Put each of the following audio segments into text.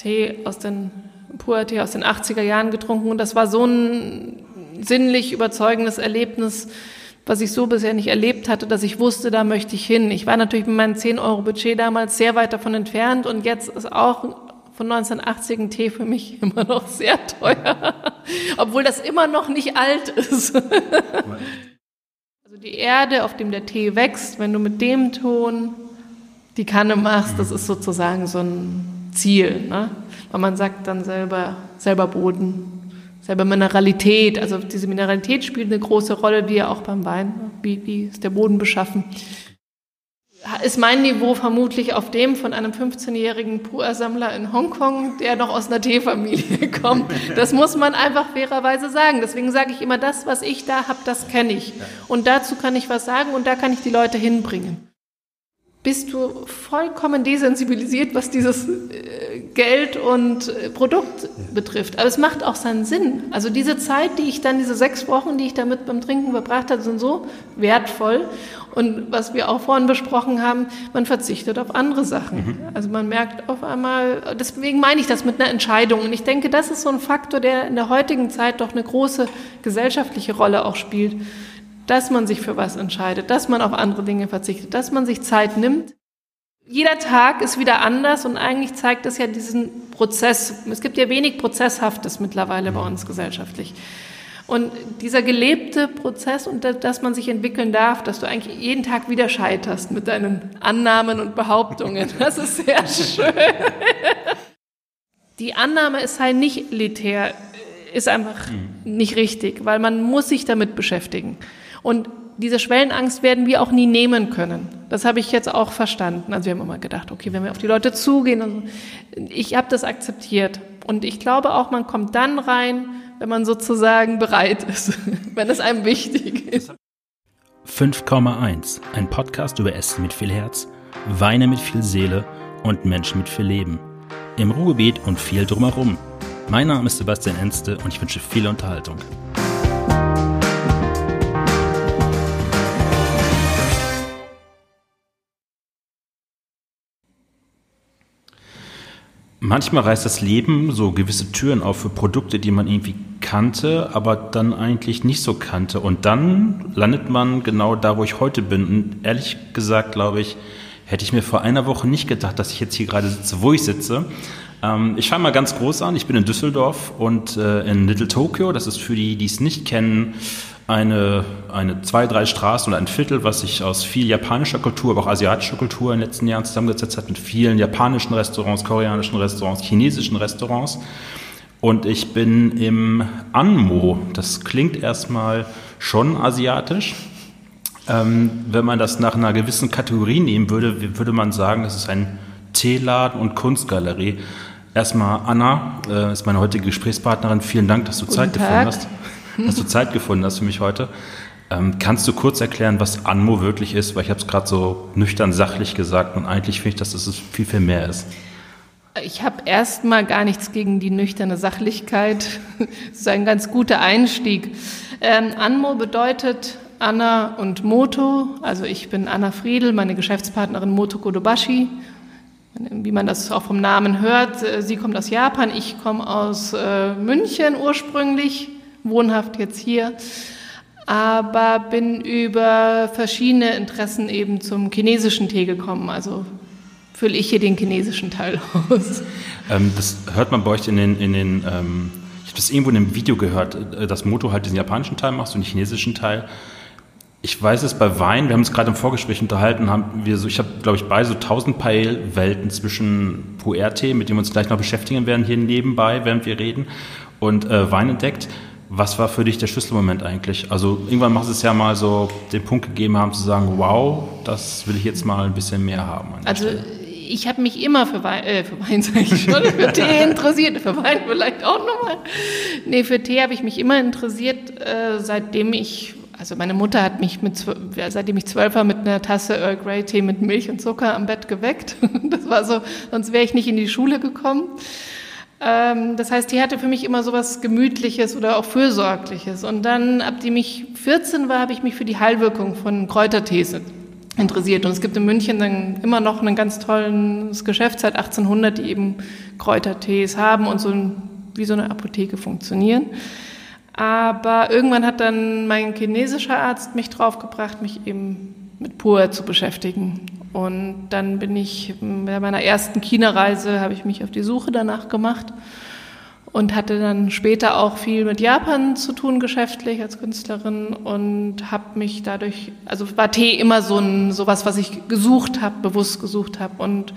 Tee aus den, Puer-Tee aus den 80er Jahren getrunken und das war so ein sinnlich überzeugendes Erlebnis, was ich so bisher nicht erlebt hatte, dass ich wusste, da möchte ich hin. Ich war natürlich mit meinem 10 Euro Budget damals sehr weit davon entfernt und jetzt ist auch von 1980 ein Tee für mich immer noch sehr teuer, obwohl das immer noch nicht alt ist. also die Erde, auf dem der Tee wächst, wenn du mit dem Ton die Kanne machst, das ist sozusagen so ein Ziel, ne? weil man sagt dann selber, selber Boden, selber Mineralität, also diese Mineralität spielt eine große Rolle, wie ja auch beim Wein. Wie, wie ist der Boden beschaffen? Ist mein Niveau vermutlich auf dem von einem 15-jährigen Puer-Sammler in Hongkong, der noch aus einer Teefamilie kommt. Das muss man einfach fairerweise sagen. Deswegen sage ich immer, das, was ich da habe, das kenne ich. Und dazu kann ich was sagen und da kann ich die Leute hinbringen bist du vollkommen desensibilisiert, was dieses äh, Geld und äh, Produkt betrifft. Aber es macht auch seinen Sinn. Also diese Zeit, die ich dann, diese sechs Wochen, die ich damit beim Trinken verbracht habe, sind so wertvoll. Und was wir auch vorhin besprochen haben, man verzichtet auf andere Sachen. Mhm. Also man merkt auf einmal, deswegen meine ich das mit einer Entscheidung. Und ich denke, das ist so ein Faktor, der in der heutigen Zeit doch eine große gesellschaftliche Rolle auch spielt dass man sich für was entscheidet, dass man auf andere Dinge verzichtet, dass man sich Zeit nimmt. Jeder Tag ist wieder anders und eigentlich zeigt das ja diesen Prozess. Es gibt ja wenig Prozesshaftes mittlerweile bei uns gesellschaftlich. Und dieser gelebte Prozess und dass man sich entwickeln darf, dass du eigentlich jeden Tag wieder scheiterst mit deinen Annahmen und Behauptungen, das ist sehr schön. Die Annahme, es sei nicht elitär, ist einfach mhm. nicht richtig, weil man muss sich damit beschäftigen. Und diese Schwellenangst werden wir auch nie nehmen können. Das habe ich jetzt auch verstanden. Also wir haben immer gedacht, okay, wenn wir auf die Leute zugehen, und so. ich habe das akzeptiert. Und ich glaube auch, man kommt dann rein, wenn man sozusagen bereit ist, wenn es einem wichtig ist. 5,1, ein Podcast über Essen mit viel Herz, Weine mit viel Seele und Menschen mit viel Leben. Im Ruhrgebiet und viel drumherum. Mein Name ist Sebastian Enste und ich wünsche viel Unterhaltung. Manchmal reißt das Leben so gewisse Türen auf für Produkte, die man irgendwie kannte, aber dann eigentlich nicht so kannte. Und dann landet man genau da, wo ich heute bin. Und ehrlich gesagt, glaube ich, hätte ich mir vor einer Woche nicht gedacht, dass ich jetzt hier gerade sitze, wo ich sitze. Ähm, ich fange mal ganz groß an. Ich bin in Düsseldorf und äh, in Little Tokyo. Das ist für die, die es nicht kennen, eine, eine zwei, drei Straßen oder ein Viertel, was sich aus viel japanischer Kultur, aber auch asiatischer Kultur in den letzten Jahren zusammengesetzt hat, mit vielen japanischen Restaurants, koreanischen Restaurants, chinesischen Restaurants. Und ich bin im Anmo. Das klingt erstmal schon asiatisch. Ähm, wenn man das nach einer gewissen Kategorie nehmen würde, würde man sagen, das ist ein Teeladen und Kunstgalerie. Erstmal Anna, äh, ist meine heutige Gesprächspartnerin. Vielen Dank, dass du Guten Zeit Tag. gefunden hast dass du Zeit gefunden hast für mich heute. Ähm, kannst du kurz erklären, was Anmo wirklich ist? Weil ich habe es gerade so nüchtern sachlich gesagt und eigentlich finde ich, dass es viel, viel mehr ist. Ich habe erstmal gar nichts gegen die nüchterne Sachlichkeit. Das ist ein ganz guter Einstieg. Ähm, Anmo bedeutet Anna und Moto. Also ich bin Anna Friedel, meine Geschäftspartnerin Moto Kodobashi. Wie man das auch vom Namen hört, äh, sie kommt aus Japan, ich komme aus äh, München ursprünglich wohnhaft jetzt hier, aber bin über verschiedene Interessen eben zum chinesischen Tee gekommen. Also fülle ich hier den chinesischen Teil aus. Ähm, das hört man bei euch in den, in den ähm, ich habe das irgendwo in einem Video gehört, äh, dass Moto halt diesen japanischen Teil machst und den chinesischen Teil. Ich weiß es bei Wein, wir haben uns gerade im Vorgespräch unterhalten, haben wir so, ich habe, glaube ich, beide so tausend Parallelwelten zwischen Puer-Tee, mit dem wir uns gleich noch beschäftigen werden, hier nebenbei, während wir reden, und äh, Wein entdeckt. Was war für dich der Schlüsselmoment eigentlich? Also irgendwann machst du es ja mal so den Punkt gegeben haben zu sagen, wow, das will ich jetzt mal ein bisschen mehr haben. Also Stelle. ich habe mich immer für Wein, äh, für Wein sage ich schon, für Tee interessiert, für Wein vielleicht auch nochmal. Nee, für Tee habe ich mich immer interessiert, äh, seitdem ich, also meine Mutter hat mich mit, seitdem ich zwölf war mit einer Tasse Earl Grey Tee mit Milch und Zucker am Bett geweckt. Das war so, sonst wäre ich nicht in die Schule gekommen. Ähm, das heißt, die hatte für mich immer so was Gemütliches oder auch Fürsorgliches. Und dann, ab dem ich 14 war, habe ich mich für die Heilwirkung von Kräutertees interessiert. Und es gibt in München dann immer noch ein ganz tolles Geschäft seit 1800, die eben Kräutertees haben und so wie so eine Apotheke funktionieren. Aber irgendwann hat dann mein chinesischer Arzt mich draufgebracht, mich eben mit Pur zu beschäftigen. Und dann bin ich bei meiner ersten China-Reise, habe ich mich auf die Suche danach gemacht und hatte dann später auch viel mit Japan zu tun geschäftlich als Künstlerin und habe mich dadurch, also war Tee immer so ein sowas, was ich gesucht habe, bewusst gesucht habe und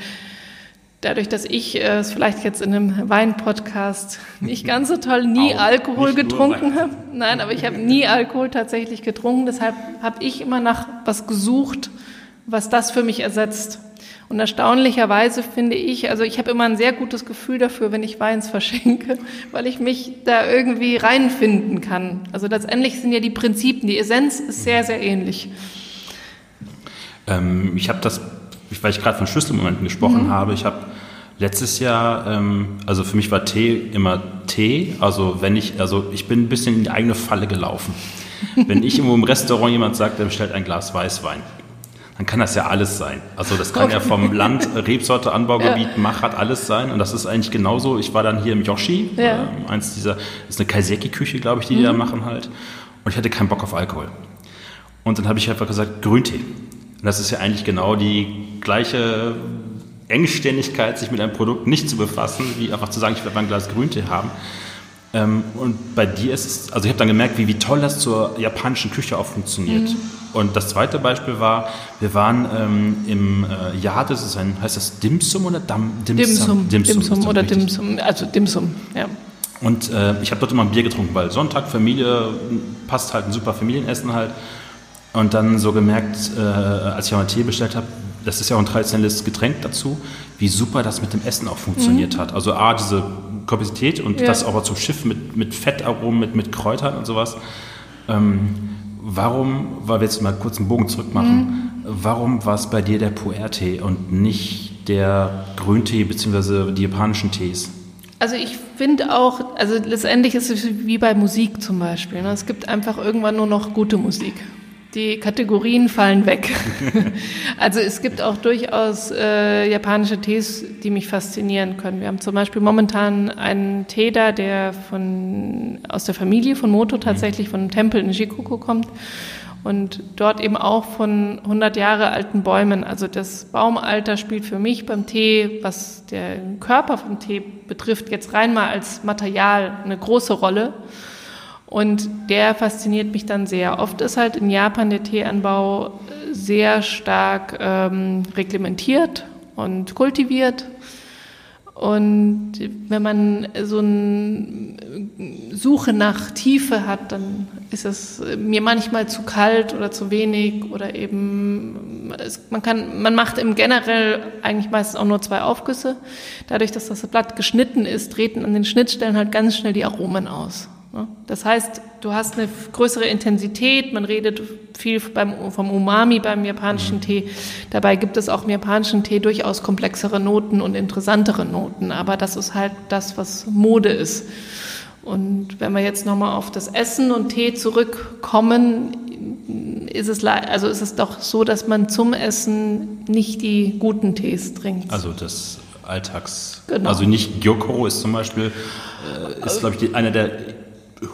dadurch, dass ich äh, es vielleicht jetzt in einem Wein-Podcast nicht ganz so toll nie Au, Alkohol getrunken habe, nein, aber ich habe nie Alkohol tatsächlich getrunken, deshalb habe ich immer nach was gesucht, was das für mich ersetzt. Und erstaunlicherweise finde ich, also ich habe immer ein sehr gutes Gefühl dafür, wenn ich Weins verschenke, weil ich mich da irgendwie reinfinden kann. Also letztendlich sind ja die Prinzipien, die Essenz ist sehr, sehr ähnlich. Ähm, ich habe das, weil ich gerade von Schlüsselmomenten gesprochen mhm. habe, ich habe letztes Jahr, ähm, also für mich war Tee immer Tee. Also wenn ich, also ich bin ein bisschen in die eigene Falle gelaufen. wenn ich irgendwo im Restaurant jemand sagt, der bestellt ein Glas Weißwein dann kann das ja alles sein. Also das kann ja vom Land, Rebsorte, Anbaugebiet, ja. Mach hat alles sein. Und das ist eigentlich genauso. Ich war dann hier im Yoshi, ja. äh, eins dieser, das ist eine Kaiseki-Küche, glaube ich, die mhm. die da machen halt. Und ich hatte keinen Bock auf Alkohol. Und dann habe ich einfach gesagt, Grüntee. Und das ist ja eigentlich genau die gleiche Engständigkeit, sich mit einem Produkt nicht zu befassen, wie einfach zu sagen, ich werde mal ein Glas Grüntee haben. Ähm, und bei dir ist es, also ich habe dann gemerkt, wie, wie toll das zur japanischen Küche auch funktioniert. Mhm. Und das zweite Beispiel war, wir waren ähm, im äh, Jahr, das ist ein, heißt das Dimsum oder Dam, Dimsum? Dimsum, Dimsum, Dimsum oder Dimsum, also Dimsum, ja. Und äh, ich habe dort immer ein Bier getrunken, weil Sonntag, Familie, passt halt ein super Familienessen halt. Und dann so gemerkt, äh, als ich auch mal Tee bestellt habe, das ist ja auch ein traditionelles Getränk dazu, wie super das mit dem Essen auch funktioniert mhm. hat. Also A, diese Komplexität und ja. das aber zum Schiff mit, mit Fettaromen, mit, mit Kräutern und sowas. Ähm, warum, weil wir jetzt mal kurz einen Bogen zurück machen, mhm. warum war es bei dir der Puer-Tee und nicht der Grüntee bzw. die japanischen Tees? Also ich finde auch, also letztendlich ist es wie bei Musik zum Beispiel. Ne? Es gibt einfach irgendwann nur noch gute Musik. Die Kategorien fallen weg. also es gibt auch durchaus äh, japanische Tees, die mich faszinieren können. Wir haben zum Beispiel momentan einen Tee da, der von, aus der Familie von Moto tatsächlich von einem Tempel in Shikoku kommt und dort eben auch von 100 Jahre alten Bäumen. Also das Baumalter spielt für mich beim Tee, was den Körper vom Tee betrifft, jetzt rein mal als Material eine große Rolle. Und der fasziniert mich dann sehr. Oft ist halt in Japan der Teeanbau sehr stark ähm, reglementiert und kultiviert. Und wenn man so eine Suche nach Tiefe hat, dann ist es mir manchmal zu kalt oder zu wenig oder eben es, man kann man macht im generell eigentlich meistens auch nur zwei Aufgüsse. Dadurch, dass das Blatt geschnitten ist, treten an den Schnittstellen halt ganz schnell die Aromen aus. Ne? Das heißt, du hast eine größere Intensität, man redet viel beim, vom Umami beim japanischen mhm. Tee. Dabei gibt es auch im japanischen Tee durchaus komplexere Noten und interessantere Noten, aber das ist halt das, was Mode ist. Und wenn wir jetzt nochmal auf das Essen und Tee zurückkommen, ist es, also ist es doch so, dass man zum Essen nicht die guten Tees trinkt. Also das Alltags. Genau. Also nicht Gyokoro ist zum Beispiel, äh, ist glaube ich einer der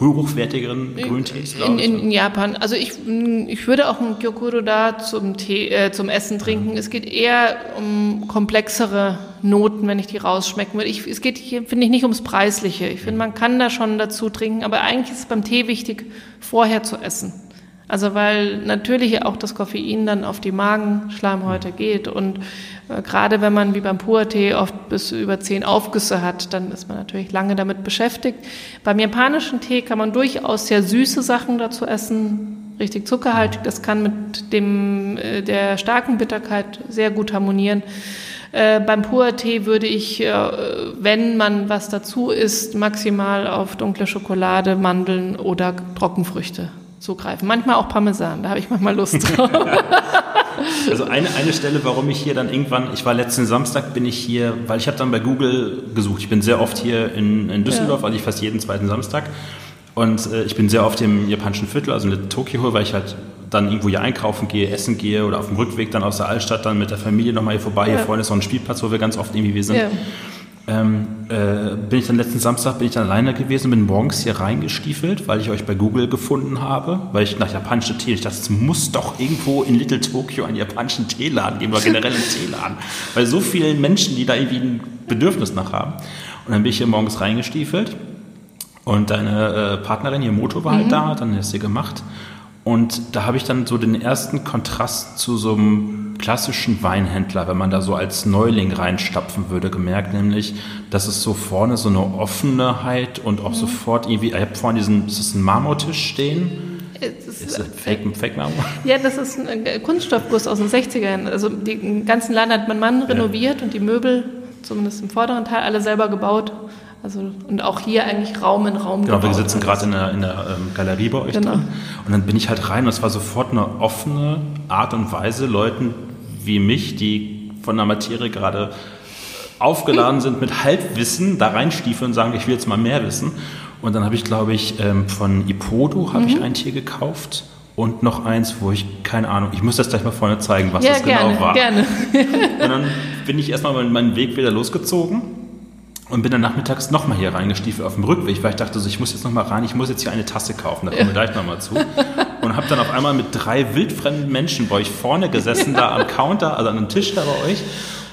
hochwertigeren Grüntees, in, in, in, Japan. Also ich, ich würde auch ein Gyokuro da zum, Tee, äh, zum Essen trinken. Es geht eher um komplexere Noten, wenn ich die rausschmecken würde. Ich, es geht hier, finde ich, nicht ums Preisliche. Ich finde, man kann da schon dazu trinken, aber eigentlich ist es beim Tee wichtig, vorher zu essen. Also weil natürlich auch das Koffein dann auf die Magenschleimhäute geht und gerade wenn man wie beim Pur-Tee oft bis über zehn Aufgüsse hat, dann ist man natürlich lange damit beschäftigt. Beim japanischen Tee kann man durchaus sehr süße Sachen dazu essen, richtig zuckerhaltig. Das kann mit dem äh, der starken Bitterkeit sehr gut harmonieren. Äh, beim Pur-Tee würde ich, äh, wenn man was dazu isst, maximal auf dunkle Schokolade, Mandeln oder Trockenfrüchte zugreifen. Manchmal auch Parmesan, da habe ich manchmal Lust drauf. also eine, eine Stelle, warum ich hier dann irgendwann, ich war letzten Samstag, bin ich hier, weil ich habe dann bei Google gesucht. Ich bin sehr oft hier in, in Düsseldorf, ja. also ich fast jeden zweiten Samstag. Und äh, ich bin sehr oft im japanischen Viertel, also in Tokio, weil ich halt dann irgendwo hier einkaufen gehe, essen gehe oder auf dem Rückweg dann aus der Altstadt dann mit der Familie nochmal hier vorbei. Ja. Hier vorne ist so ein Spielplatz, wo wir ganz oft irgendwie wir sind. Ja. Ähm, äh, bin ich dann letzten Samstag bin ich dann alleine gewesen, bin morgens hier reingestiefelt, weil ich euch bei Google gefunden habe, weil ich nach japanische Tee, ich dachte, es muss doch irgendwo in Little Tokyo einen japanischen Teeladen geben oder generell einen Teeladen, weil so viele Menschen, die da irgendwie ein Bedürfnis nach haben. Und dann bin ich hier morgens reingestiefelt und deine äh, Partnerin, ihr Motor war halt mhm. halt da, dann ist sie gemacht. Und da habe ich dann so den ersten Kontrast zu so einem klassischen Weinhändler, wenn man da so als Neuling reinstapfen würde, gemerkt, nämlich, dass es so vorne so eine Offenheit und auch mhm. sofort irgendwie, ich habe vorne diesen, ist das ein Marmortisch stehen? Ist, ist das Fake, Fake Marmor? Ja, das ist ein Kunststoffguss aus den 60ern. Also den ganzen Laden hat mein Mann renoviert ja. und die Möbel, zumindest im vorderen Teil, alle selber gebaut. Also, und auch hier eigentlich Raum in Raum. Genau, wir sitzen gerade in der, in der ähm, Galerie bei euch genau. drin. Und dann bin ich halt rein und es war sofort eine offene Art und Weise, Leuten wie mich, die von der Materie gerade aufgeladen sind mit Halbwissen, da reinstiefeln und sagen, ich will jetzt mal mehr wissen. Und dann habe ich, glaube ich, ähm, von Ipodo habe mhm. ich ein Tier gekauft und noch eins, wo ich keine Ahnung, ich muss das gleich mal vorne zeigen, was ja, das genau gerne, genau war. Gerne. und dann bin ich erstmal meinen Weg wieder losgezogen und bin dann nachmittags nochmal hier reingestiefelt auf dem Rückweg, weil ich dachte, so, ich muss jetzt nochmal rein, ich muss jetzt hier eine Tasse kaufen, da kommen wir gleich nochmal zu. Und habe dann auf einmal mit drei wildfremden Menschen bei euch vorne gesessen, da am Counter, also an einem Tisch da bei euch.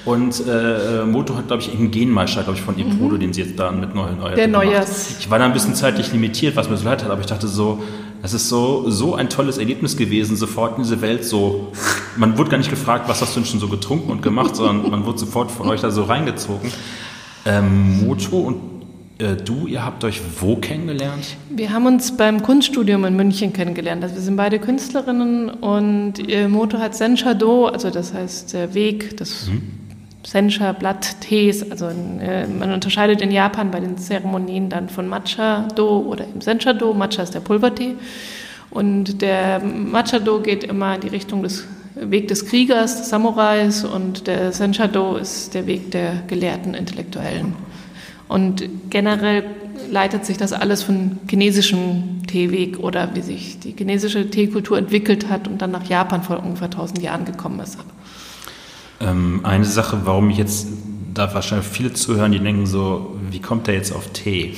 Und äh, Moto hat, glaube ich, einen Genmeister, glaube ich, von Ipodo, mhm. den sie jetzt da mit neu, neu Der Neujahrs. Ich war da ein bisschen zeitlich limitiert, was mir so leid hat, aber ich dachte so, es ist so, so ein tolles Erlebnis gewesen, sofort in diese Welt so. Man wurde gar nicht gefragt, was hast du denn schon so getrunken und gemacht, sondern man wurde sofort von euch da so reingezogen. Ähm, Moto und äh, du, ihr habt euch wo kennengelernt? Wir haben uns beim Kunststudium in München kennengelernt. Also wir sind beide Künstlerinnen und äh, Moto hat Sencha-Do, also das heißt der Weg des mhm. Sencha-Blatt-Tees. Also äh, man unterscheidet in Japan bei den Zeremonien dann von Matcha-Do oder im Sencha-Do. Matcha ist der Pulvertee. Und der Matcha-Do geht immer in die Richtung des Weg des Kriegers, des Samurais und der Senshado ist der Weg der gelehrten Intellektuellen. Und generell leitet sich das alles von chinesischem Teeweg oder wie sich die chinesische Teekultur entwickelt hat und dann nach Japan vor ungefähr 1000 Jahren gekommen ist. Ähm, eine Sache, warum ich jetzt da wahrscheinlich viele zuhören, die denken so, wie kommt der jetzt auf Tee?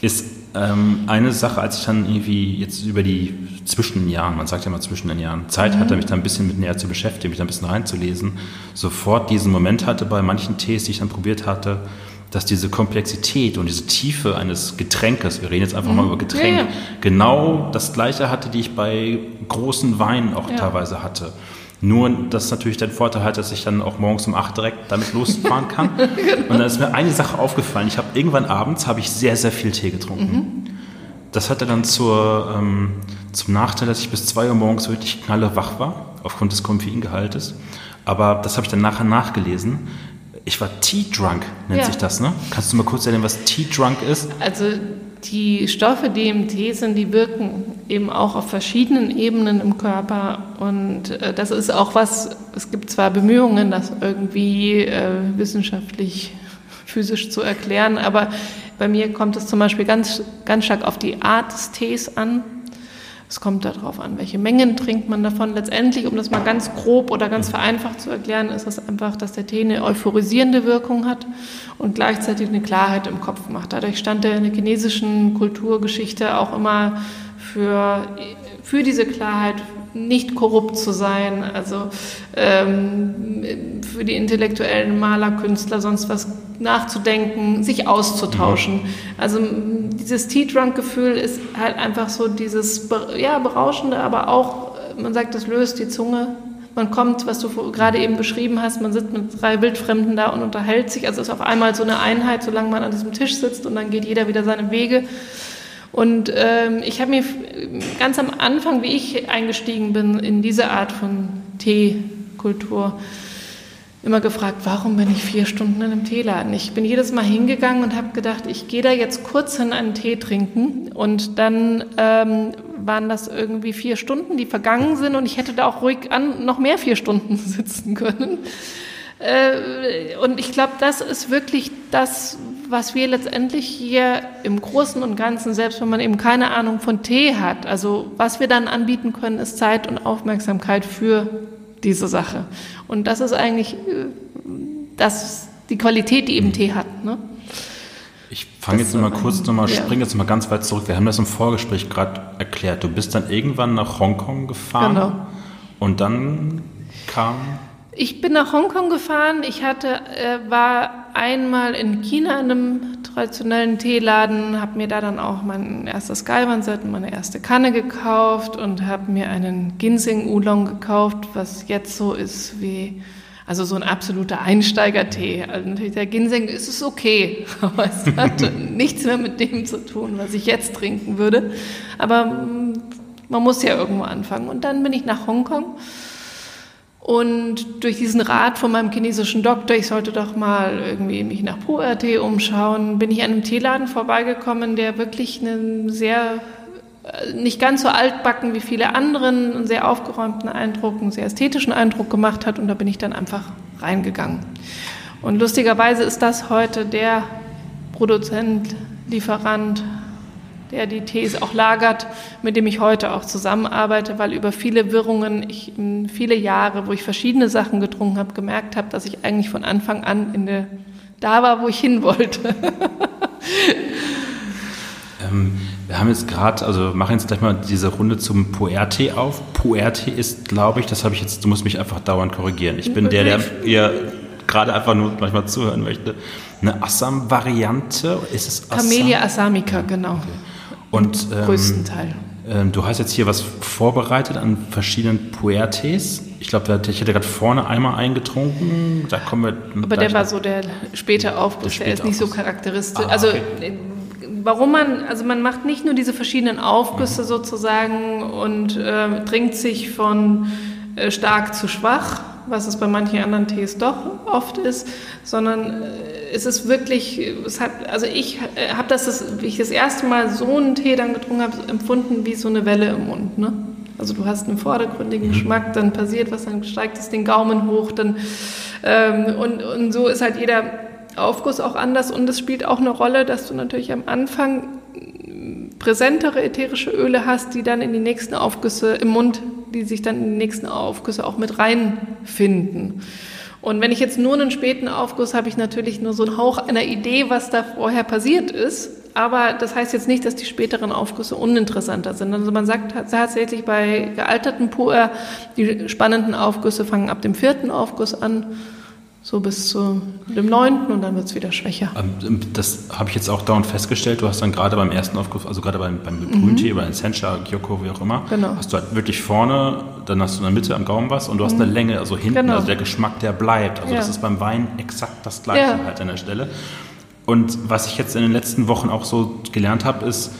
Ist ähm, eine Sache, als ich dann irgendwie jetzt über die zwischen den Jahren, man sagt ja mal zwischen den Jahren, Zeit mhm. hatte, mich da ein bisschen mit näher zu beschäftigen, mich da ein bisschen reinzulesen, sofort diesen Moment hatte bei manchen Tees, die ich dann probiert hatte, dass diese Komplexität und diese Tiefe eines Getränkes, wir reden jetzt einfach mhm. mal über Getränk, ja, ja. genau das gleiche hatte, die ich bei großen Weinen auch ja. teilweise hatte. Nur, dass natürlich den Vorteil hat, dass ich dann auch morgens um acht direkt damit losfahren kann. genau. Und dann ist mir eine Sache aufgefallen. Ich habe irgendwann abends habe ich sehr, sehr viel Tee getrunken. Mhm. Das hatte dann zur, ähm, zum Nachteil, dass ich bis zwei Uhr morgens wirklich knalle wach war, aufgrund des Koffeingehaltes. Aber das habe ich dann nachher nachgelesen. Ich war Tea-Drunk, nennt ja. sich das, ne? Kannst du mal kurz erklären, was Tea-Drunk ist? Also die Stoffe, die im Tee sind, die wirken eben auch auf verschiedenen Ebenen im Körper. Und äh, das ist auch was, es gibt zwar Bemühungen, das irgendwie äh, wissenschaftlich, physisch zu erklären, aber bei mir kommt es zum Beispiel ganz, ganz stark auf die Art des Tees an. Es kommt darauf an, welche Mengen trinkt man davon. Letztendlich, um das mal ganz grob oder ganz vereinfacht zu erklären, ist es einfach, dass der Tee eine euphorisierende Wirkung hat und gleichzeitig eine Klarheit im Kopf macht. Dadurch stand er in der chinesischen Kulturgeschichte auch immer für, für diese Klarheit, nicht korrupt zu sein, also ähm, für die intellektuellen Maler, Künstler, sonst was nachzudenken, sich auszutauschen. Also dieses Tea-Drunk-Gefühl ist halt einfach so dieses ja, berauschende, aber auch, man sagt, das löst die Zunge. Man kommt, was du gerade eben beschrieben hast, man sitzt mit drei Wildfremden da und unterhält sich. Also es ist auf einmal so eine Einheit, solange man an diesem Tisch sitzt und dann geht jeder wieder seine Wege. Und ähm, ich habe mir ganz am Anfang, wie ich eingestiegen bin in diese Art von Teekultur, immer gefragt, warum bin ich vier Stunden in einem Teeladen? Ich bin jedes Mal hingegangen und habe gedacht, ich gehe da jetzt kurz hin einen Tee trinken und dann ähm, waren das irgendwie vier Stunden, die vergangen sind und ich hätte da auch ruhig an noch mehr vier Stunden sitzen können. Äh, und ich glaube, das ist wirklich das, was wir letztendlich hier im Großen und Ganzen, selbst wenn man eben keine Ahnung von Tee hat, also was wir dann anbieten können, ist Zeit und Aufmerksamkeit für diese Sache. Und das ist eigentlich äh, das, die Qualität, die eben Tee hat. Ne? Ich fange jetzt nochmal kurz, nochmal, ja. springe jetzt mal ganz weit zurück. Wir haben das im Vorgespräch gerade erklärt. Du bist dann irgendwann nach Hongkong gefahren. Genau. Und dann kam. Ich bin nach Hongkong gefahren. Ich hatte, äh, war einmal in China in einem traditionellen Teeladen, habe mir da dann auch mein erstes Galvanset und meine erste Kanne gekauft und habe mir einen Ginseng Oolong gekauft, was jetzt so ist wie also so ein absoluter Einsteigertee. Also natürlich der Ginseng ist es okay, aber es hat nichts mehr mit dem zu tun, was ich jetzt trinken würde. Aber mm, man muss ja irgendwo anfangen. Und dann bin ich nach Hongkong und durch diesen Rat von meinem chinesischen Doktor, ich sollte doch mal irgendwie mich nach Pu'er-Tee umschauen, bin ich an einem Teeladen vorbeigekommen, der wirklich einen sehr nicht ganz so altbacken wie viele anderen, einen sehr aufgeräumten Eindruck, einen sehr ästhetischen Eindruck gemacht hat und da bin ich dann einfach reingegangen. Und lustigerweise ist das heute der Produzent, Lieferant, der die Tees auch lagert, mit dem ich heute auch zusammenarbeite, weil über viele Wirrungen, ich viele Jahre, wo ich verschiedene Sachen getrunken habe, gemerkt habe, dass ich eigentlich von Anfang an in der, da war, wo ich hin wollte. ähm wir haben jetzt gerade, also machen jetzt gleich mal diese Runde zum Puerte auf. Puerte ist, glaube ich, das habe ich jetzt, du musst mich einfach dauernd korrigieren. Ich bin der, der ihr gerade einfach nur manchmal zuhören möchte. Eine Assam-Variante, ist es Assam? Camellia assamica, genau. Okay. Und, ähm, größten Teil. Ähm, du hast jetzt hier was vorbereitet an verschiedenen Puertes. Ich glaube, ich hätte gerade vorne einmal eingetrunken. Da kommen wir. Aber der war so der späte Aufguss, der, der ist nicht so charakteristisch. Ah, also okay warum man, also man macht nicht nur diese verschiedenen Aufgüsse sozusagen und äh, trinkt sich von äh, stark zu schwach, was es bei manchen anderen Tees doch oft ist, sondern äh, es ist wirklich, es hat, also ich äh, habe das, das, wie ich das erste Mal so einen Tee dann getrunken habe, empfunden wie so eine Welle im Mund. Ne? Also du hast einen vordergründigen mhm. Geschmack, dann passiert was, dann steigt es den Gaumen hoch, dann ähm, und, und so ist halt jeder Aufguss auch anders und es spielt auch eine Rolle, dass du natürlich am Anfang präsentere ätherische Öle hast, die dann in die nächsten Aufgüsse im Mund, die sich dann in die nächsten Aufgüsse auch mit reinfinden. Und wenn ich jetzt nur einen späten Aufguss habe, ich natürlich nur so einen Hauch einer Idee, was da vorher passiert ist. Aber das heißt jetzt nicht, dass die späteren Aufgüsse uninteressanter sind. Also man sagt tatsächlich bei gealterten Puer, die spannenden Aufgüsse fangen ab dem vierten Aufguss an so bis zu dem neunten und dann wird es wieder schwächer. Ähm, das habe ich jetzt auch dauernd festgestellt. Du hast dann gerade beim ersten Aufguss, also gerade beim, beim Grüntee mhm. oder Essentia, Kyoko, wie auch immer, genau. hast du halt wirklich vorne, dann hast du in der Mitte am Gaumen was und du hast mhm. eine Länge, also hinten, genau. also der Geschmack, der bleibt. Also ja. das ist beim Wein exakt das Gleiche ja. halt an der Stelle. Und was ich jetzt in den letzten Wochen auch so gelernt habe, ist,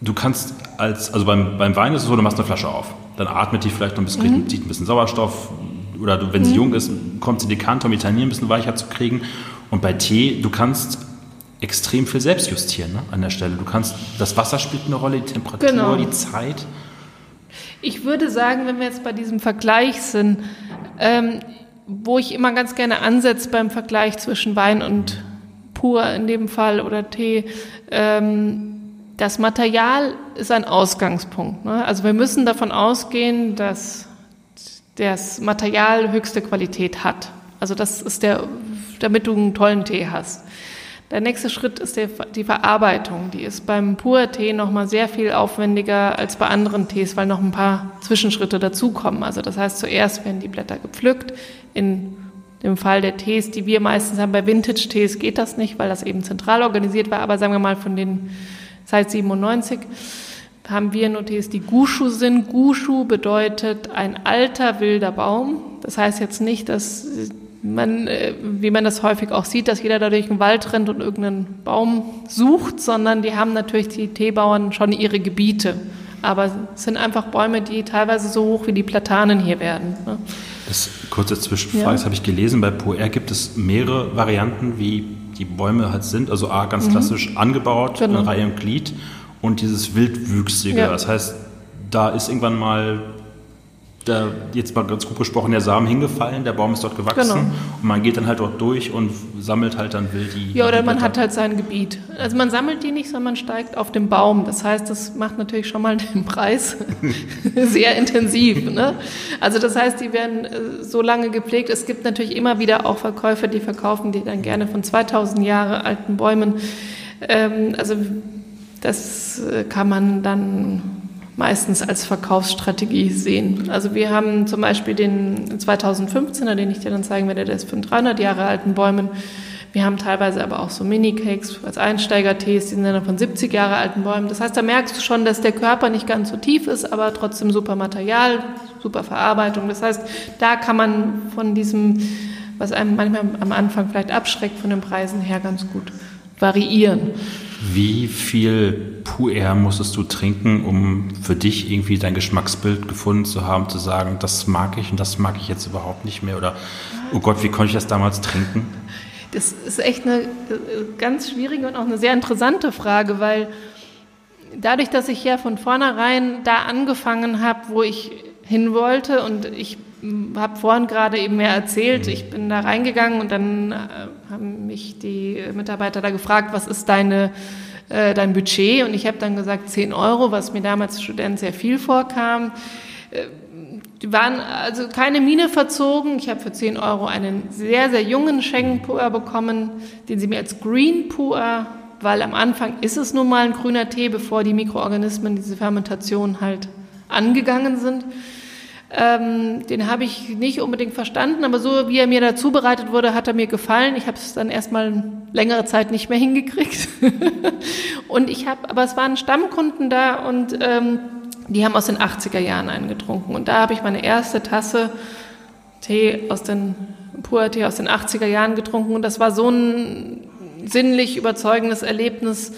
du kannst als, also beim, beim Wein ist es so, du machst eine Flasche auf. Dann atmet die vielleicht noch ein bisschen, mhm. zieht ein bisschen Sauerstoff, oder wenn sie mhm. jung ist, kommt sie die Kante, um die Tannier ein bisschen weicher zu kriegen. Und bei Tee, du kannst extrem viel selbst justieren ne, an der Stelle. Du kannst, das Wasser spielt eine Rolle, die Temperatur, genau. die Zeit. Ich würde sagen, wenn wir jetzt bei diesem Vergleich sind, ähm, wo ich immer ganz gerne ansetze beim Vergleich zwischen Wein und Pur in dem Fall oder Tee, ähm, das Material ist ein Ausgangspunkt. Ne? Also wir müssen davon ausgehen, dass das Material höchste Qualität hat. Also das ist der, damit du einen tollen Tee hast. Der nächste Schritt ist der, die Verarbeitung. Die ist beim Pur-Tee nochmal sehr viel aufwendiger als bei anderen Tees, weil noch ein paar Zwischenschritte dazukommen. Also das heißt, zuerst werden die Blätter gepflückt. In dem Fall der Tees, die wir meistens haben, bei Vintage-Tees geht das nicht, weil das eben zentral organisiert war. Aber sagen wir mal von den seit 97 haben wir Notiz, die Gushu sind. Gushu bedeutet ein alter wilder Baum. Das heißt jetzt nicht, dass man, äh, wie man das häufig auch sieht, dass jeder da durch den Wald rennt und irgendeinen Baum sucht, sondern die haben natürlich die Teebauern schon ihre Gebiete. Aber es sind einfach Bäume, die teilweise so hoch wie die Platanen hier werden. Ne? Das kurze Zwischenfrage, ja. das habe ich gelesen. Bei Poer gibt es mehrere Varianten, wie die Bäume halt sind. Also A, ganz mhm. klassisch mhm. angebaut, genau. eine Reihe im Glied und dieses Wildwüchsige. Ja. Das heißt, da ist irgendwann mal da jetzt mal ganz gut gesprochen, der Samen hingefallen, der Baum ist dort gewachsen genau. und man geht dann halt dort durch und sammelt halt dann wild die. Ja, oder man hat halt sein Gebiet. Also man sammelt die nicht, sondern man steigt auf den Baum. Das heißt, das macht natürlich schon mal den Preis sehr intensiv. Ne? Also das heißt, die werden äh, so lange gepflegt. Es gibt natürlich immer wieder auch Verkäufer, die verkaufen die dann gerne von 2000 Jahre alten Bäumen. Ähm, also das äh, kann man dann meistens als Verkaufsstrategie sehen. Also wir haben zum Beispiel den 2015er, den ich dir dann zeigen werde, der ist von 300 Jahre alten Bäumen. Wir haben teilweise aber auch so Mini-Cakes als Einsteiger-Tees, die sind dann von 70 Jahre alten Bäumen. Das heißt, da merkst du schon, dass der Körper nicht ganz so tief ist, aber trotzdem super Material, super Verarbeitung. Das heißt, da kann man von diesem, was einem manchmal am Anfang vielleicht abschreckt, von den Preisen her ganz gut variieren. Wie viel Puer musstest du trinken, um für dich irgendwie dein Geschmacksbild gefunden zu haben, zu sagen, das mag ich und das mag ich jetzt überhaupt nicht mehr? Oder, oh Gott, wie konnte ich das damals trinken? Das ist echt eine ganz schwierige und auch eine sehr interessante Frage, weil dadurch, dass ich ja von vornherein da angefangen habe, wo ich hin wollte und ich habe vorhin gerade eben mehr erzählt, ich bin da reingegangen und dann äh, haben mich die Mitarbeiter da gefragt, was ist deine, äh, dein Budget? Und ich habe dann gesagt 10 Euro, was mir damals als Student sehr viel vorkam. Äh, die waren also keine Mine verzogen. Ich habe für 10 Euro einen sehr, sehr jungen Schengen-Puer bekommen, den sie mir als Green Puer, weil am Anfang ist es nun mal ein grüner Tee, bevor die Mikroorganismen diese Fermentation halt angegangen sind. Ähm, den habe ich nicht unbedingt verstanden, aber so wie er mir da zubereitet wurde, hat er mir gefallen. Ich habe es dann erstmal längere Zeit nicht mehr hingekriegt. und ich habe, aber es waren Stammkunden da und ähm, die haben aus den 80er Jahren eingetrunken. Und da habe ich meine erste Tasse Tee aus den Puer-Tee aus den 80er Jahren getrunken und das war so ein sinnlich überzeugendes Erlebnis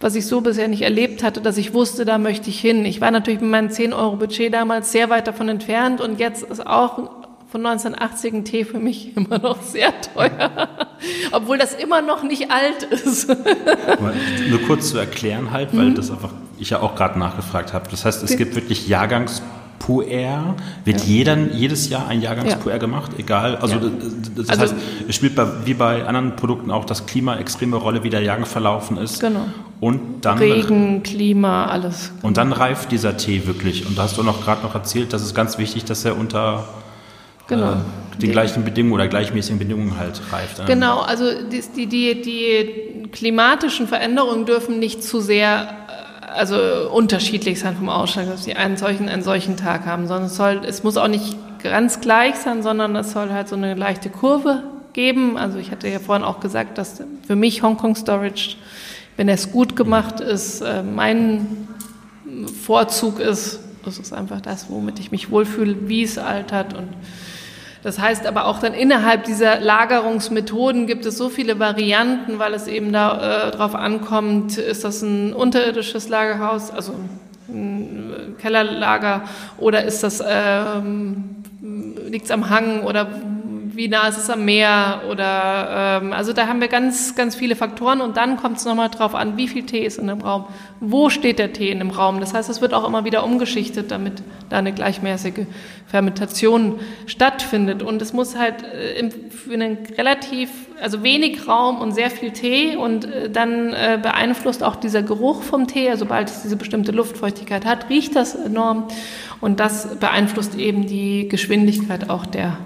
was ich so bisher nicht erlebt hatte, dass ich wusste, da möchte ich hin. Ich war natürlich mit meinem 10-Euro-Budget damals sehr weit davon entfernt und jetzt ist auch von 1980 ein Tee für mich immer noch sehr teuer, obwohl das immer noch nicht alt ist. Nur kurz zu erklären halt, weil mhm. das einfach ich ja auch gerade nachgefragt habe. Das heißt, es gibt wirklich Jahrgangs Puer. Wird ja. jeder, jedes Jahr ein Jahrgangspuer ja. gemacht, egal. Also, ja. das, das also, heißt, es spielt bei, wie bei anderen Produkten auch das Klima extreme Rolle, wie der Jahrgang verlaufen ist. Genau. Und dann, Regen, Klima, alles. Und dann reift dieser Tee wirklich. Und da hast du noch gerade noch erzählt, dass es ganz wichtig, dass er unter genau. äh, den, den gleichen Bedingungen oder gleichmäßigen Bedingungen halt reift. Genau, also die, die, die klimatischen Veränderungen dürfen nicht zu sehr also unterschiedlich sein vom Ausschlag, dass sie einen solchen, einen solchen Tag haben, sondern es soll, es muss auch nicht ganz gleich sein, sondern es soll halt so eine leichte Kurve geben. Also ich hatte ja vorhin auch gesagt, dass für mich Hongkong Storage, wenn es gut gemacht ist, äh, mein Vorzug ist. Das ist einfach das, womit ich mich wohlfühle, wie es altert und das heißt aber auch dann innerhalb dieser Lagerungsmethoden gibt es so viele Varianten, weil es eben darauf äh, ankommt, ist das ein unterirdisches Lagerhaus, also ein Kellerlager, oder ist das ähm, liegt es am Hang oder wie nah ist es am Meer oder ähm, also da haben wir ganz, ganz viele Faktoren und dann kommt es nochmal drauf an, wie viel Tee ist in dem Raum, wo steht der Tee in dem Raum. Das heißt, es wird auch immer wieder umgeschichtet, damit da eine gleichmäßige Fermentation stattfindet. Und es muss halt äh, für einen relativ, also wenig Raum und sehr viel Tee und äh, dann äh, beeinflusst auch dieser Geruch vom Tee, also sobald es diese bestimmte Luftfeuchtigkeit hat, riecht das enorm und das beeinflusst eben die Geschwindigkeit auch der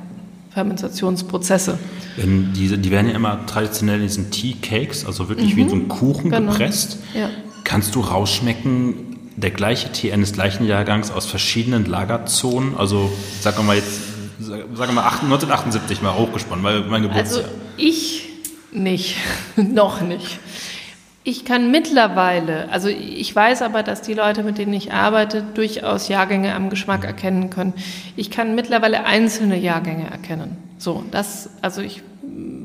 Fermentationsprozesse. In diese, die werden ja immer traditionell in diesen Tea Cakes, also wirklich mhm. wie so ein Kuchen genau. gepresst. Ja. Kannst du rausschmecken, der gleiche Tee eines gleichen Jahrgangs aus verschiedenen Lagerzonen? Also sagen wir mal jetzt, sagen wir mal 1978 mal hochgesponnen, weil mein Geburtsjahr. Also ich nicht, noch nicht. Ich kann mittlerweile, also ich weiß aber, dass die Leute, mit denen ich arbeite, durchaus Jahrgänge am Geschmack erkennen können. Ich kann mittlerweile einzelne Jahrgänge erkennen. So, das, also ich,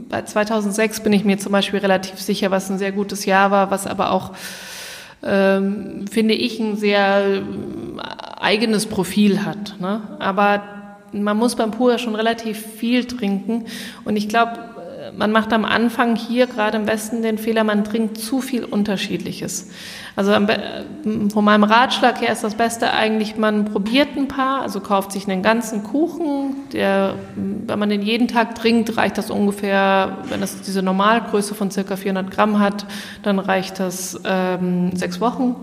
bei 2006 bin ich mir zum Beispiel relativ sicher, was ein sehr gutes Jahr war, was aber auch, ähm, finde ich, ein sehr eigenes Profil hat. Ne? Aber man muss beim Pur schon relativ viel trinken und ich glaube, man macht am Anfang hier gerade im Westen den Fehler, man trinkt zu viel Unterschiedliches. Also von meinem Ratschlag her ist das Beste eigentlich, man probiert ein paar, also kauft sich einen ganzen Kuchen, der, wenn man den jeden Tag trinkt, reicht das ungefähr, wenn es diese Normalgröße von circa 400 Gramm hat, dann reicht das ähm, sechs Wochen.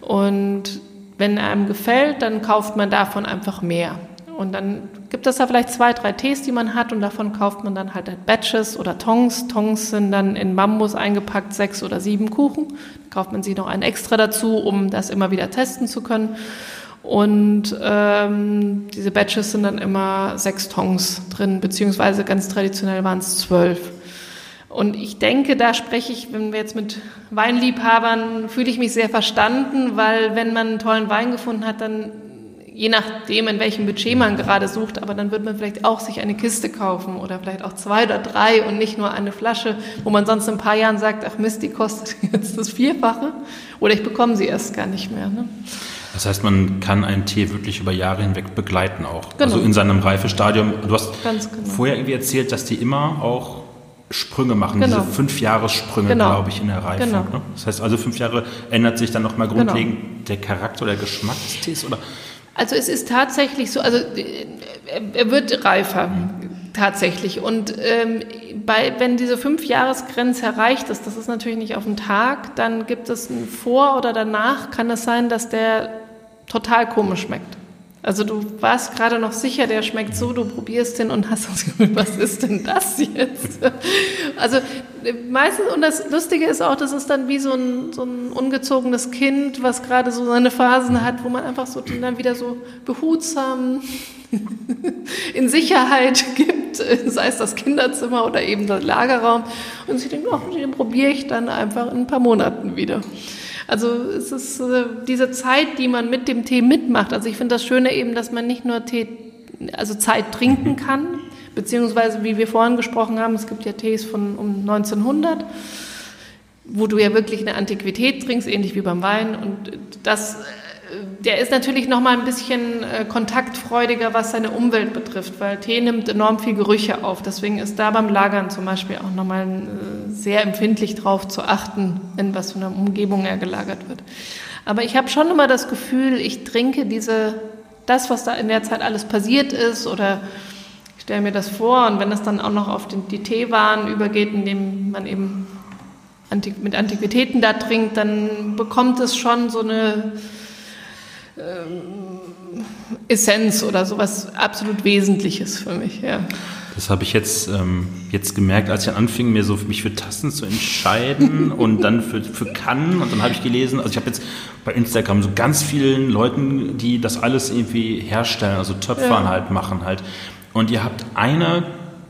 Und wenn einem gefällt, dann kauft man davon einfach mehr. Und dann gibt es da vielleicht zwei, drei Tees, die man hat und davon kauft man dann halt Batches oder Tongs. Tongs sind dann in Bambus eingepackt, sechs oder sieben Kuchen. Da kauft man sie noch einen extra dazu, um das immer wieder testen zu können. Und ähm, diese Batches sind dann immer sechs Tongs drin, beziehungsweise ganz traditionell waren es zwölf. Und ich denke, da spreche ich, wenn wir jetzt mit Weinliebhabern, fühle ich mich sehr verstanden, weil wenn man einen tollen Wein gefunden hat, dann je nachdem, in welchem Budget man gerade sucht, aber dann wird man vielleicht auch sich eine Kiste kaufen oder vielleicht auch zwei oder drei und nicht nur eine Flasche, wo man sonst in ein paar Jahren sagt, ach Mist, die kostet jetzt das Vierfache oder ich bekomme sie erst gar nicht mehr. Ne? Das heißt, man kann einen Tee wirklich über Jahre hinweg begleiten auch. Genau. Also in seinem Reifestadium. Du hast genau. vorher irgendwie erzählt, dass die immer auch Sprünge machen, genau. diese fünf Jahressprünge, genau. glaube ich, in der Reifung. Genau. Ne? Das heißt also, fünf Jahre ändert sich dann nochmal genau. grundlegend der Charakter oder der Geschmack des Tees, oder? Also es ist tatsächlich so, also er wird reifer tatsächlich. Und ähm, bei, wenn diese Fünfjahresgrenze erreicht ist, das ist natürlich nicht auf den Tag, dann gibt es ein Vor oder danach kann es sein, dass der total komisch schmeckt. Also du warst gerade noch sicher, der schmeckt so, du probierst den und hast das Gefühl, was ist denn das jetzt? Also meistens, und das Lustige ist auch, das ist dann wie so ein, so ein ungezogenes Kind, was gerade so seine Phasen hat, wo man einfach so dann wieder so behutsam in Sicherheit gibt, sei es das Kinderzimmer oder eben der Lagerraum. Und sie denken, oh, den probiere ich dann einfach in ein paar Monaten wieder. Also es ist äh, diese Zeit, die man mit dem Tee mitmacht. Also ich finde das Schöne eben, dass man nicht nur Tee, also Zeit trinken kann, beziehungsweise wie wir vorhin gesprochen haben, es gibt ja Tees von um 1900 wo du ja wirklich eine Antiquität trinkst, ähnlich wie beim Wein. Und das der ist natürlich noch mal ein bisschen äh, kontaktfreudiger, was seine Umwelt betrifft, weil Tee nimmt enorm viel Gerüche auf. Deswegen ist da beim Lagern zum Beispiel auch noch mal äh, sehr empfindlich darauf zu achten, in was für einer Umgebung er gelagert wird. Aber ich habe schon immer das Gefühl, ich trinke diese, das, was da in der Zeit alles passiert ist, oder ich stelle mir das vor, und wenn das dann auch noch auf den, die Teewaren übergeht, indem man eben mit Antiquitäten da trinkt, dann bekommt es schon so eine ähm, Essenz oder sowas absolut Wesentliches für mich, ja. Das habe ich jetzt, ähm, jetzt gemerkt, als ich anfing, mir so mich für Tassen zu entscheiden und dann für, für Kannen. Und dann habe ich gelesen, also ich habe jetzt bei Instagram so ganz vielen Leuten, die das alles irgendwie herstellen, also Töpfern ja. halt machen halt. Und ihr habt eine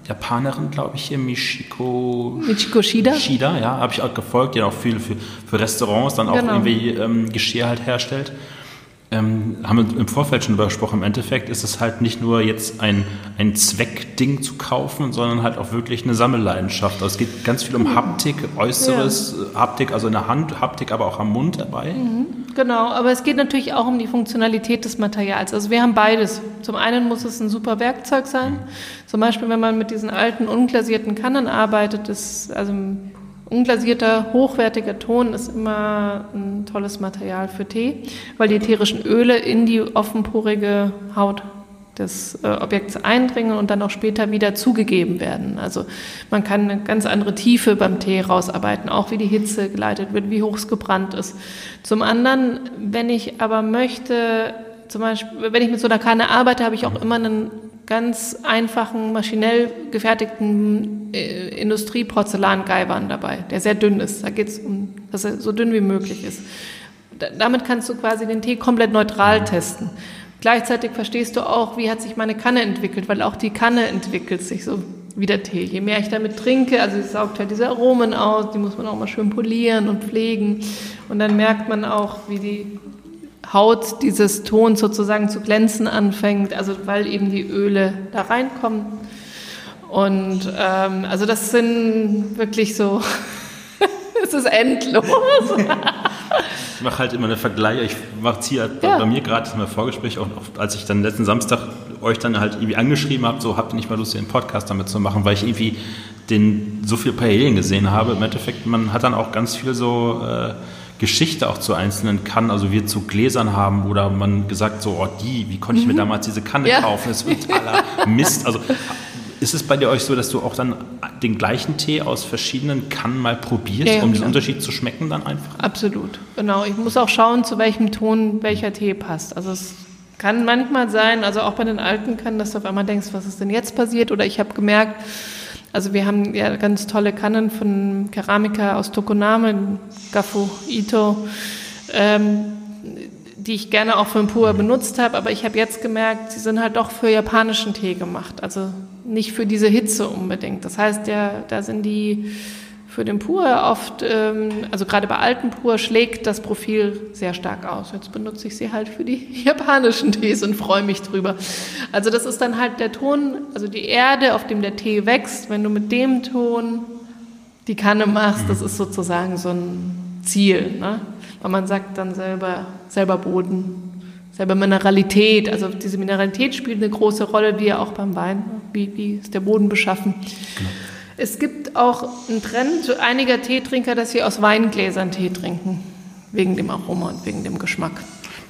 Japanerin, glaube ich, hier, Michiko, Michiko Shida. Shida, ja, habe ich auch gefolgt, die auch viel für, für Restaurants dann auch genau. irgendwie ähm, Geschirr halt herstellt ähm, haben wir im Vorfeld schon darüber gesprochen, im Endeffekt ist es halt nicht nur jetzt ein, ein Zweckding zu kaufen, sondern halt auch wirklich eine Sammelleidenschaft. Also es geht ganz viel um Haptik, Äußeres, ja. Haptik, also in der Hand, Haptik aber auch am Mund dabei. Mhm, genau, aber es geht natürlich auch um die Funktionalität des Materials. Also wir haben beides. Zum einen muss es ein super Werkzeug sein. Mhm. Zum Beispiel, wenn man mit diesen alten, unglasierten Kannen arbeitet, ist also Unglasierter, hochwertiger Ton ist immer ein tolles Material für Tee, weil die ätherischen Öle in die offenporige Haut des äh, Objekts eindringen und dann auch später wieder zugegeben werden. Also man kann eine ganz andere Tiefe beim Tee rausarbeiten, auch wie die Hitze geleitet wird, wie hoch es gebrannt ist. Zum anderen, wenn ich aber möchte, zum Beispiel, wenn ich mit so einer Kanne arbeite, habe ich auch immer einen ganz einfachen, maschinell gefertigten äh, Industrieporzellangeibern dabei, der sehr dünn ist. Da geht es um, dass er so dünn wie möglich ist. Da, damit kannst du quasi den Tee komplett neutral testen. Gleichzeitig verstehst du auch, wie hat sich meine Kanne entwickelt, weil auch die Kanne entwickelt sich so wie der Tee. Je mehr ich damit trinke, also es saugt halt diese Aromen aus, die muss man auch mal schön polieren und pflegen. Und dann merkt man auch, wie die Haut dieses Ton sozusagen zu glänzen anfängt, also weil eben die Öle da reinkommen. Und ähm, also das sind wirklich so, es ist endlos. ich mache halt immer eine Vergleiche. Ich mache hier halt ja. bei mir gerade im Vorgespräch, auch als ich dann letzten Samstag euch dann halt irgendwie angeschrieben habe, so habt ihr nicht mal Lust, den Podcast damit zu machen, weil ich irgendwie den so viele Parallelen gesehen habe. Im Endeffekt, man hat dann auch ganz viel so äh, Geschichte auch zu einzelnen Kannen, also wir zu Gläsern haben oder man gesagt so, oh die, wie konnte ich mir mhm. damals diese Kanne ja. kaufen? Das wird totaler Mist. Also ist es bei dir euch so, dass du auch dann den gleichen Tee aus verschiedenen Kannen mal probierst, ja, um den Unterschied zu schmecken dann einfach? Absolut, genau. Ich muss auch schauen, zu welchem Ton welcher Tee passt. Also es kann manchmal sein, also auch bei den alten Kannen, dass du auf einmal denkst, was ist denn jetzt passiert? Oder ich habe gemerkt, also wir haben ja ganz tolle Kannen von Keramiker aus Tokoname, Gafu Ito, ähm, die ich gerne auch für den Pur benutzt habe, aber ich habe jetzt gemerkt, sie sind halt doch für japanischen Tee gemacht, also nicht für diese Hitze unbedingt. Das heißt, ja, da sind die für den Pur oft, ähm, also gerade bei alten Pur schlägt das Profil sehr stark aus. Jetzt benutze ich sie halt für die japanischen Tees und freue mich drüber. Also das ist dann halt der Ton, also die Erde, auf dem der Tee wächst. Wenn du mit dem Ton die Kanne machst, das ist sozusagen so ein Ziel. Ne? Weil man sagt dann selber, selber Boden, selber Mineralität. Also diese Mineralität spielt eine große Rolle, wie ja auch beim Wein. Wie, wie ist der Boden beschaffen? Genau. Es gibt auch einen Trend einiger Teetrinker, dass sie aus Weingläsern Tee trinken, wegen dem Aroma und wegen dem Geschmack.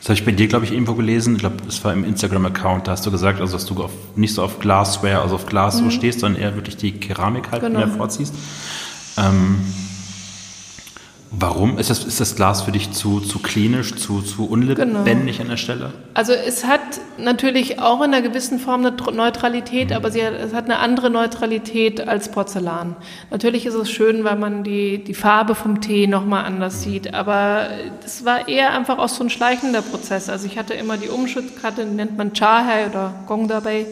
Das habe ich bei dir, glaube ich, irgendwo gelesen. Ich glaube, das war im Instagram-Account. Da hast du gesagt, also dass du auf, nicht so auf Glassware, also auf Glas mhm. so stehst, sondern eher wirklich die Keramik halt genau. mehr vorziehst. Ähm, Warum? Ist das, ist das Glas für dich zu, zu klinisch, zu, zu unlebendig genau. an der Stelle? Also es hat natürlich auch in einer gewissen Form eine Neutralität, mhm. aber sie hat, es hat eine andere Neutralität als Porzellan. Natürlich ist es schön, weil man die, die Farbe vom Tee nochmal anders mhm. sieht, aber es war eher einfach auch so ein schleichender Prozess. Also ich hatte immer die Umschuttkarte, die nennt man Chahai oder Gong dabei.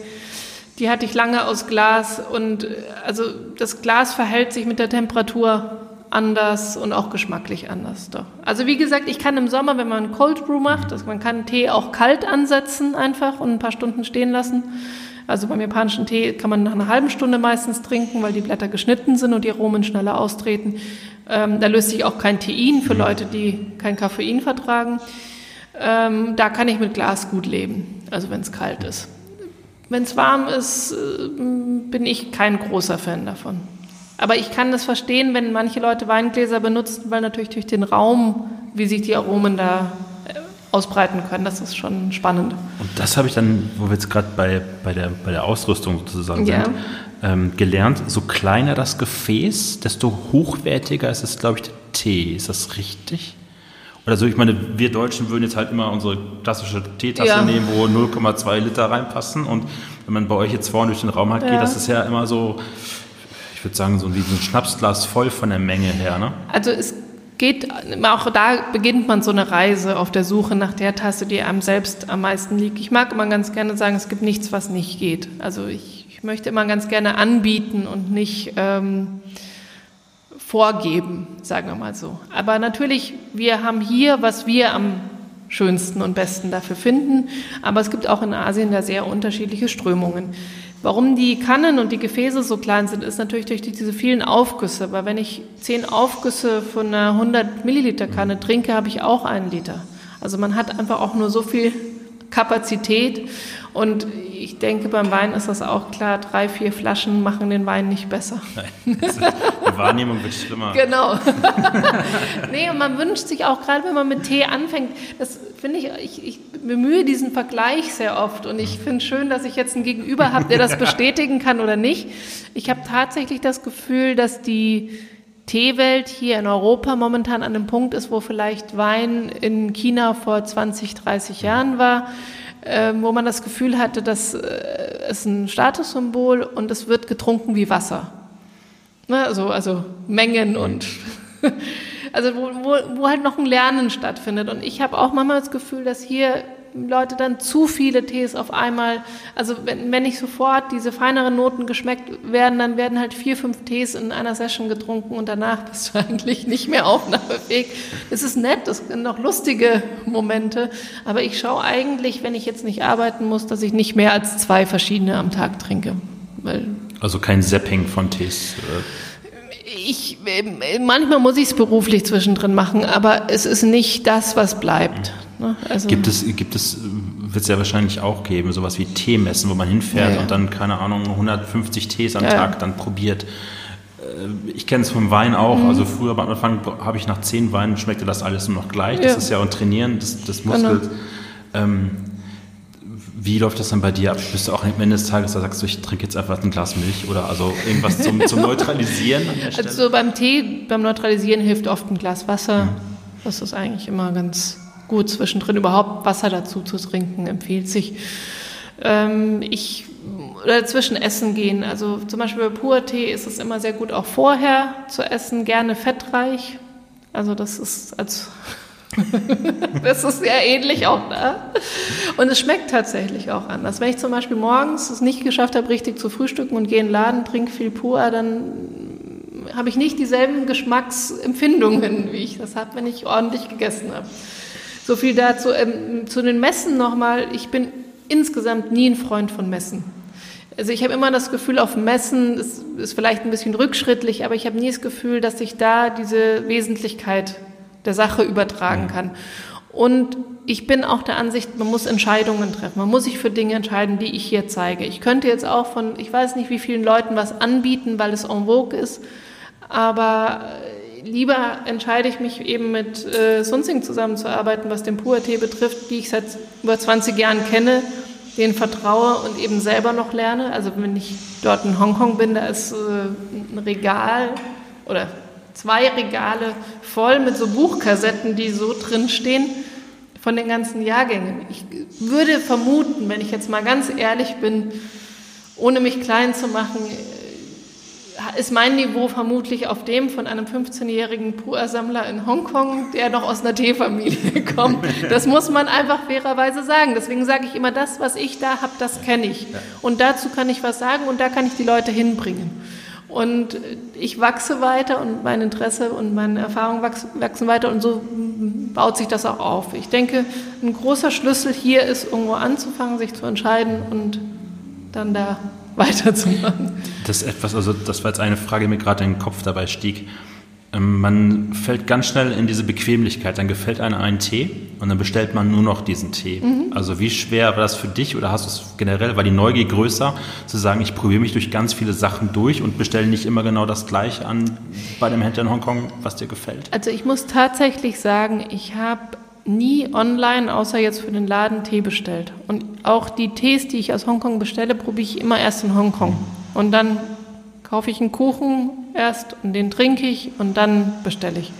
Die hatte ich lange aus Glas und also das Glas verhält sich mit der Temperatur anders und auch geschmacklich anders. Doch. Also wie gesagt, ich kann im Sommer, wenn man einen Cold Brew macht, also man kann Tee auch kalt ansetzen einfach und ein paar Stunden stehen lassen. Also beim japanischen Tee kann man nach einer halben Stunde meistens trinken, weil die Blätter geschnitten sind und die Aromen schneller austreten. Ähm, da löst sich auch kein Tein für Leute, die kein Koffein vertragen. Ähm, da kann ich mit Glas gut leben, also wenn es kalt ist. Wenn es warm ist, äh, bin ich kein großer Fan davon. Aber ich kann das verstehen, wenn manche Leute Weingläser benutzen, weil natürlich durch den Raum, wie sich die Aromen da äh, ausbreiten können, das ist schon spannend. Und das habe ich dann, wo wir jetzt gerade bei, bei, der, bei der Ausrüstung sozusagen ja. sind, ähm, gelernt, so kleiner das Gefäß, desto hochwertiger ist es, glaube ich, der Tee. Ist das richtig? Oder so, ich meine, wir Deutschen würden jetzt halt immer unsere klassische Teetasse ja. nehmen, wo 0,2 Liter reinpassen. Und wenn man bei euch jetzt vorne durch den Raum halt ja. geht, das ist ja immer so ich würde sagen, so wie so ein Schnapsglas voll von der Menge her. Ne? Also es geht, auch da beginnt man so eine Reise auf der Suche nach der Tasse, die einem selbst am meisten liegt. Ich mag immer ganz gerne sagen, es gibt nichts, was nicht geht. Also ich, ich möchte immer ganz gerne anbieten und nicht ähm, vorgeben, sagen wir mal so. Aber natürlich, wir haben hier, was wir am schönsten und besten dafür finden. Aber es gibt auch in Asien da sehr unterschiedliche Strömungen. Warum die Kannen und die Gefäße so klein sind, ist natürlich durch diese vielen Aufgüsse. Weil wenn ich zehn Aufgüsse von einer 100 Milliliter Kanne trinke, habe ich auch einen Liter. Also man hat einfach auch nur so viel Kapazität. Und ich denke, beim Wein ist das auch klar, drei, vier Flaschen machen den Wein nicht besser. Nein, die Wahrnehmung wird schlimmer. Genau. nee, und man wünscht sich auch, gerade wenn man mit Tee anfängt, das finde ich, ich, ich bemühe diesen Vergleich sehr oft und ich finde schön, dass ich jetzt einen Gegenüber habe, der das bestätigen kann oder nicht. Ich habe tatsächlich das Gefühl, dass die Teewelt hier in Europa momentan an dem Punkt ist, wo vielleicht Wein in China vor 20, 30 Jahren war, äh, wo man das Gefühl hatte, das äh, ist ein Statussymbol und es wird getrunken wie Wasser. Ne? Also, also Mengen und also wo, wo, wo halt noch ein Lernen stattfindet. Und ich habe auch manchmal das Gefühl, dass hier Leute dann zu viele Tees auf einmal, also wenn, wenn nicht sofort diese feineren Noten geschmeckt werden, dann werden halt vier, fünf Tees in einer Session getrunken und danach bist du eigentlich nicht mehr aufnahmefähig. Es ist nett, es sind noch lustige Momente, aber ich schaue eigentlich, wenn ich jetzt nicht arbeiten muss, dass ich nicht mehr als zwei verschiedene am Tag trinke. also kein Zapping von Tees. Äh ich, äh, manchmal muss ich es beruflich zwischendrin machen, aber es ist nicht das, was bleibt. Ne? Also gibt es, gibt es, wird es ja wahrscheinlich auch geben, sowas wie Teemessen, wo man hinfährt ja, und dann, keine Ahnung, 150 Tees am ja, Tag dann probiert. ich kenne es vom Wein auch. Mhm. Also früher am Anfang habe ich nach zehn Weinen schmeckte das alles nur noch gleich. Das ja. ist ja ein Trainieren des, des Muskels. Genau. Ähm, wie läuft das dann bei dir ab? Bist du auch am Ende des Tages, da sagst du, ich trinke jetzt einfach ein Glas Milch oder also irgendwas zum, zum Neutralisieren? Also beim Tee, beim Neutralisieren hilft oft ein Glas Wasser. Das ist eigentlich immer ganz gut zwischendrin. Überhaupt Wasser dazu zu trinken empfiehlt sich. Ähm, ich oder zwischen Essen gehen. Also zum Beispiel bei Pur-Tee ist es immer sehr gut, auch vorher zu essen, gerne fettreich. Also das ist als das ist sehr ähnlich auch da. Und es schmeckt tatsächlich auch anders. Wenn ich zum Beispiel morgens es nicht geschafft habe, richtig zu frühstücken und gehe in den Laden, trinke viel pur, dann habe ich nicht dieselben Geschmacksempfindungen, wie ich das habe, wenn ich ordentlich gegessen habe. So viel dazu. Ähm, zu den Messen nochmal. Ich bin insgesamt nie ein Freund von Messen. Also ich habe immer das Gefühl, auf Messen ist, ist vielleicht ein bisschen rückschrittlich, aber ich habe nie das Gefühl, dass ich da diese Wesentlichkeit der Sache übertragen kann. Und ich bin auch der Ansicht, man muss Entscheidungen treffen. Man muss sich für Dinge entscheiden, die ich hier zeige. Ich könnte jetzt auch von, ich weiß nicht, wie vielen Leuten was anbieten, weil es en vogue ist, aber lieber entscheide ich mich eben mit äh, Sunsing zusammenzuarbeiten, was den Puer-Tee betrifft, die ich seit über 20 Jahren kenne denen vertraue und eben selber noch lerne. Also wenn ich dort in Hongkong bin, da ist äh, ein Regal oder zwei Regale voll mit so Buchkassetten, die so drin stehen von den ganzen Jahrgängen. Ich würde vermuten, wenn ich jetzt mal ganz ehrlich bin, ohne mich klein zu machen, ist mein Niveau vermutlich auf dem von einem 15-jährigen Pur-Sammler in Hongkong, der noch aus einer Teefamilie kommt. Das muss man einfach fairerweise sagen. Deswegen sage ich immer, das, was ich da habe, das kenne ich. Und dazu kann ich was sagen und da kann ich die Leute hinbringen. Und ich wachse weiter und mein Interesse und meine Erfahrungen wachsen weiter und so baut sich das auch auf. Ich denke, ein großer Schlüssel hier ist, irgendwo anzufangen, sich zu entscheiden und dann da weiterzumachen. Das ist etwas, also das war jetzt eine Frage, die mir gerade in den Kopf dabei stieg. Ähm, man fällt ganz schnell in diese Bequemlichkeit. Dann gefällt einem ein Tee und dann bestellt man nur noch diesen Tee. Mhm. Also wie schwer war das für dich oder hast du es generell, war die Neugier größer, zu sagen, ich probiere mich durch ganz viele Sachen durch und bestelle nicht immer genau das Gleiche an bei dem Händler in Hongkong, was dir gefällt? Also ich muss tatsächlich sagen, ich habe nie online, außer jetzt für den Laden, Tee bestellt. Und auch die Tees, die ich aus Hongkong bestelle, probiere ich immer erst in Hongkong. Und dann kaufe ich einen Kuchen erst und den trinke ich und dann bestelle ich.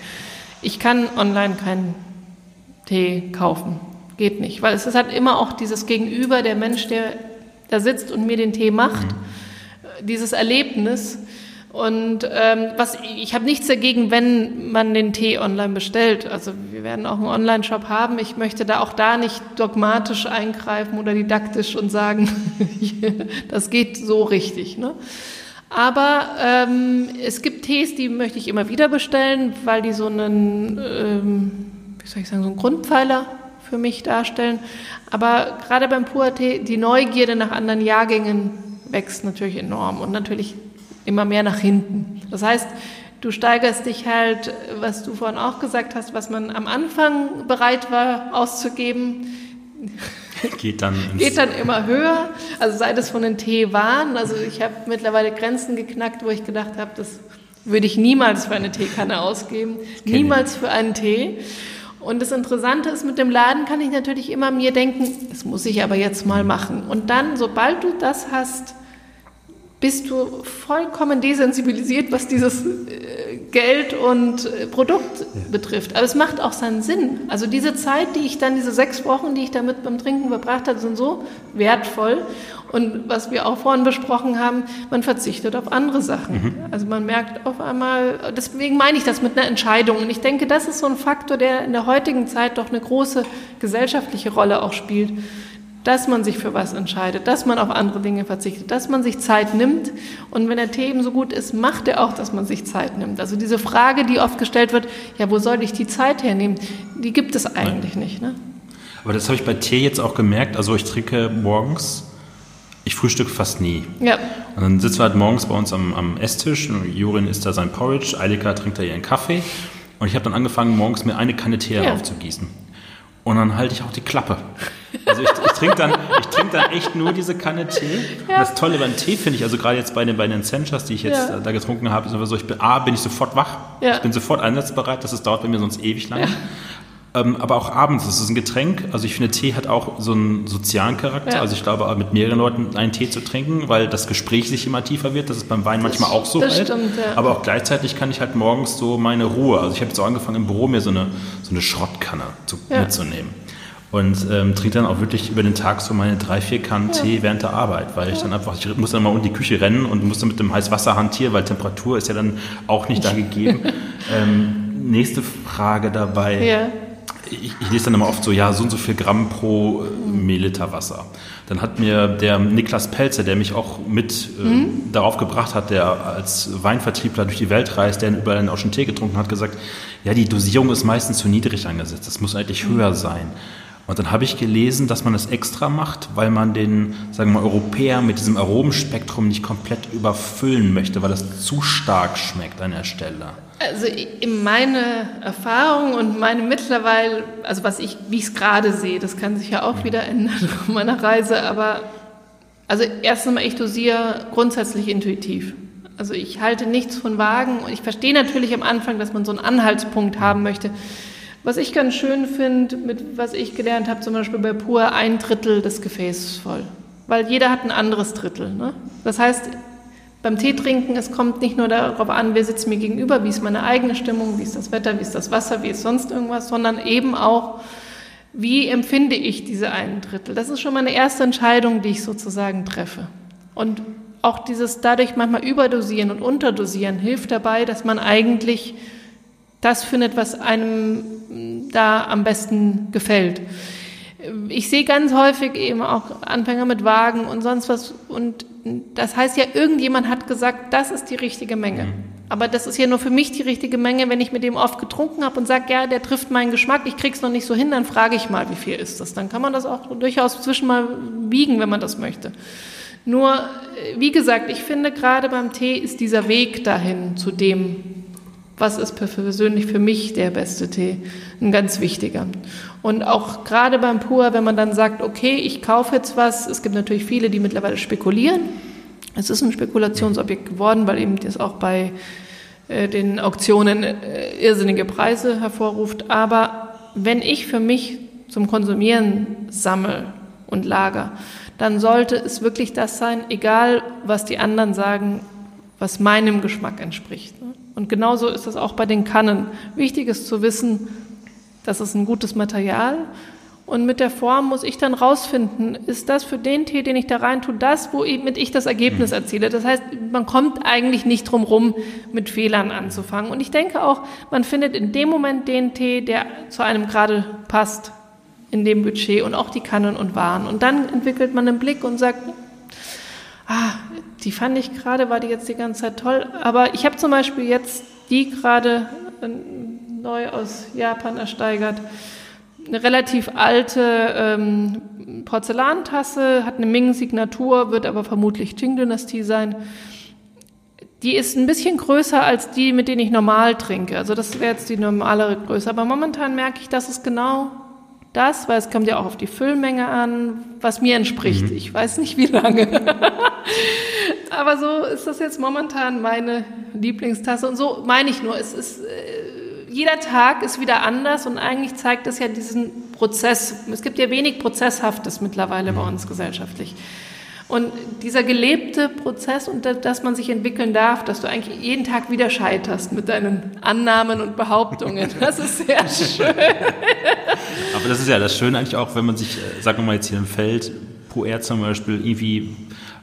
Ich kann online keinen Tee kaufen. Geht nicht. Weil es ist halt immer auch dieses Gegenüber, der Mensch, der da sitzt und mir den Tee macht, mhm. dieses Erlebnis. Und ähm, was ich habe nichts dagegen, wenn man den Tee online bestellt. Also wir werden auch einen Online-Shop haben. Ich möchte da auch da nicht dogmatisch eingreifen oder didaktisch und sagen, das geht so richtig. Ne? Aber ähm, es gibt Tees, die möchte ich immer wieder bestellen, weil die so einen, ähm, wie soll ich sagen, so einen Grundpfeiler für mich darstellen. Aber gerade beim Pur-Tee, die Neugierde nach anderen Jahrgängen wächst natürlich enorm und natürlich immer mehr nach hinten. Das heißt, du steigerst dich halt, was du vorhin auch gesagt hast, was man am Anfang bereit war auszugeben, geht dann, geht dann immer höher. Also sei das von den Teewaren. Also ich habe mittlerweile Grenzen geknackt, wo ich gedacht habe, das würde ich niemals für eine Teekanne ausgeben, niemals für einen Tee. Und das Interessante ist, mit dem Laden kann ich natürlich immer mir denken, das muss ich aber jetzt mal machen. Und dann, sobald du das hast, bist du vollkommen desensibilisiert, was dieses äh, Geld und äh, Produkt betrifft. Aber es macht auch seinen Sinn. Also diese Zeit, die ich dann, diese sechs Wochen, die ich damit beim Trinken verbracht habe, sind so wertvoll. Und was wir auch vorhin besprochen haben, man verzichtet auf andere Sachen. Mhm. Also man merkt auf einmal, deswegen meine ich das mit einer Entscheidung. Und ich denke, das ist so ein Faktor, der in der heutigen Zeit doch eine große gesellschaftliche Rolle auch spielt dass man sich für was entscheidet, dass man auf andere Dinge verzichtet, dass man sich Zeit nimmt. Und wenn der Tee eben so gut ist, macht er auch, dass man sich Zeit nimmt. Also diese Frage, die oft gestellt wird, ja, wo soll ich die Zeit hernehmen, die gibt es eigentlich Nein. nicht. Ne? Aber das habe ich bei Tee jetzt auch gemerkt. Also ich trinke morgens, ich frühstücke fast nie. Ja. Und dann sitzen wir halt morgens bei uns am, am Esstisch. Jurin isst da sein Porridge, Eilika trinkt da ihren Kaffee. Und ich habe dann angefangen, morgens mir eine Kanne Tee ja. aufzugießen. Und dann halte ich auch die Klappe. Also ich, ich trinke dann, trink dann echt nur diese Kanne Tee. Ja. das Tolle beim Tee finde ich, also gerade jetzt bei den, bei den Essentials, die ich jetzt ja. da getrunken habe, ist so, ich bin, A, bin ich sofort wach. Ja. Ich bin sofort einsatzbereit. Das ist, dauert bei mir sonst ewig lang. Ähm, aber auch abends, das ist ein Getränk. Also ich finde, Tee hat auch so einen sozialen Charakter. Ja. Also ich glaube, mit mehreren Leuten einen Tee zu trinken, weil das Gespräch sich immer tiefer wird. Das ist beim Wein manchmal auch so. Halt. stimmt, ja. Aber auch gleichzeitig kann ich halt morgens so meine Ruhe. Also ich habe jetzt auch angefangen im Büro mir so eine, so eine Schrottkanne zu, ja. mitzunehmen. Und ähm, trinke dann auch wirklich über den Tag so meine drei, vier Kannen Tee während der Arbeit, weil ich dann einfach, ich muss dann mal um die Küche rennen und muss dann mit dem Heißwasser hantieren, weil Temperatur ist ja dann auch nicht da gegeben. ähm, nächste Frage dabei. Ich, ich, lese dann immer oft so, ja, so und so viel Gramm pro äh, Milliliter Wasser. Dann hat mir der Niklas Pelzer, der mich auch mit äh, mhm. darauf gebracht hat, der als Weinvertriebler durch die Welt reist, der überall auch schon Tee getrunken hat, gesagt, ja, die Dosierung ist meistens zu niedrig angesetzt, das muss eigentlich mhm. höher sein. Und dann habe ich gelesen, dass man das extra macht, weil man den, sagen wir mal, Europäer mit diesem Aromenspektrum nicht komplett überfüllen möchte, weil das zu stark schmeckt an der Stelle. Also meine Erfahrung und meine mittlerweile, also was ich, wie ich es gerade sehe, das kann sich ja auch wieder ändern auf meiner Reise, aber also erst einmal, ich dosiere grundsätzlich intuitiv. Also ich halte nichts von Wagen und ich verstehe natürlich am Anfang, dass man so einen Anhaltspunkt haben möchte. Was ich ganz schön finde, mit was ich gelernt habe, zum Beispiel bei Pur, ein Drittel des Gefäßes voll. Weil jeder hat ein anderes Drittel. Ne? Das heißt, beim Tee trinken, es kommt nicht nur darauf an, wer sitzt mir gegenüber, wie ist meine eigene Stimmung, wie ist das Wetter, wie ist das Wasser, wie ist sonst irgendwas, sondern eben auch, wie empfinde ich diese einen Drittel. Das ist schon meine erste Entscheidung, die ich sozusagen treffe. Und auch dieses dadurch manchmal überdosieren und unterdosieren hilft dabei, dass man eigentlich das findet, was einem da am besten gefällt. Ich sehe ganz häufig eben auch Anfänger mit Wagen und sonst was und das heißt ja, irgendjemand hat gesagt, das ist die richtige Menge. Mhm. Aber das ist ja nur für mich die richtige Menge, wenn ich mit dem oft getrunken habe und sage, ja, der trifft meinen Geschmack, ich krieg's noch nicht so hin, dann frage ich mal, wie viel ist das? Dann kann man das auch durchaus zwischen mal wiegen, wenn man das möchte. Nur, äh, wie gesagt, ich finde gerade beim Tee ist dieser Weg dahin zu dem, was ist persönlich für mich der beste Tee, ein ganz wichtiger. Und auch gerade beim Pur, wenn man dann sagt, okay, ich kaufe jetzt was, es gibt natürlich viele, die mittlerweile spekulieren. Es ist ein Spekulationsobjekt geworden, weil eben das auch bei äh, den Auktionen äh, irrsinnige Preise hervorruft. Aber wenn ich für mich zum Konsumieren sammle und lager, dann sollte es wirklich das sein, egal was die anderen sagen, was meinem Geschmack entspricht. Ne? Und genauso ist es auch bei den Kannen. Wichtig ist zu wissen, das ist ein gutes Material. Und mit der Form muss ich dann rausfinden, ist das für den Tee, den ich da rein tue, das, womit ich das Ergebnis mhm. erziele. Das heißt, man kommt eigentlich nicht drum rum, mit Fehlern anzufangen. Und ich denke auch, man findet in dem Moment den Tee, der zu einem gerade passt, in dem Budget und auch die Kannen und Waren. Und dann entwickelt man einen Blick und sagt, ah, die fand ich gerade, war die jetzt die ganze Zeit toll. Aber ich habe zum Beispiel jetzt die gerade äh, neu aus Japan ersteigert. Eine relativ alte ähm, Porzellantasse, hat eine Ming-Signatur, wird aber vermutlich Qing-Dynastie sein. Die ist ein bisschen größer als die, mit denen ich normal trinke. Also das wäre jetzt die normalere Größe. Aber momentan merke ich, dass es genau das, weil es kommt ja auch auf die Füllmenge an, was mir entspricht. Mhm. Ich weiß nicht wie lange. Aber so ist das jetzt momentan meine Lieblingstasse. Und so meine ich nur, es ist, äh, jeder Tag ist wieder anders und eigentlich zeigt es ja diesen Prozess. Es gibt ja wenig Prozesshaftes mittlerweile bei mhm. uns gesellschaftlich. Und dieser gelebte Prozess, und dass man sich entwickeln darf, dass du eigentlich jeden Tag wieder scheiterst mit deinen Annahmen und Behauptungen, das ist sehr schön. Aber das ist ja das Schöne eigentlich auch, wenn man sich, äh, sagen wir mal jetzt hier im Feld, Poer zum Beispiel, irgendwie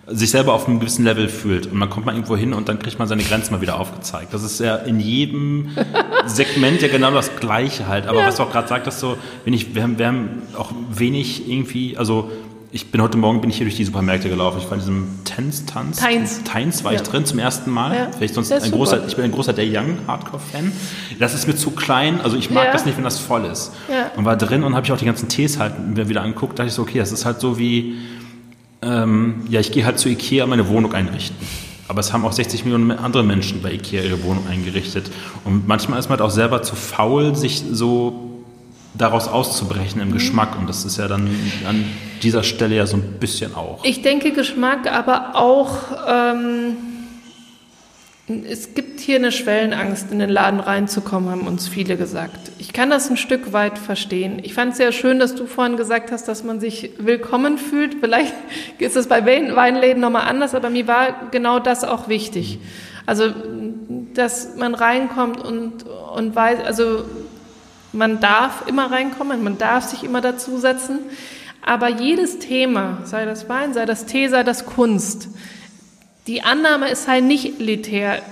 sich selber auf einem gewissen Level fühlt und man kommt mal irgendwo hin und dann kriegt man seine Grenzen mal wieder aufgezeigt. Das ist ja in jedem Segment ja genau das Gleiche halt. Aber ja. was du auch gerade sagtest, so, wenn ich, wir haben, wir haben auch wenig irgendwie, also ich bin heute Morgen bin ich hier durch die Supermärkte gelaufen. Ich war in diesem Tens, Tanz, Teins, Teins war ja. ich drin zum ersten Mal. Ja. Ich, sonst ein großer, ich bin ein großer Day Young Hardcore-Fan. Das ist mir zu klein, also ich mag ja. das nicht, wenn das voll ist. Und war drin und habe ich auch die ganzen Tees halt mir wieder angeguckt. Da dachte ich so, okay, das ist halt so wie, ähm, ja, ich gehe halt zu Ikea meine Wohnung einrichten. Aber es haben auch 60 Millionen andere Menschen bei Ikea ihre Wohnung eingerichtet. Und manchmal ist man halt auch selber zu faul, sich so daraus auszubrechen im mhm. Geschmack. Und das ist ja dann an dieser Stelle ja so ein bisschen auch. Ich denke Geschmack, aber auch, ähm, es gibt hier eine Schwellenangst, in den Laden reinzukommen, haben uns viele gesagt. Ich kann das ein Stück weit verstehen. Ich fand es sehr schön, dass du vorhin gesagt hast, dass man sich willkommen fühlt. Vielleicht ist es bei Weinläden nochmal anders, aber mir war genau das auch wichtig. Also, dass man reinkommt und, und weiß, also man darf immer reinkommen, man darf sich immer dazusetzen. Aber jedes Thema, sei das Wein, sei das Tee, sei das Kunst, die Annahme, es sei nicht elitär,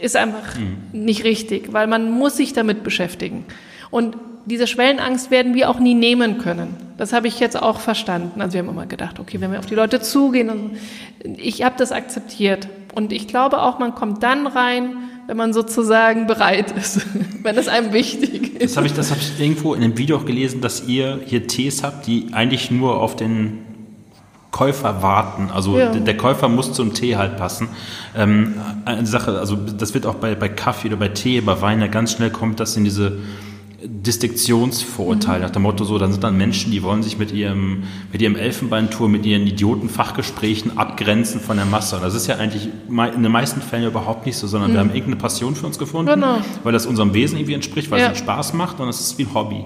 ist einfach mhm. nicht richtig, weil man muss sich damit beschäftigen. Und diese Schwellenangst werden wir auch nie nehmen können. Das habe ich jetzt auch verstanden. Also wir haben immer gedacht, okay, wenn wir auf die Leute zugehen, ich habe das akzeptiert. Und ich glaube auch, man kommt dann rein, wenn man sozusagen bereit ist, wenn es einem wichtig ist. Das habe ich, hab ich irgendwo in einem Video auch gelesen, dass ihr hier Tees habt, die eigentlich nur auf den Käufer warten. Also ja. der, Käufer muss zum Tee halt passen. Ähm, eine Sache, also das wird auch bei, bei Kaffee oder bei Tee, bei Wein ja ganz schnell kommt, das in diese Distinktionsvorurteil, nach dem Motto so, dann sind dann Menschen, die wollen sich mit ihrem, mit ihrem Elfenbeintour, mit ihren Idiotenfachgesprächen abgrenzen von der Masse. Und das ist ja eigentlich in den meisten Fällen überhaupt nicht so, sondern mhm. wir haben irgendeine Passion für uns gefunden, genau. weil das unserem Wesen irgendwie entspricht, weil ja. es uns Spaß macht und es ist wie ein Hobby.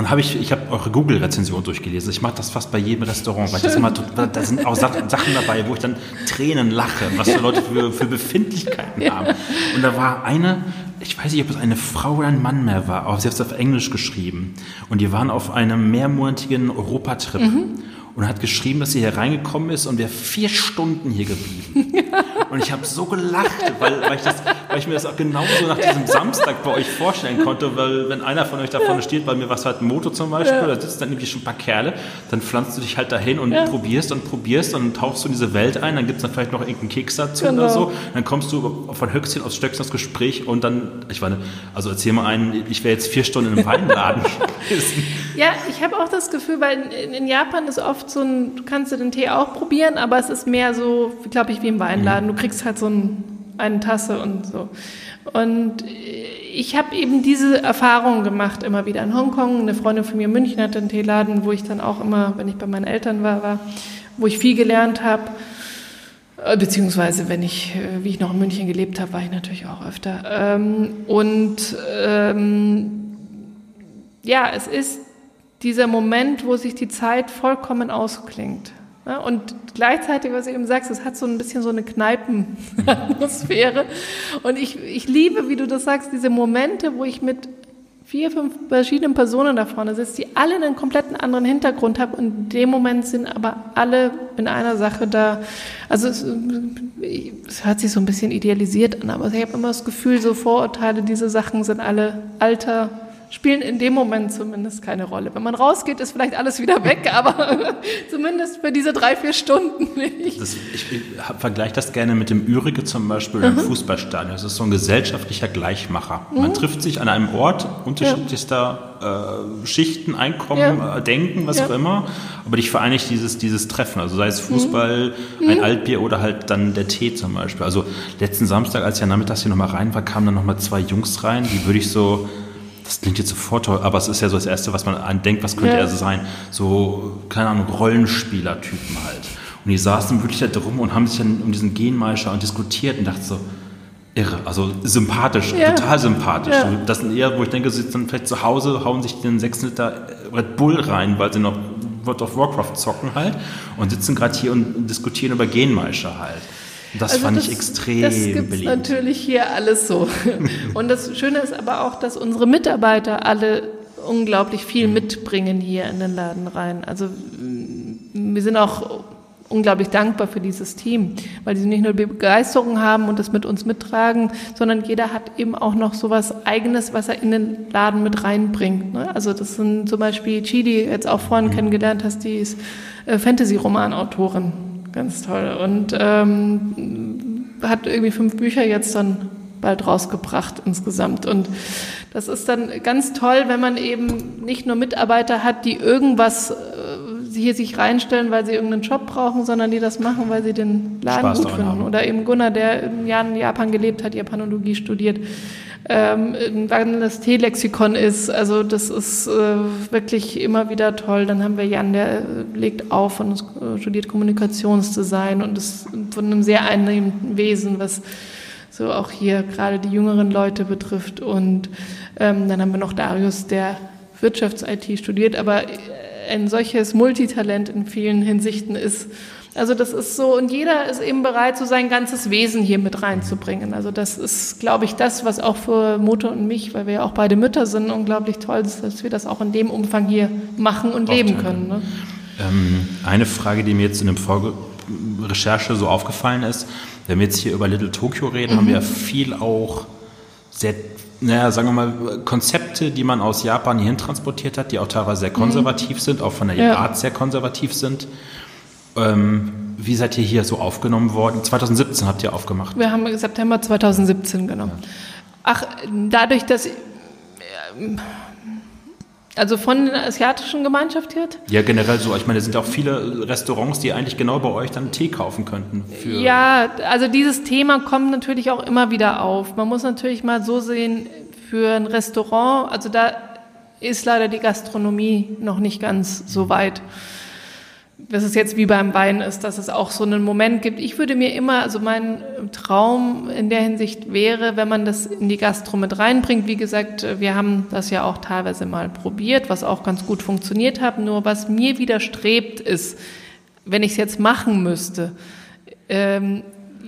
Und habe ich, ich habe eure Google-Rezension durchgelesen. Ich mache das fast bei jedem Restaurant, weil das immer, da sind auch Sachen dabei, wo ich dann Tränen lache, was für Leute für, für Befindlichkeiten ja. haben. Und da war eine, ich weiß nicht, ob es eine Frau oder ein Mann mehr war, aber sie hat es auf Englisch geschrieben. Und die waren auf einem mehrmonatigen Europatrip. Mhm und hat geschrieben, dass sie hier reingekommen ist und wäre vier Stunden hier geblieben. und ich habe so gelacht, weil, weil, ich das, weil ich mir das auch genauso nach diesem Samstag bei euch vorstellen konnte, weil wenn einer von euch da vorne steht, bei mir was halt ein Motor zum Beispiel, ja. da sitzen dann irgendwie schon ein paar Kerle, dann pflanzt du dich halt dahin und ja. probierst und probierst und tauchst du in diese Welt ein, dann gibt es dann vielleicht noch irgendeinen Keks dazu genau. oder so, dann kommst du von Höchstchen aus Stöckchen ins Gespräch und dann, ich meine, also erzähl mal einen, ich wäre jetzt vier Stunden in einem Weinladen gewesen. Ja, ich habe auch das Gefühl, weil in, in Japan ist oft so ein, du kannst den Tee auch probieren, aber es ist mehr so, glaube ich, wie im Weinladen. Du kriegst halt so ein, eine Tasse und so. Und ich habe eben diese Erfahrung gemacht, immer wieder in Hongkong. Eine Freundin von mir in München hatte einen Teeladen, wo ich dann auch immer, wenn ich bei meinen Eltern war, war wo ich viel gelernt habe. Äh, beziehungsweise, wenn ich, äh, wie ich noch in München gelebt habe, war ich natürlich auch öfter. Ähm, und ähm, ja, es ist dieser Moment, wo sich die Zeit vollkommen ausklingt. Und gleichzeitig, was du eben sagst, es hat so ein bisschen so eine Kneipenatmosphäre. Und ich, ich liebe, wie du das sagst, diese Momente, wo ich mit vier, fünf verschiedenen Personen da vorne sitze, die alle einen kompletten anderen Hintergrund haben und in dem Moment sind aber alle in einer Sache da. Also es, es hört sich so ein bisschen idealisiert an, aber ich habe immer das Gefühl, so Vorurteile, diese Sachen sind alle alter, spielen in dem Moment zumindest keine Rolle. Wenn man rausgeht, ist vielleicht alles wieder weg, aber zumindest für diese drei, vier Stunden nicht. Das, ich, ich vergleiche das gerne mit dem Ürige zum Beispiel im mhm. Fußballstadion. Das ist so ein gesellschaftlicher Gleichmacher. Mhm. Man trifft sich an einem Ort unterschiedlichster ja. äh, Schichten, Einkommen, ja. äh, Denken, was ja. auch immer, aber dich vereinigt dieses, dieses Treffen. Also sei es Fußball, mhm. ein mhm. Altbier oder halt dann der Tee zum Beispiel. Also letzten Samstag, als ich ja nachmittags hier nochmal rein war, kamen dann nochmal zwei Jungs rein, die würde ich so das klingt jetzt sofort toll, aber es ist ja so das Erste, was man andenkt, was könnte ja. er so sein? So, keine Ahnung, Rollenspieler-Typen halt. Und die saßen wirklich da drum und haben sich dann um diesen Genmeischer und diskutiert und dachte so, irre, also sympathisch, ja. total sympathisch. Ja. Das sind eher, wo ich denke, sie sitzen vielleicht zu Hause, hauen sich den 6 Liter Red Bull rein, weil sie noch World of Warcraft zocken halt und sitzen gerade hier und diskutieren über Genmeischer halt. Das also fand das, ich extrem Das gibt natürlich hier alles so. Und das Schöne ist aber auch, dass unsere Mitarbeiter alle unglaublich viel mhm. mitbringen hier in den Laden rein. Also mm, wir sind auch unglaublich dankbar für dieses Team, weil sie nicht nur Begeisterung haben und das mit uns mittragen, sondern jeder hat eben auch noch so was Eigenes, was er in den Laden mit reinbringt. Ne? Also das sind zum Beispiel Chidi, jetzt auch vorhin mhm. kennengelernt hast, die ist äh, Fantasy-Roman-Autorin ganz toll. Und ähm, hat irgendwie fünf Bücher jetzt dann bald rausgebracht insgesamt. Und das ist dann ganz toll, wenn man eben nicht nur Mitarbeiter hat, die irgendwas hier sich reinstellen, weil sie irgendeinen Job brauchen, sondern die das machen, weil sie den Laden Spaß gut finden. Haben. Oder eben Gunnar, der im Jahr in Japan gelebt hat, Japanologie studiert. ähm, irgendwann das Teelexikon ist. Also das ist äh, wirklich immer wieder toll. Dann haben wir Jan, der legt auf und studiert Kommunikationsdesign und ist von einem sehr einnehmenden Wesen, was so auch hier gerade die jüngeren Leute betrifft. Und ähm, dann haben wir noch Darius, der Wirtschafts-IT studiert, aber ein solches Multitalent in vielen Hinsichten ist. Also das ist so, und jeder ist eben bereit, so sein ganzes Wesen hier mit reinzubringen. Also das ist, glaube ich, das, was auch für Mutter und mich, weil wir ja auch beide Mütter sind, unglaublich toll ist, dass wir das auch in dem Umfang hier machen und leben können. Ne? Ähm, eine Frage, die mir jetzt in der Recherche so aufgefallen ist, wenn wir jetzt hier über Little Tokyo reden, mhm. haben wir viel auch sehr naja, sagen wir mal, Konzepte, die man aus Japan hierhin transportiert hat, die auch teilweise sehr konservativ mhm. sind, auch von der ja. Art sehr konservativ sind. Ähm, wie seid ihr hier so aufgenommen worden? 2017 habt ihr aufgemacht. Wir haben September 2017 genommen. Ja. Ach, dadurch, dass also von der asiatischen Gemeinschaft jetzt? Ja, generell so. Ich meine, es sind auch viele Restaurants, die eigentlich genau bei euch dann Tee kaufen könnten. ja, also dieses Thema kommt natürlich auch immer wieder auf. Man muss natürlich mal so sehen, für ein Restaurant, also da ist leider die Gastronomie noch nicht ganz so weit dass es jetzt wie beim Wein ist, dass es auch so einen Moment gibt. Ich würde mir immer, also mein Traum in der Hinsicht wäre, wenn man das in die Gastro mit reinbringt. Wie gesagt, wir haben das ja auch teilweise mal probiert, was auch ganz gut funktioniert hat. Nur was mir widerstrebt ist, wenn ich es jetzt machen müsste, ähm,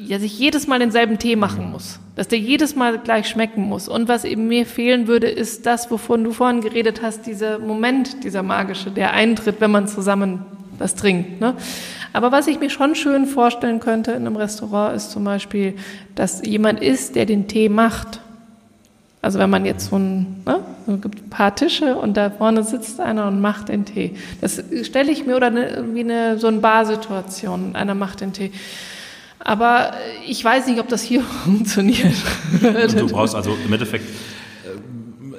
dass ich jedes Mal denselben Tee machen muss, dass der jedes Mal gleich schmecken muss. Und was eben mir fehlen würde, ist das, wovon du vorhin geredet hast, dieser Moment, dieser magische, der eintritt, wenn man zusammen das trinkt. Ne? Aber was ich mir schon schön vorstellen könnte in einem Restaurant ist zum Beispiel, dass jemand ist, der den Tee macht. Also wenn man jetzt so ein, ne, es gibt ein paar Tische und da vorne sitzt einer und macht den Tee. Das stelle ich mir oder eine, wie eine so eine Barsituation, einer macht den Tee. Aber ich weiß nicht, ob das hier funktioniert. Und du brauchst also im Endeffekt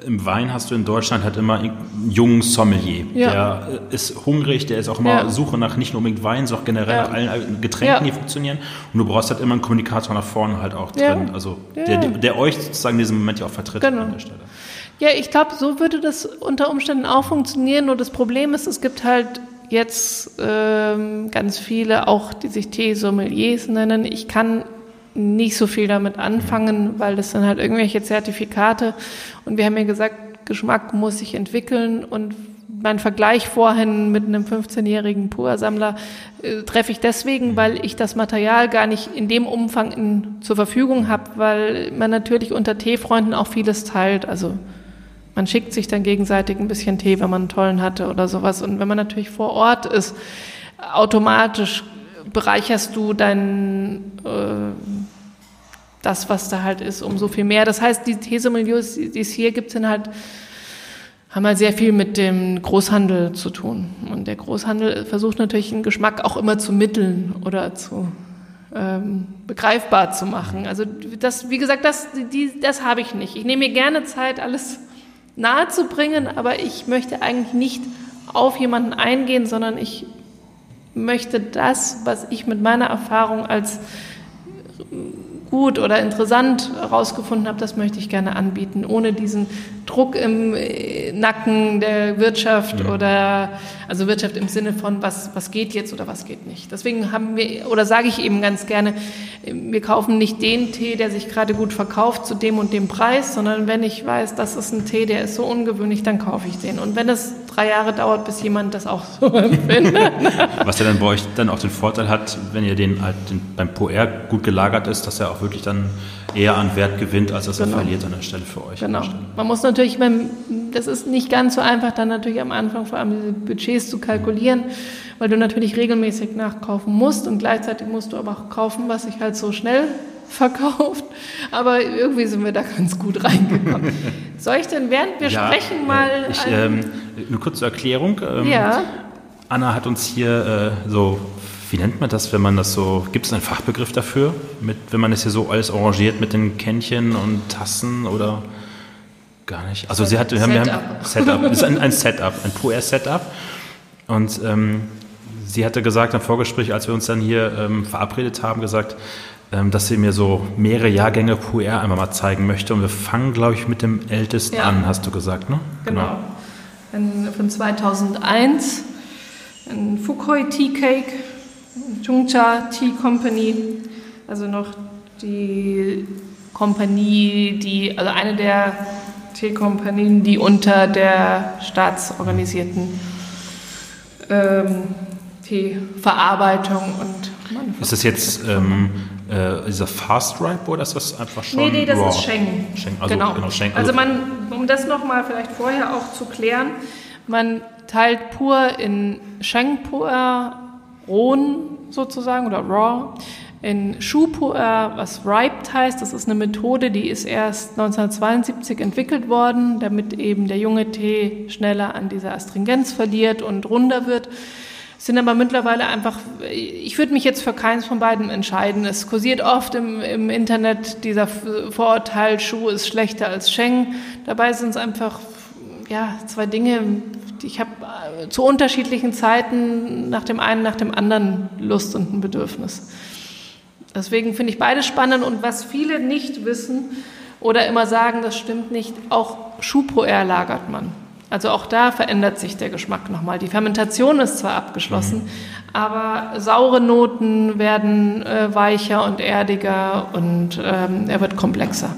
im Wein hast du in Deutschland halt immer einen jungen Sommelier. Ja. Der ist hungrig, der ist auch immer ja. Suche nach nicht nur unbedingt Wein, sondern auch generell ja. nach allen Getränken, die funktionieren. Und du brauchst halt immer einen Kommunikator nach vorne halt auch drin. Also der, der, euch sozusagen in diesem Moment ja auch vertritt genau. an der Stelle. Ja, ich glaube, so würde das unter Umständen auch funktionieren. Nur das Problem ist, es gibt halt jetzt ähm, ganz viele, auch die sich Tee-Sommeliers nennen. Ich kann nicht so viel damit anfangen, weil das sind halt irgendwelche Zertifikate. Und wir haben ja gesagt, Geschmack muss sich entwickeln und mein Vergleich vorhin mit einem 15-jährigen Pur-Sammler äh, treffe ich deswegen, weil ich das Material gar nicht in dem Umfang in, zur Verfügung habe, weil man natürlich unter Teefreunden auch vieles teilt. Also man schickt sich dann gegenseitig ein bisschen Tee, wenn man einen tollen hatte oder sowas. Und wenn man natürlich vor Ort ist, automatisch bereicherst du dein, äh, das, was da halt ist, umso viel mehr. Das heißt, die These-Milieus, die es hier gibt, sind halt, haben halt sehr viel mit dem Großhandel zu tun. Und der Großhandel versucht natürlich den Geschmack auch immer zu mitteln oder zu ähm, begreifbar zu machen. Also das, wie gesagt, das, die, das habe ich nicht. Ich nehme mir gerne Zeit, alles nahe zu bringen, aber ich möchte eigentlich nicht auf jemanden eingehen, sondern ich möchte das, was ich mit meiner Erfahrung als gut oder interessant herausgefunden habe, das möchte ich gerne anbieten, ohne diesen Druck im äh, Nacken der Wirtschaft ja. oder also Wirtschaft im Sinne von was was geht jetzt oder was geht nicht. Deswegen haben wir oder sage ich eben ganz gerne, wir kaufen nicht den Tee, der sich gerade gut verkauft zu dem und dem Preis, sondern wenn ich weiß, das ist ein Tee, der ist so ungewöhnlich, dann kaufe ich den. Und wenn es drei Jahre dauert, bis jemand das auch so empfindet. was ja dann bei euch dann auch den Vorteil hat, wenn ihr den halt den, beim PR gut gelagert ist, dass er auch wirklich dann eher an Wert gewinnt, als dass genau. er verliert an der Stelle für euch. Genau. Man muss natürlich, das ist nicht ganz so einfach, dann natürlich am Anfang vor allem diese Budgets zu kalkulieren, weil du natürlich regelmäßig nachkaufen musst und gleichzeitig musst du aber auch kaufen, was sich halt so schnell verkauft. Aber irgendwie sind wir da ganz gut reingekommen. Soll ich denn, während wir ja, sprechen, mal. Äh, ich, ähm, eine kurze Erklärung. Ähm, ja. Anna hat uns hier äh, so wie nennt man das, wenn man das so, gibt es einen Fachbegriff dafür, mit, wenn man das hier so alles arrangiert mit den Kännchen und Tassen oder gar nicht? Also sie hat, wir haben, wir haben Setup, das ist ein, ein Setup, ein PR-Setup und ähm, sie hatte gesagt im Vorgespräch, als wir uns dann hier ähm, verabredet haben, gesagt, dass sie mir so mehrere Jahrgänge Puer einmal mal zeigen möchte. Und wir fangen, glaube ich, mit dem ältesten ja. an, hast du gesagt, ne? Genau. genau. von 2001, ein Fukhoi Tea Cake, Chungcha Tea Company, also noch die Kompanie, die, also eine der Teekompanien, die unter der staatsorganisierten ähm, Teeverarbeitung und Ist das jetzt ähm, äh, dieser Fast Ripe oder ist das einfach schon? Nee, nee, das Raw? ist Sheng. Sheng also, genau. genau Sheng. Also, also man, um das nochmal vielleicht vorher auch zu klären, man teilt pur in Sheng pur, rohen sozusagen oder raw, in Schuhpuer, was Riped heißt. Das ist eine Methode, die ist erst 1972 entwickelt worden, damit eben der junge Tee schneller an dieser Astringenz verliert und runder wird. Sind aber mittlerweile einfach, ich würde mich jetzt für keins von beiden entscheiden. Es kursiert oft im, im Internet dieser Vorurteil, Schuh ist schlechter als Sheng. Dabei sind es einfach ja, zwei Dinge, ich habe äh, zu unterschiedlichen Zeiten nach dem einen, nach dem anderen Lust und ein Bedürfnis. Deswegen finde ich beides spannend und was viele nicht wissen oder immer sagen, das stimmt nicht, auch Schuhpoer lagert man. Also auch da verändert sich der Geschmack nochmal. Die Fermentation ist zwar abgeschlossen, mhm. aber saure Noten werden äh, weicher und erdiger und ähm, er wird komplexer.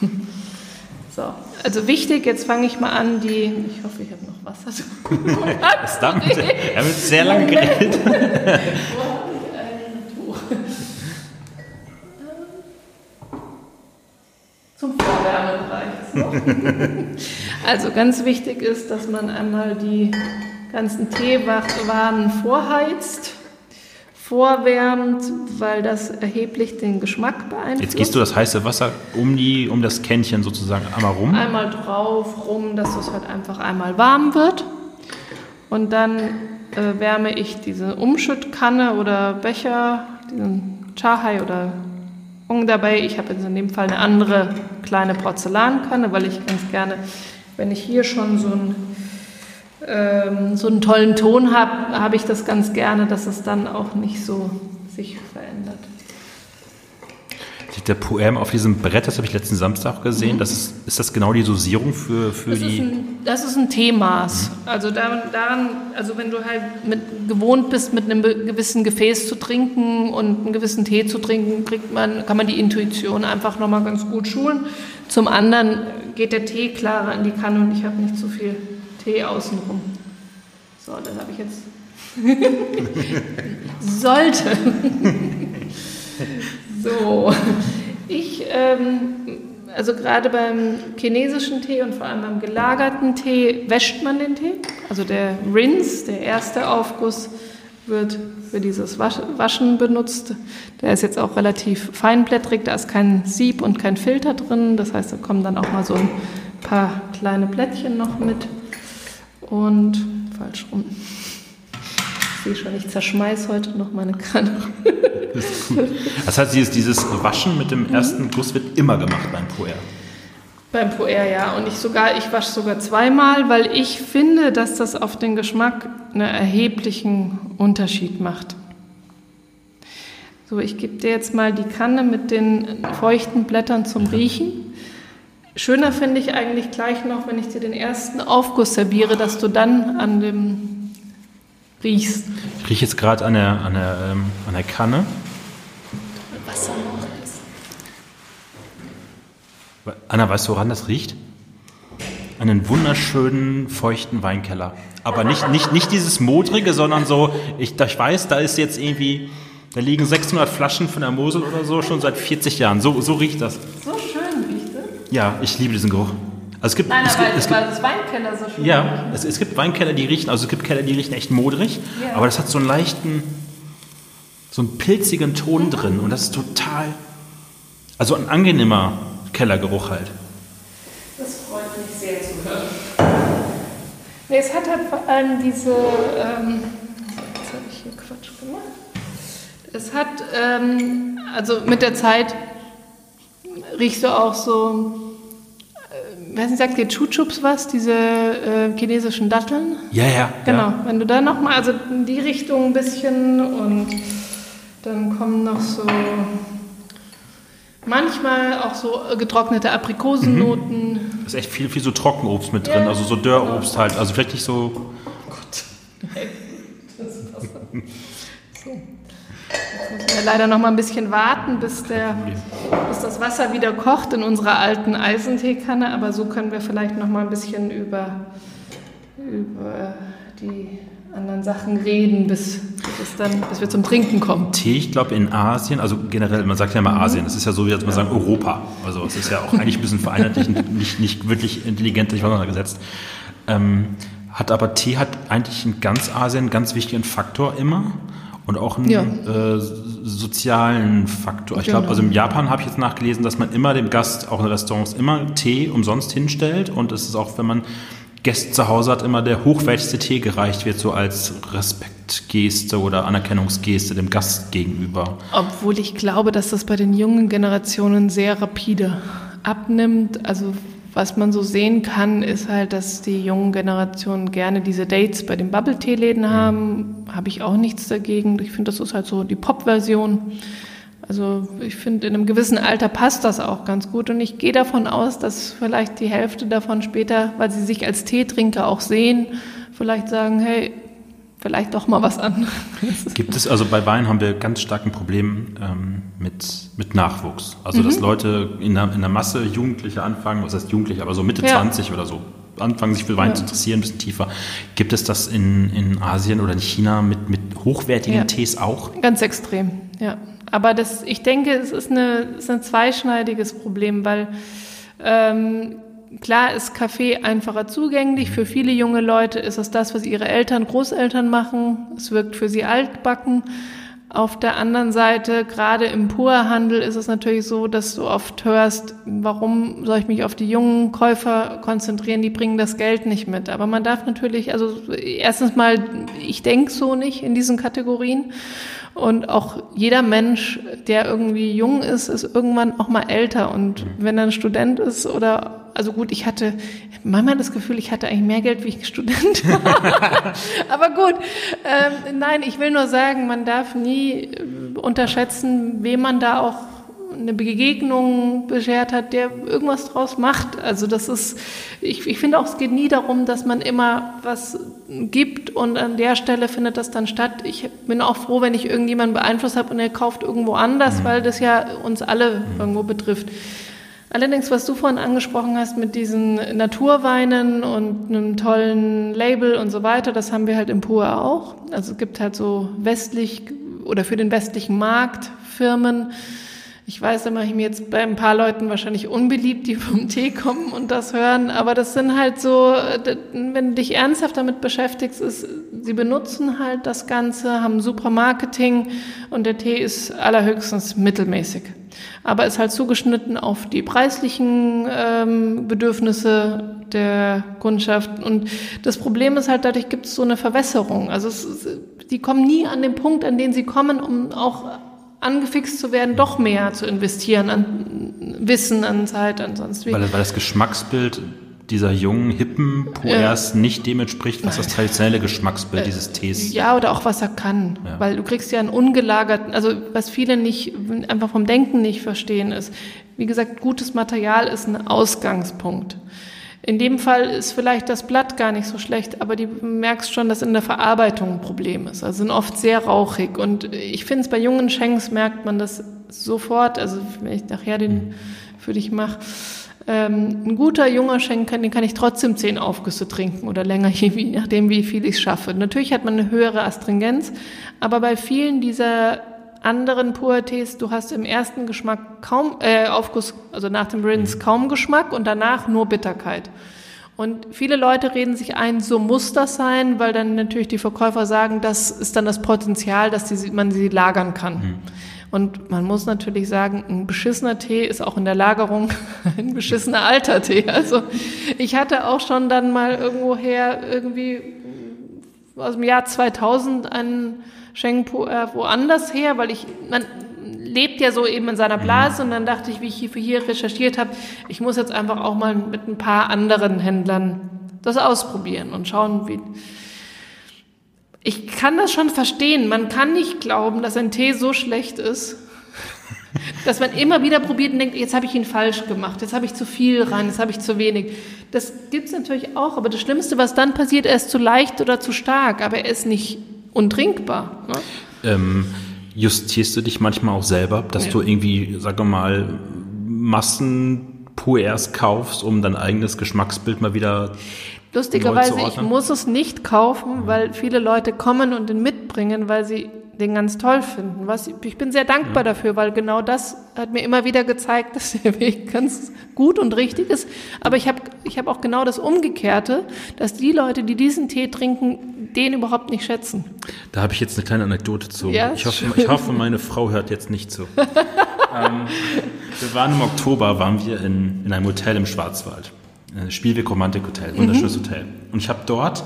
so, also wichtig, jetzt fange ich mal an, die, ich hoffe, ich habe noch Wasser. Verdammt, er wird sehr lange geredet. Zum Vorwärmebereich. also ganz wichtig ist, dass man einmal die ganzen Teewannen vorheizt, vorwärmt, weil das erheblich den Geschmack beeinflusst. Jetzt gießt du das heiße Wasser um, die, um das Kännchen sozusagen einmal rum? Einmal drauf, rum, dass es halt einfach einmal warm wird. Und dann äh, wärme ich diese Umschüttkanne oder Becher, diesen Chahai oder dabei, ich habe jetzt in dem Fall eine andere kleine Porzellankanne, weil ich ganz gerne, wenn ich hier schon so einen, ähm, so einen tollen Ton habe, habe ich das ganz gerne, dass es dann auch nicht so sich verändert der Poem auf diesem Brett, das habe ich letzten Samstag gesehen. Mhm. Das ist, ist das genau die Dosierung für, für das die. Ist ein, das ist ein Teemaß. Mhm. Also daran, daran, also wenn du halt mit, gewohnt bist, mit einem gewissen Gefäß zu trinken und einen gewissen Tee zu trinken, kriegt man, kann man die Intuition einfach nochmal ganz gut schulen. Zum anderen geht der Tee klarer in die Kanne und ich habe nicht so viel Tee außenrum. So, das habe ich jetzt. Sollte. so, ich, ähm, also gerade beim chinesischen Tee und vor allem beim gelagerten Tee wäscht man den Tee. Also der Rinse, der erste Aufguss, wird für dieses Waschen benutzt. Der ist jetzt auch relativ feinblättrig, da ist kein Sieb und kein Filter drin. Das heißt, da kommen dann auch mal so ein paar kleine Blättchen noch mit. Und falsch rum. Ich sehe schon, ich zerschmeiß heute noch meine Kanne. Das heißt, dieses, dieses Waschen mit dem ersten Guss wird immer gemacht beim Puer. Beim Puer, ja. Und ich sogar, ich wasche sogar zweimal, weil ich finde, dass das auf den Geschmack einen erheblichen Unterschied macht. So, ich gebe dir jetzt mal die Kanne mit den feuchten Blättern zum Riechen. Schöner finde ich eigentlich gleich noch, wenn ich dir den ersten Aufguss serviere, dass du dann an dem riechst. Ich rieche jetzt gerade an der, an, der, ähm, an der Kanne. Wasser noch ist. Anna, weißt du, woran das riecht? Einen wunderschönen, feuchten Weinkeller. Aber nicht, nicht, nicht dieses modrige, sondern so, ich, ich weiß, da ist jetzt irgendwie, da liegen 600 Flaschen von der Mosel oder so schon seit 40 Jahren. So, so riecht das. So schön riecht es? Ja, ich liebe diesen Geruch. Also es gibt, Nein, es aber, gibt, es gibt, das Weinkeller so schön. Ja, es, es, gibt Weinkeller, die riechen, also es gibt Keller, die riechen echt modrig, ja. aber das hat so einen leichten, so einen pilzigen Ton mhm. drin und das ist total, also ein angenehmer Kellergeruch halt. Das freut mich sehr zu hören. Nee, es hat halt vor allem diese, ähm, jetzt habe ich hier Quatsch gemacht. Es hat, ähm, also mit der Zeit riechst du auch so weiß nicht, sagt dir Chuchups was, diese äh, chinesischen Datteln? Ja, ja. Genau, ja. wenn du da nochmal, also in die Richtung ein bisschen und dann kommen noch so Manchmal auch so getrocknete Aprikosennoten. Mhm. Da ist echt viel, viel so Trockenobst mit drin, ja. also so Dörrobst halt. Also vielleicht nicht so. Oh Gott. so. Jetzt müssen wir leider noch mal ein bisschen warten, bis, der, bis das Wasser wieder kocht in unserer alten Eisenteekanne. Aber so können wir vielleicht noch mal ein bisschen über, über die anderen Sachen reden, bis, bis, dann, bis wir zum Trinken kommen. Tee, ich glaube in Asien, also generell, man sagt ja immer mhm. Asien, das ist ja so, wie als man ja. sagen Europa. Also es ist ja auch eigentlich ein bisschen vereinheitlichend, nicht, nicht wirklich intelligent durcheinander gesetzt. Ähm, hat aber Tee hat eigentlich in ganz Asien einen ganz wichtigen Faktor immer und auch einen ja. äh, sozialen Faktor. Ich genau. glaube, also im Japan habe ich jetzt nachgelesen, dass man immer dem Gast, auch in Restaurants, immer Tee umsonst hinstellt und es ist auch, wenn man Gäste zu Hause hat, immer der hochwertigste Tee gereicht wird, so als Respektgeste oder Anerkennungsgeste dem Gast gegenüber. Obwohl ich glaube, dass das bei den jungen Generationen sehr rapide abnimmt. Also was man so sehen kann, ist halt, dass die jungen Generationen gerne diese Dates bei den Bubble-Tee-Läden mhm. haben. Habe ich auch nichts dagegen. Ich finde, das ist halt so die Pop-Version. Also ich finde, in einem gewissen Alter passt das auch ganz gut. Und ich gehe davon aus, dass vielleicht die Hälfte davon später, weil sie sich als Teetrinker auch sehen, vielleicht sagen, hey, vielleicht doch mal was anderes. Gibt es, also bei Wein haben wir ganz stark ein Problem ähm, mit, mit Nachwuchs. Also, mhm. dass Leute in der, in der Masse Jugendliche anfangen, was heißt Jugendliche, aber so Mitte ja. 20 oder so, anfangen sich für Wein ja. zu interessieren, ein bisschen tiefer. Gibt es das in, in Asien oder in China mit, mit hochwertigen ja. Tees auch? Ganz extrem, ja. Aber das, ich denke, es ist, eine, es ist ein zweischneidiges Problem, weil ähm, Klar ist Kaffee einfacher zugänglich. Für viele junge Leute ist es das, was ihre Eltern, Großeltern machen. Es wirkt für sie altbacken. Auf der anderen Seite, gerade im Purhandel ist es natürlich so, dass du oft hörst, warum soll ich mich auf die jungen Käufer konzentrieren, die bringen das Geld nicht mit. Aber man darf natürlich, also erstens mal, ich denke so nicht in diesen Kategorien. Und auch jeder Mensch, der irgendwie jung ist, ist irgendwann auch mal älter. Und wenn er ein Student ist oder, also gut, ich hatte manchmal das Gefühl, ich hatte eigentlich mehr Geld, wie ich Student war. Aber gut, ähm, nein, ich will nur sagen, man darf nie unterschätzen, wem man da auch eine Begegnung beschert hat, der irgendwas draus macht. Also das ist, ich, ich finde auch, es geht nie darum, dass man immer was gibt und an der Stelle findet das dann statt. Ich bin auch froh, wenn ich irgendjemanden beeinflusst habe und er kauft irgendwo anders, mhm. weil das ja uns alle irgendwo betrifft. Allerdings, was du vorhin angesprochen hast mit diesen Naturweinen und einem tollen Label und so weiter, das haben wir halt im Pur auch. Also es gibt halt so westlich oder für den westlichen Markt Firmen, ich weiß, da mache ich mir jetzt bei ein paar Leuten wahrscheinlich unbeliebt, die vom Tee kommen und das hören, aber das sind halt so, wenn du dich ernsthaft damit beschäftigst, ist, sie benutzen halt das Ganze, haben super Marketing und der Tee ist allerhöchstens mittelmäßig. Aber ist halt zugeschnitten auf die preislichen ähm, Bedürfnisse der Kundschaft. Und das Problem ist halt, dadurch gibt es so eine Verwässerung. Also es, die kommen nie an den Punkt, an den sie kommen, um auch angefixt zu werden, doch mehr zu investieren an Wissen, an Zeit, an sonst wie. Weil, weil das Geschmacksbild dieser jungen, hippen Puers ja. nicht dem entspricht, was das traditionelle Geschmacksbild äh, dieses Tees. Ja, oder auch was er kann. Ja. Weil du kriegst ja einen ungelagerten, also was viele nicht, einfach vom Denken nicht verstehen ist. Wie gesagt, gutes Material ist ein Ausgangspunkt. In dem Fall ist vielleicht das Blatt gar nicht so schlecht, aber du merkst schon, dass in der Verarbeitung ein Problem ist. Also sind oft sehr rauchig. Und ich finde es bei jungen Schenks merkt man das sofort. Also wenn ich nachher den für dich mache. Ähm, ein guter junger Schenk, den kann ich trotzdem zehn Aufgüsse trinken oder länger, je nachdem, wie viel ich schaffe. Natürlich hat man eine höhere Astringenz, aber bei vielen dieser anderen Puertés, du hast im ersten Geschmack kaum, äh, Aufguss, also nach dem Rinse mhm. kaum Geschmack und danach nur Bitterkeit. Und viele Leute reden sich ein, so muss das sein, weil dann natürlich die Verkäufer sagen, das ist dann das Potenzial, dass die, man sie lagern kann. Mhm. Und man muss natürlich sagen, ein beschissener Tee ist auch in der Lagerung ein beschissener alter Tee. Also ich hatte auch schon dann mal irgendwoher irgendwie aus dem Jahr 2000 einen Shengpo äh, woanders her, weil ich, man lebt ja so eben in seiner Blase und dann dachte ich, wie ich hier für hier recherchiert habe, ich muss jetzt einfach auch mal mit ein paar anderen Händlern das ausprobieren und schauen, wie. Ich kann das schon verstehen. Man kann nicht glauben, dass ein Tee so schlecht ist, Dass man immer wieder probiert und denkt, jetzt habe ich ihn falsch gemacht, jetzt habe ich zu viel rein, jetzt habe ich zu wenig. Das gibt es natürlich auch, aber das Schlimmste, was dann passiert, er ist zu leicht oder zu stark, aber er ist nicht untrinkbar. Ne? Ähm, justierst du dich manchmal auch selber, dass ja. du irgendwie, sag mal, Massen Puers kaufst, um dein eigenes Geschmacksbild mal wieder Lustigerweise, ich muss es nicht kaufen, weil viele Leute kommen und den mitbringen, weil sie den ganz toll finden. Was, ich bin sehr dankbar ja. dafür, weil genau das hat mir immer wieder gezeigt, dass der Weg ganz gut und richtig ist. Aber ich habe ich hab auch genau das Umgekehrte, dass die Leute, die diesen Tee trinken, den überhaupt nicht schätzen. Da habe ich jetzt eine kleine Anekdote zu. Ja, ich, hoffe, ich hoffe, meine Frau hört jetzt nicht zu. ähm, wir waren im Oktober, waren wir in, in einem Hotel im Schwarzwald. Spielweg Romantik Hotel, wunderschönes mhm. Hotel. Und ich habe dort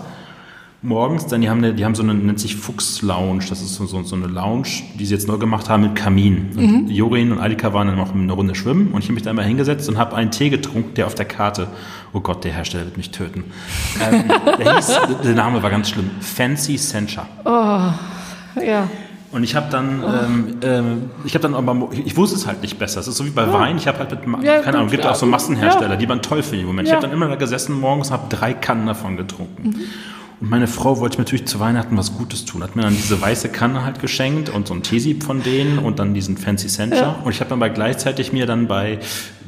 morgens, dann die haben, eine, die haben so eine, nennt sich Fuchs Lounge. Das ist so, so, so eine Lounge, die sie jetzt neu gemacht haben mit Kamin. Und mhm. Jorin und Alika waren dann noch eine Runde schwimmen und ich habe mich da einmal hingesetzt und habe einen Tee getrunken, der auf der Karte, oh Gott, der Hersteller wird mich töten. ähm, der, hieß, der Name war ganz schlimm. Fancy Sencha. Oh, ja. Und ich habe dann, oh. ähm, ähm, ich habe dann aber, ich wusste es halt nicht besser. Es ist so wie bei ja. Wein. Ich habe halt mit, ja, keine Ahnung, gibt auch so Massenhersteller, ja. die waren toll für den Moment. Ich habe dann immer da gesessen morgens und habe drei Kannen davon getrunken. Mhm. Und meine Frau wollte mir natürlich zu Weihnachten was Gutes tun. Hat mir dann diese weiße Kanne halt geschenkt und so ein Teesieb von denen und dann diesen Fancy Sencha. Ja. Und ich habe dann bei gleichzeitig mir dann bei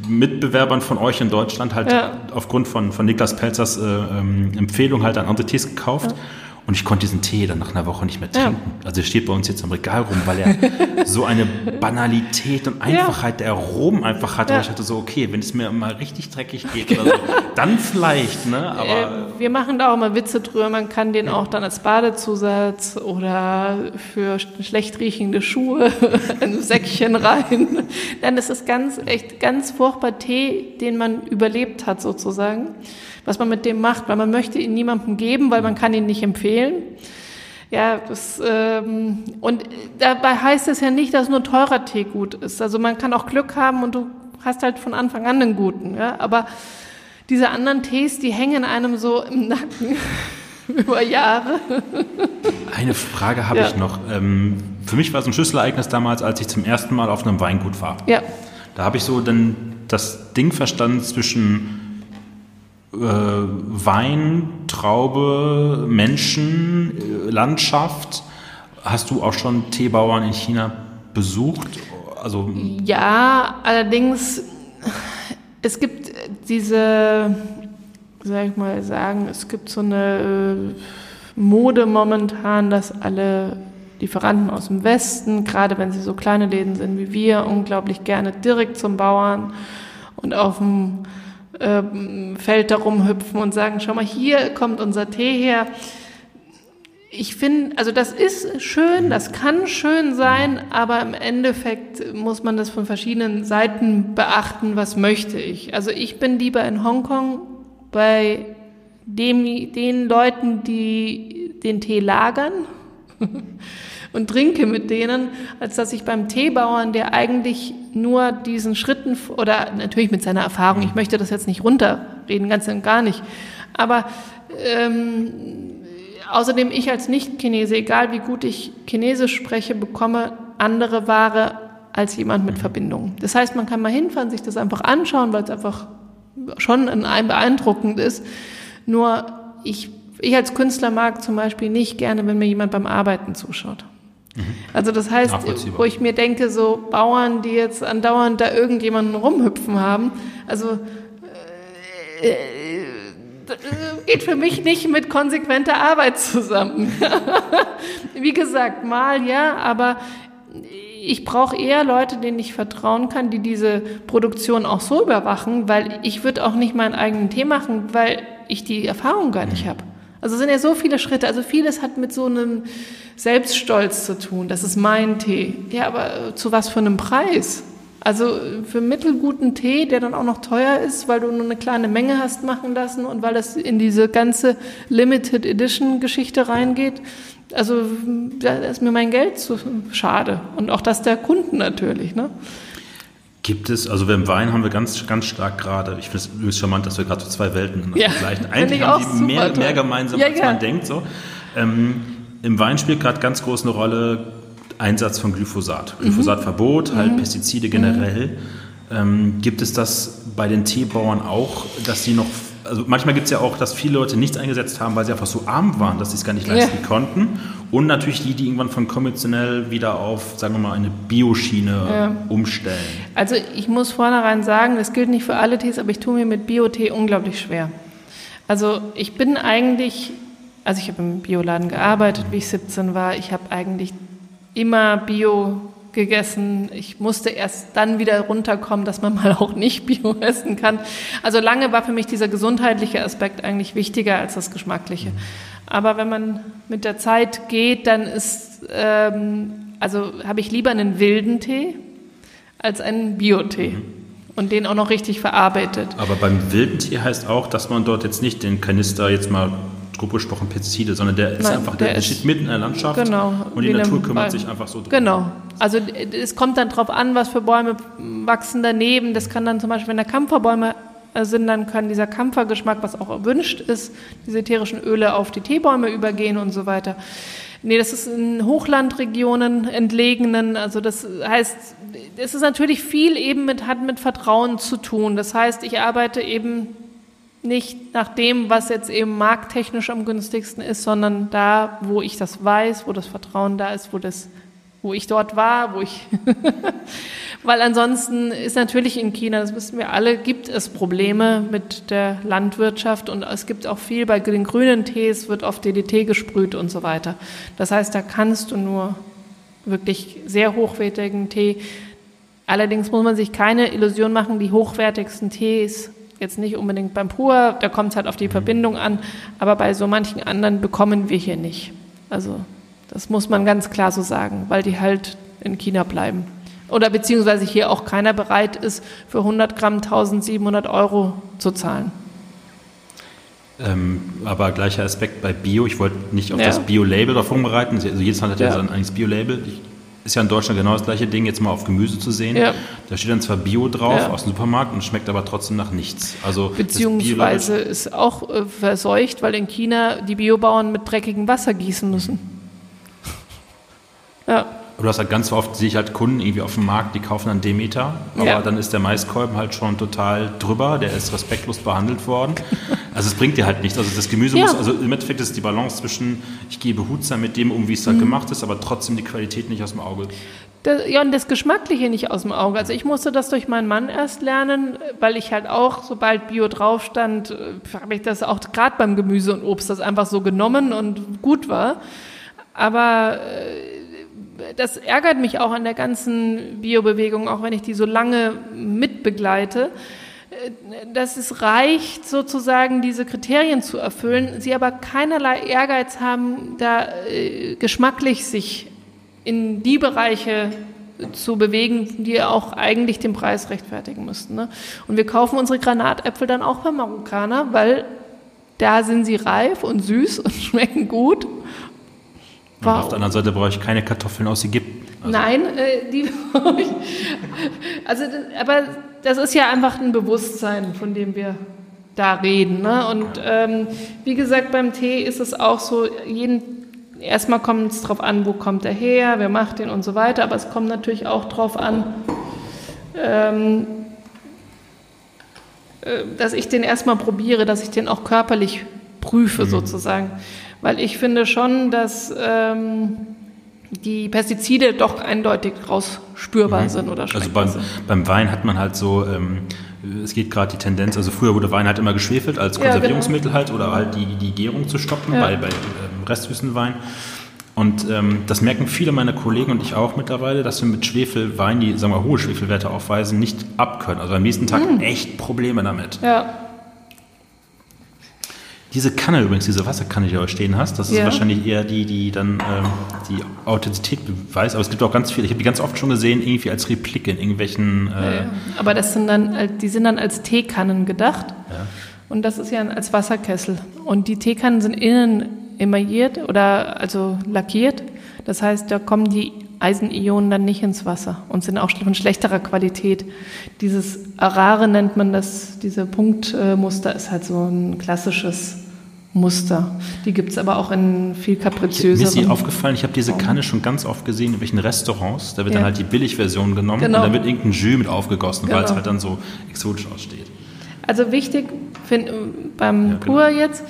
Mitbewerbern von euch in Deutschland halt ja. aufgrund von, von Niklas Pelzers äh, ähm, Empfehlung halt an andere Tees gekauft. Ja. Und ich konnte diesen Tee dann nach einer Woche nicht mehr trinken. Ja. Also er steht bei uns jetzt am Regal rum, weil er so eine Banalität und Einfachheit der Aromen einfach hatte. Ja. Ich hatte so, okay, wenn es mir mal richtig dreckig geht oder so, dann vielleicht, ne? Aber äh, wir machen da auch mal Witze drüber. Man kann den auch dann als Badezusatz oder für schlecht riechende Schuhe ein Säckchen rein. Dann ist es ganz, echt ganz furchtbar Tee, den man überlebt hat sozusagen was man mit dem macht, weil man möchte ihn niemandem geben, weil man kann ihn nicht empfehlen. Ja, das, ähm, und dabei heißt es ja nicht, dass nur teurer Tee gut ist. Also man kann auch Glück haben und du hast halt von Anfang an einen guten. Ja? Aber diese anderen Tees, die hängen einem so im Nacken über Jahre. Eine Frage habe ja. ich noch. Ähm, für mich war es ein Schlüsselereignis damals, als ich zum ersten Mal auf einem Weingut war. Ja. Da habe ich so dann das Ding verstanden zwischen äh, Wein, Traube, Menschen, äh, Landschaft. Hast du auch schon Teebauern in China besucht? Also ja, allerdings es gibt diese, sag ich mal sagen, es gibt so eine äh, Mode momentan, dass alle Lieferanten aus dem Westen, gerade wenn sie so kleine Läden sind wie wir, unglaublich gerne direkt zum Bauern und auf dem ähm, Feld darum hüpfen und sagen, schau mal, hier kommt unser Tee her. Ich finde, also das ist schön, das kann schön sein, aber im Endeffekt muss man das von verschiedenen Seiten beachten, was möchte ich. Also ich bin lieber in Hongkong bei dem, den Leuten, die den Tee lagern und trinke mit denen, als dass ich beim Teebauern, der eigentlich nur diesen Schritten oder natürlich mit seiner Erfahrung, ich möchte das jetzt nicht runterreden, ganz und gar nicht, aber ähm, außerdem ich als Nicht-Chinese, egal wie gut ich Chinesisch spreche, bekomme andere Ware als jemand mit Verbindung. Das heißt, man kann mal hinfahren, sich das einfach anschauen, weil es einfach schon ein beeindruckend ist. Nur ich, ich als Künstler mag zum Beispiel nicht gerne, wenn mir jemand beim Arbeiten zuschaut. Also das heißt, wo ich mir denke, so Bauern, die jetzt andauernd da irgendjemanden rumhüpfen haben, also äh, äh, geht für mich nicht mit konsequenter Arbeit zusammen. Wie gesagt, mal ja, aber ich brauche eher Leute, denen ich vertrauen kann, die diese Produktion auch so überwachen, weil ich würde auch nicht meinen eigenen Tee machen, weil ich die Erfahrung gar nicht mhm. habe. Also es sind ja so viele Schritte, also vieles hat mit so einem Selbststolz zu tun. Das ist mein Tee. Ja, aber äh, zu was für einem Preis? Also für mittelguten Tee, der dann auch noch teuer ist, weil du nur eine kleine Menge hast machen lassen und weil das in diese ganze Limited Edition Geschichte reingeht. Also da ist mir mein Geld zu schade. Und auch das der Kunden natürlich. Ne? Gibt es, also beim Wein haben wir ganz, ganz stark gerade, ich finde es übrigens charmant, dass wir gerade so zwei Welten ja, vergleichen. Eigentlich haben die mehr, mehr gemeinsam, ja, als ja. man denkt. So. Ähm, Im Wein spielt gerade ganz groß eine Rolle Einsatz von Glyphosat. Glyphosatverbot, halt Pestizide generell. Ähm, gibt es das bei den Teebauern auch, dass sie noch, also manchmal gibt es ja auch, dass viele Leute nichts eingesetzt haben, weil sie einfach so arm waren, dass sie es gar nicht leisten Ja. konnten. Und natürlich die, die irgendwann von konventionell wieder auf, sagen wir mal, eine Bioschiene Ja. umstellen. Also ich muss vornherein sagen, das gilt nicht für alle Tees, aber ich tue mir mit Bio-Tee unglaublich schwer. Also ich bin eigentlich, also ich habe im Bioladen gearbeitet, wie ich 17 war. Ich habe eigentlich immer Bio gegessen. Ich musste erst dann wieder runterkommen, dass man mal auch nicht Bio essen kann. Also lange war für mich dieser gesundheitliche Aspekt eigentlich wichtiger als das Geschmackliche. Aber wenn man mit der Zeit geht, dann ist, ähm, also habe ich lieber einen wilden Tee als einen Biotee. Und den auch noch richtig verarbeitet. Aber beim wilden Tee heißt auch, dass man dort jetzt nicht den Kanister jetzt mal grob gesprochen Pestizide, sondern der ist Nein, einfach, der der, ist- steht mitten in der Landschaft Genau. und die Natur kümmert Wald. sich einfach so drum. Genau. Also es kommt dann drauf an, was für Bäume wachsen daneben. Das kann dann zum Beispiel, wenn da Kampferbäume äh, sind, dann kann dieser Kampfergeschmack, was auch erwünscht ist, diese ätherischen Öle auf die Teebäume übergehen und so weiter. Nee, das ist in Hochlandregionen, entlegenen. Also das heißt, es ist natürlich viel eben mit, hat mit Vertrauen zu tun. Das heißt, ich arbeite eben nicht nach dem, was jetzt eben markttechnisch am günstigsten ist, sondern da, wo ich das weiß, wo das Vertrauen da ist, wo das, wo ich dort war, wo ich, weil ansonsten ist natürlich in China, das wissen wir alle, gibt es Probleme mit der Landwirtschaft und es gibt auch viel bei den grünen Tees wird oft DDT gesprüht und so weiter. Das heißt, da kannst du nur wirklich sehr hochwertigen Tee Allerdings muss man sich keine Illusion machen, die hochwertigsten Tees, jetzt nicht unbedingt beim Pur, da kommt es halt auf die Verbindung an, aber bei so manchen anderen bekommen wir hier nicht. Also das muss man ganz klar so sagen, weil die halt in China bleiben. Oder beziehungsweise hier auch keiner bereit ist, für 100 Gramm 1700 Euro zu zahlen. Ähm, aber gleicher Aspekt bei Bio, ich wollte nicht auf Ja. das Bio-Label davon bereiten, also jedes Land hat ja, Ja. sein eigenes Bio-Label. Ich- Ist ja in Deutschland genau das gleiche Ding, jetzt mal auf Gemüse zu sehen. Ja. Da steht dann zwar Bio drauf Ja. aus dem Supermarkt und schmeckt aber trotzdem nach nichts. Also Beziehungsweise ist auch äh, verseucht, weil in China die Biobauern mit dreckigem Wasser gießen müssen. Ja, Du hast halt ganz oft, sehe ich halt Kunden irgendwie auf dem Markt, die kaufen dann Demeter, aber Ja. dann ist der Maiskolben halt schon total drüber, der ist respektlos behandelt worden. Also es bringt dir halt nichts. Also das Gemüse Ja. muss, also im Endeffekt ist die Balance zwischen, ich gehe behutsam mit dem um, wie Mhm. es halt gemacht ist, aber trotzdem die Qualität nicht aus dem Auge. Das, ja, und das Geschmackliche nicht aus dem Auge. Also ich musste das durch meinen Mann erst lernen, weil ich halt auch, sobald Bio drauf stand, äh, habe ich das auch gerade beim Gemüse und Obst das einfach so genommen und gut war. Aber äh, das ärgert mich auch an der ganzen Biobewegung, auch wenn ich die so lange mitbegleite, äh, dass es reicht, sozusagen diese Kriterien zu erfüllen, sie aber keinerlei Ehrgeiz haben, da äh, geschmacklich sich in die Bereiche zu bewegen, die auch eigentlich den Preis rechtfertigen müssten. Ne? Und wir kaufen unsere Granatäpfel dann auch beim Marokkaner, weil da sind sie reif und süß und schmecken gut. Und auf der anderen Seite brauche ich keine Kartoffeln aus Ägypten. Also, Nein, äh, die also das- aber das ist ja einfach ein Bewusstsein, von dem wir da reden. Ne? Und ähm, wie gesagt, beim Tee ist es auch so, jeden, erstmal kommt es darauf an, wo kommt er her, wer macht den und so weiter, aber es kommt natürlich auch darauf an, ähm, äh, dass ich den erstmal probiere, dass ich den auch körperlich prüfe sozusagen. Weil ich finde schon, dass ähm, die Pestizide doch eindeutig rausspürbar sind oder Also beim, sind. beim Wein hat man halt so, ähm, es geht gerade die Tendenz, also früher wurde Wein halt immer geschwefelt als Ja, genau. Konservierungsmittel halt oder halt die, die Gärung zu stoppen Ja. bei, bei ähm, Resthüstenwein. Und ähm, das merken viele meiner Kollegen und ich auch mittlerweile, dass wir mit Schwefelwein, die sagen wir hohe Schwefelwerte aufweisen, nicht abkönnen. Also am nächsten Tag Mm. echt Probleme damit. Ja, Diese Kanne übrigens, diese Wasserkanne, die du da stehen hast, das ist Ja. wahrscheinlich eher die, die dann ähm, die Authentizität beweist. Aber es gibt auch ganz viele, ich habe die ganz oft schon gesehen, irgendwie als Replike in irgendwelchen äh, ja. aber das sind dann, die sind dann als Teekannen gedacht. Ja. Und das ist ja als Wasserkessel. Und die Teekannen sind innen emailliert oder also lackiert. Das heißt, da kommen die Eisenionen dann nicht ins Wasser und sind auch von schlechterer Qualität. Dieses Arare nennt man das, diese Punktmuster ist halt so ein klassisches Muster. Die gibt es aber auch in viel kapriziöseren. Mir ist sie aufgefallen, ich habe diese Kanne schon ganz oft gesehen in welchen Restaurants. Da wird Ja. dann halt die Billigversion genommen Genau. und dann wird irgendein Jus mit aufgegossen, weil es Genau. halt dann so exotisch aussteht. Also wichtig find, beim Ja, genau. Pur jetzt,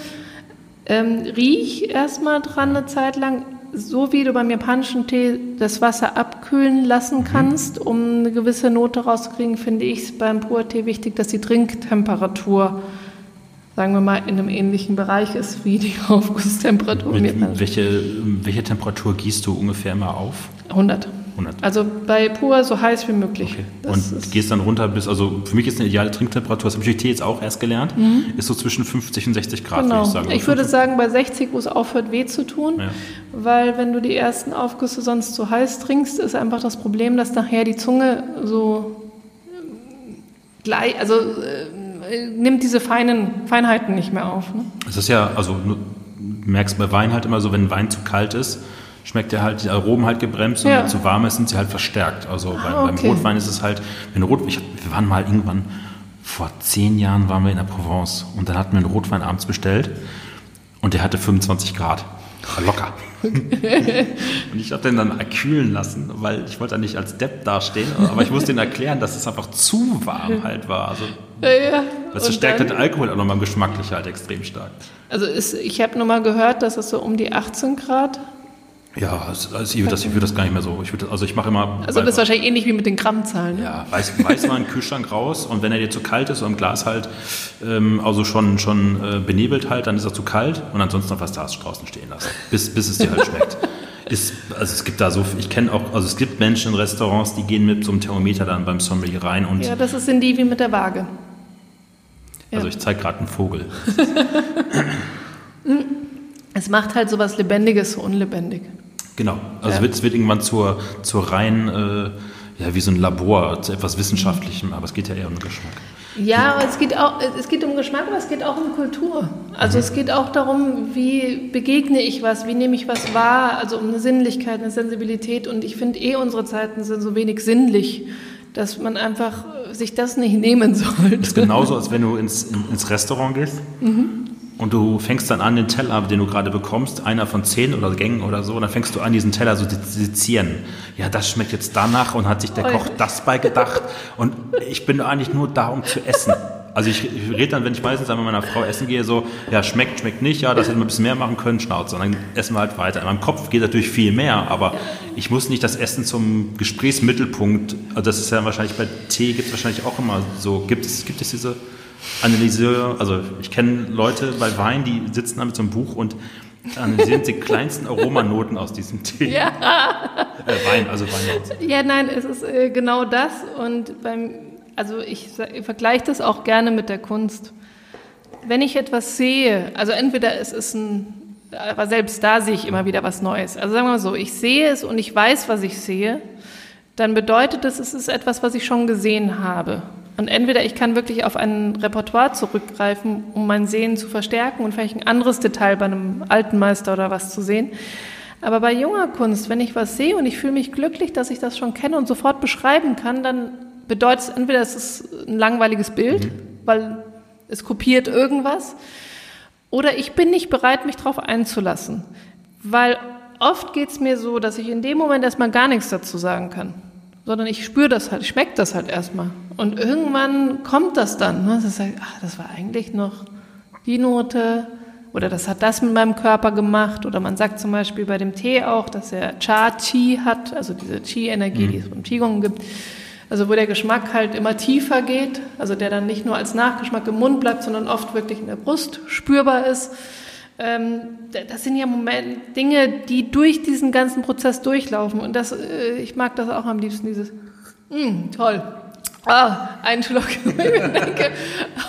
ähm, riech erstmal dran eine Zeit lang, so wie du beim japanischen Tee das Wasser abkühlen lassen Mhm. kannst, um eine gewisse Note rauszukriegen, finde ich es beim Pur-Tee wichtig, dass die Trinktemperatur, sagen wir mal, in einem ähnlichen Bereich ist wie die Aufgusstemperatur. Mit, welche, welche Temperatur gießt du ungefähr immer auf? 100. 100. Also bei Pur so heiß wie möglich. Okay. Und gehst dann runter bis, also für mich ist eine ideale Trinktemperatur, das habe ich durch Tee jetzt auch erst gelernt, ist so zwischen 50 und 60 Grad, Mhm. Genau. würde ich sagen. Ich würde sagen, bei 60, wo es aufhört, weh zu tun, Ja. weil wenn du die ersten Aufgüsse sonst zu heiß trinkst, ist einfach das Problem, dass nachher die Zunge so ähm, gleich, also äh, nimmt diese feinen Feinheiten nicht mehr auf. Ne? Es ist ja, also du merkst bei Wein halt immer so, wenn Wein zu kalt ist, schmeckt der halt, die Aromen halt gebremst und Ja. wenn zu warm ist, sind sie halt verstärkt. Also beim, Ah, okay. beim Rotwein ist es halt, wenn Rot, ich, wir waren mal irgendwann, vor zehn Jahren waren wir in der Provence und dann hatten wir einen Rotwein abends bestellt und der hatte 25 Grad. Locker. und ich habe den dann kühlen lassen, weil ich wollte dann nicht als Depp dastehen, aber ich musste ihnen erklären, dass es einfach zu warm halt war. Also Ja, ja. das verstärkt den Alkohol auch nochmal geschmacklich halt extrem stark. Also ist, ich habe nur mal gehört, dass es so um die 18 Grad, Ja, also also ich würde das, ich würde das gar nicht mehr so. Ich würde, also ich mache immer. also das ist wahrscheinlich ähnlich wie mit den Grammzahlen. Ne? ja, weiß, Weißwein in den Kühlschrank raus und wenn er dir zu kalt ist und im Glas halt, ähm, also schon, schon äh, benebelt halt, dann ist er zu kalt und ansonsten auf was draußen stehen lassen, bis, bis es dir halt schmeckt. Ist, also es gibt da so, ich kenne auch, also es gibt Menschen in Restaurants, die gehen mit so einem Thermometer dann beim Sommelier rein und Ja, das ist in die wie mit der Waage. ja. also ich zeige gerade einen Vogel. Es macht halt sowas Lebendiges so unlebendig. Genau. Also Ja. es, wird, es wird irgendwann zur, zur rein, äh, ja, wie so ein Labor, zu etwas Wissenschaftlichem, aber es geht ja eher um Geschmack. Ja, aber es geht auch, es geht um Geschmack, aber es geht auch um Kultur. Also es geht auch darum, wie begegne ich was, wie nehme ich was wahr, also um eine Sinnlichkeit, eine Sensibilität. Und ich finde eh, unsere Zeiten sind so wenig sinnlich, dass man einfach äh, sich das nicht nehmen sollte. Das ist genauso, als wenn du ins, in, ins Restaurant gehst und du fängst dann an, den Teller, den du gerade bekommst, einer von zehn oder Gängen oder so, und dann fängst du an, diesen Teller so zu sezieren. Ja, das schmeckt jetzt danach und hat sich der. Koch das bei gedacht. Und ich bin eigentlich nur da, um zu essen. Also ich, ich rede dann, wenn ich meistens einmal mit meiner Frau essen gehe, so, ja, schmeckt, schmeckt nicht, ja, das hätten wir ein bisschen mehr machen können, Schnauze. Und dann essen wir halt weiter. In meinem Kopf geht natürlich viel mehr, aber ich muss nicht das Essen zum Gesprächsmittelpunkt, also das ist ja wahrscheinlich bei Tee, gibt es wahrscheinlich auch immer so, gibt es, gibt es diese Analyseur, also ich kenne Leute bei Wein, die sitzen da mit so einem Buch und analysieren die kleinsten Aromanoten aus diesem Tee. Ja. Äh, Wein, also Wein. Ja, nein, es ist äh, genau das. Und beim, also ich, ich vergleiche das auch gerne mit der Kunst. Wenn ich etwas sehe, also entweder es ist ein, aber selbst da sehe ich immer wieder was Neues. Also sagen wir mal so, ich sehe es und ich weiß, was ich sehe, dann bedeutet das, es ist etwas, was ich schon gesehen habe. Und entweder ich kann wirklich auf ein Repertoire zurückgreifen, um mein Sehen zu verstärken und vielleicht ein anderes Detail bei einem alten Meister oder was zu sehen. Aber bei junger Kunst, wenn ich was sehe und ich fühle mich glücklich, dass ich das schon kenne und sofort beschreiben kann, dann bedeutet es entweder, es ist ein langweiliges Bild, weil es kopiert irgendwas, oder ich bin nicht bereit, mich darauf einzulassen. Weil oft geht es mir so, dass ich in dem Moment erstmal gar nichts dazu sagen kann. Sondern ich spüre das halt, ich schmecke das halt erstmal. Und irgendwann kommt das dann. Ne? Das heißt, ach, das war eigentlich noch die Note oder das hat das mit meinem Körper gemacht. Oder man sagt zum Beispiel bei dem Tee auch, dass er Cha-Chi hat, also diese Chi-Energie, die es beim Qigong gibt. Also wo der Geschmack halt immer tiefer geht, also der dann nicht nur als Nachgeschmack im Mund bleibt, sondern oft wirklich in der Brust spürbar ist. Ähm, das sind ja Moment, Dinge, die durch diesen ganzen Prozess durchlaufen. Und das, äh, ich mag das auch am liebsten, dieses, mm, toll. Ah, ein Schluck. ich denke,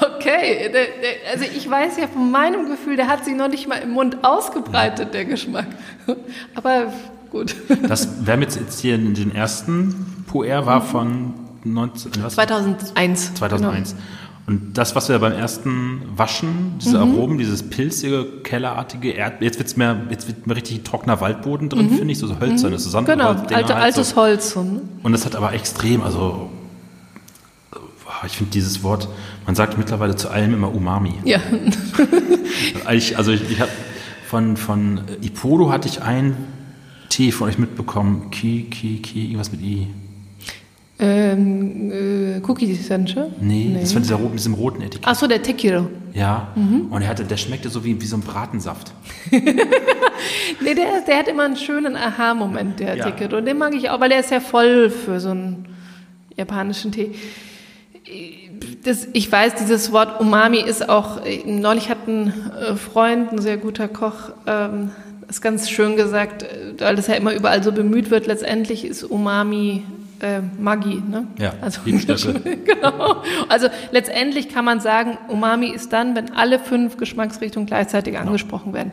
okay, der, der, also ich weiß ja von meinem Gefühl, der hat sich noch nicht mal im Mund ausgebreitet, der Geschmack. Aber gut. Das, wir haben jetzt, jetzt hier den ersten Puer war von 19, was? 2001. 2001. Und das, was wir beim ersten Waschen, diese Aromen, dieses pilzige, kellerartige Erd, jetzt wird's mehr, jetzt wird mehr richtig trockener Waldboden drin, finde ich, so, so hölzerne, so Genau, Sandholz, Dinger alte, halt altes so. Holz. Ne? Und das hat aber extrem, also ich finde dieses Wort, man sagt mittlerweile zu allem immer Umami. Ja. ich, also ich, ich habe von, von Iporo hatte ich einen Tee von euch mitbekommen. Ki, Ki, Ki, irgendwas mit I. Ähm, äh, Cookie Essential? Nee, nee, das war dieser, mit diesem roten Etikett. Achso, der Tekiro. Ja, mhm. und er hatte, der schmeckte so wie, wie so ein Bratensaft. nee, der, der hat immer einen schönen Aha-Moment, der ja. Tekiro. Und den mag ich auch, weil der ist ja voll für so einen japanischen Tee. Das, ich weiß, dieses Wort Umami ist auch, neulich hat ein äh, Freund, ein sehr guter Koch, ähm, das ganz schön gesagt, äh, weil das ja immer überall so bemüht wird, letztendlich ist Umami äh, Maggi, ne? Ja, also, genau. Also letztendlich kann man sagen, Umami ist dann, wenn alle fünf Geschmacksrichtungen gleichzeitig genau. angesprochen werden.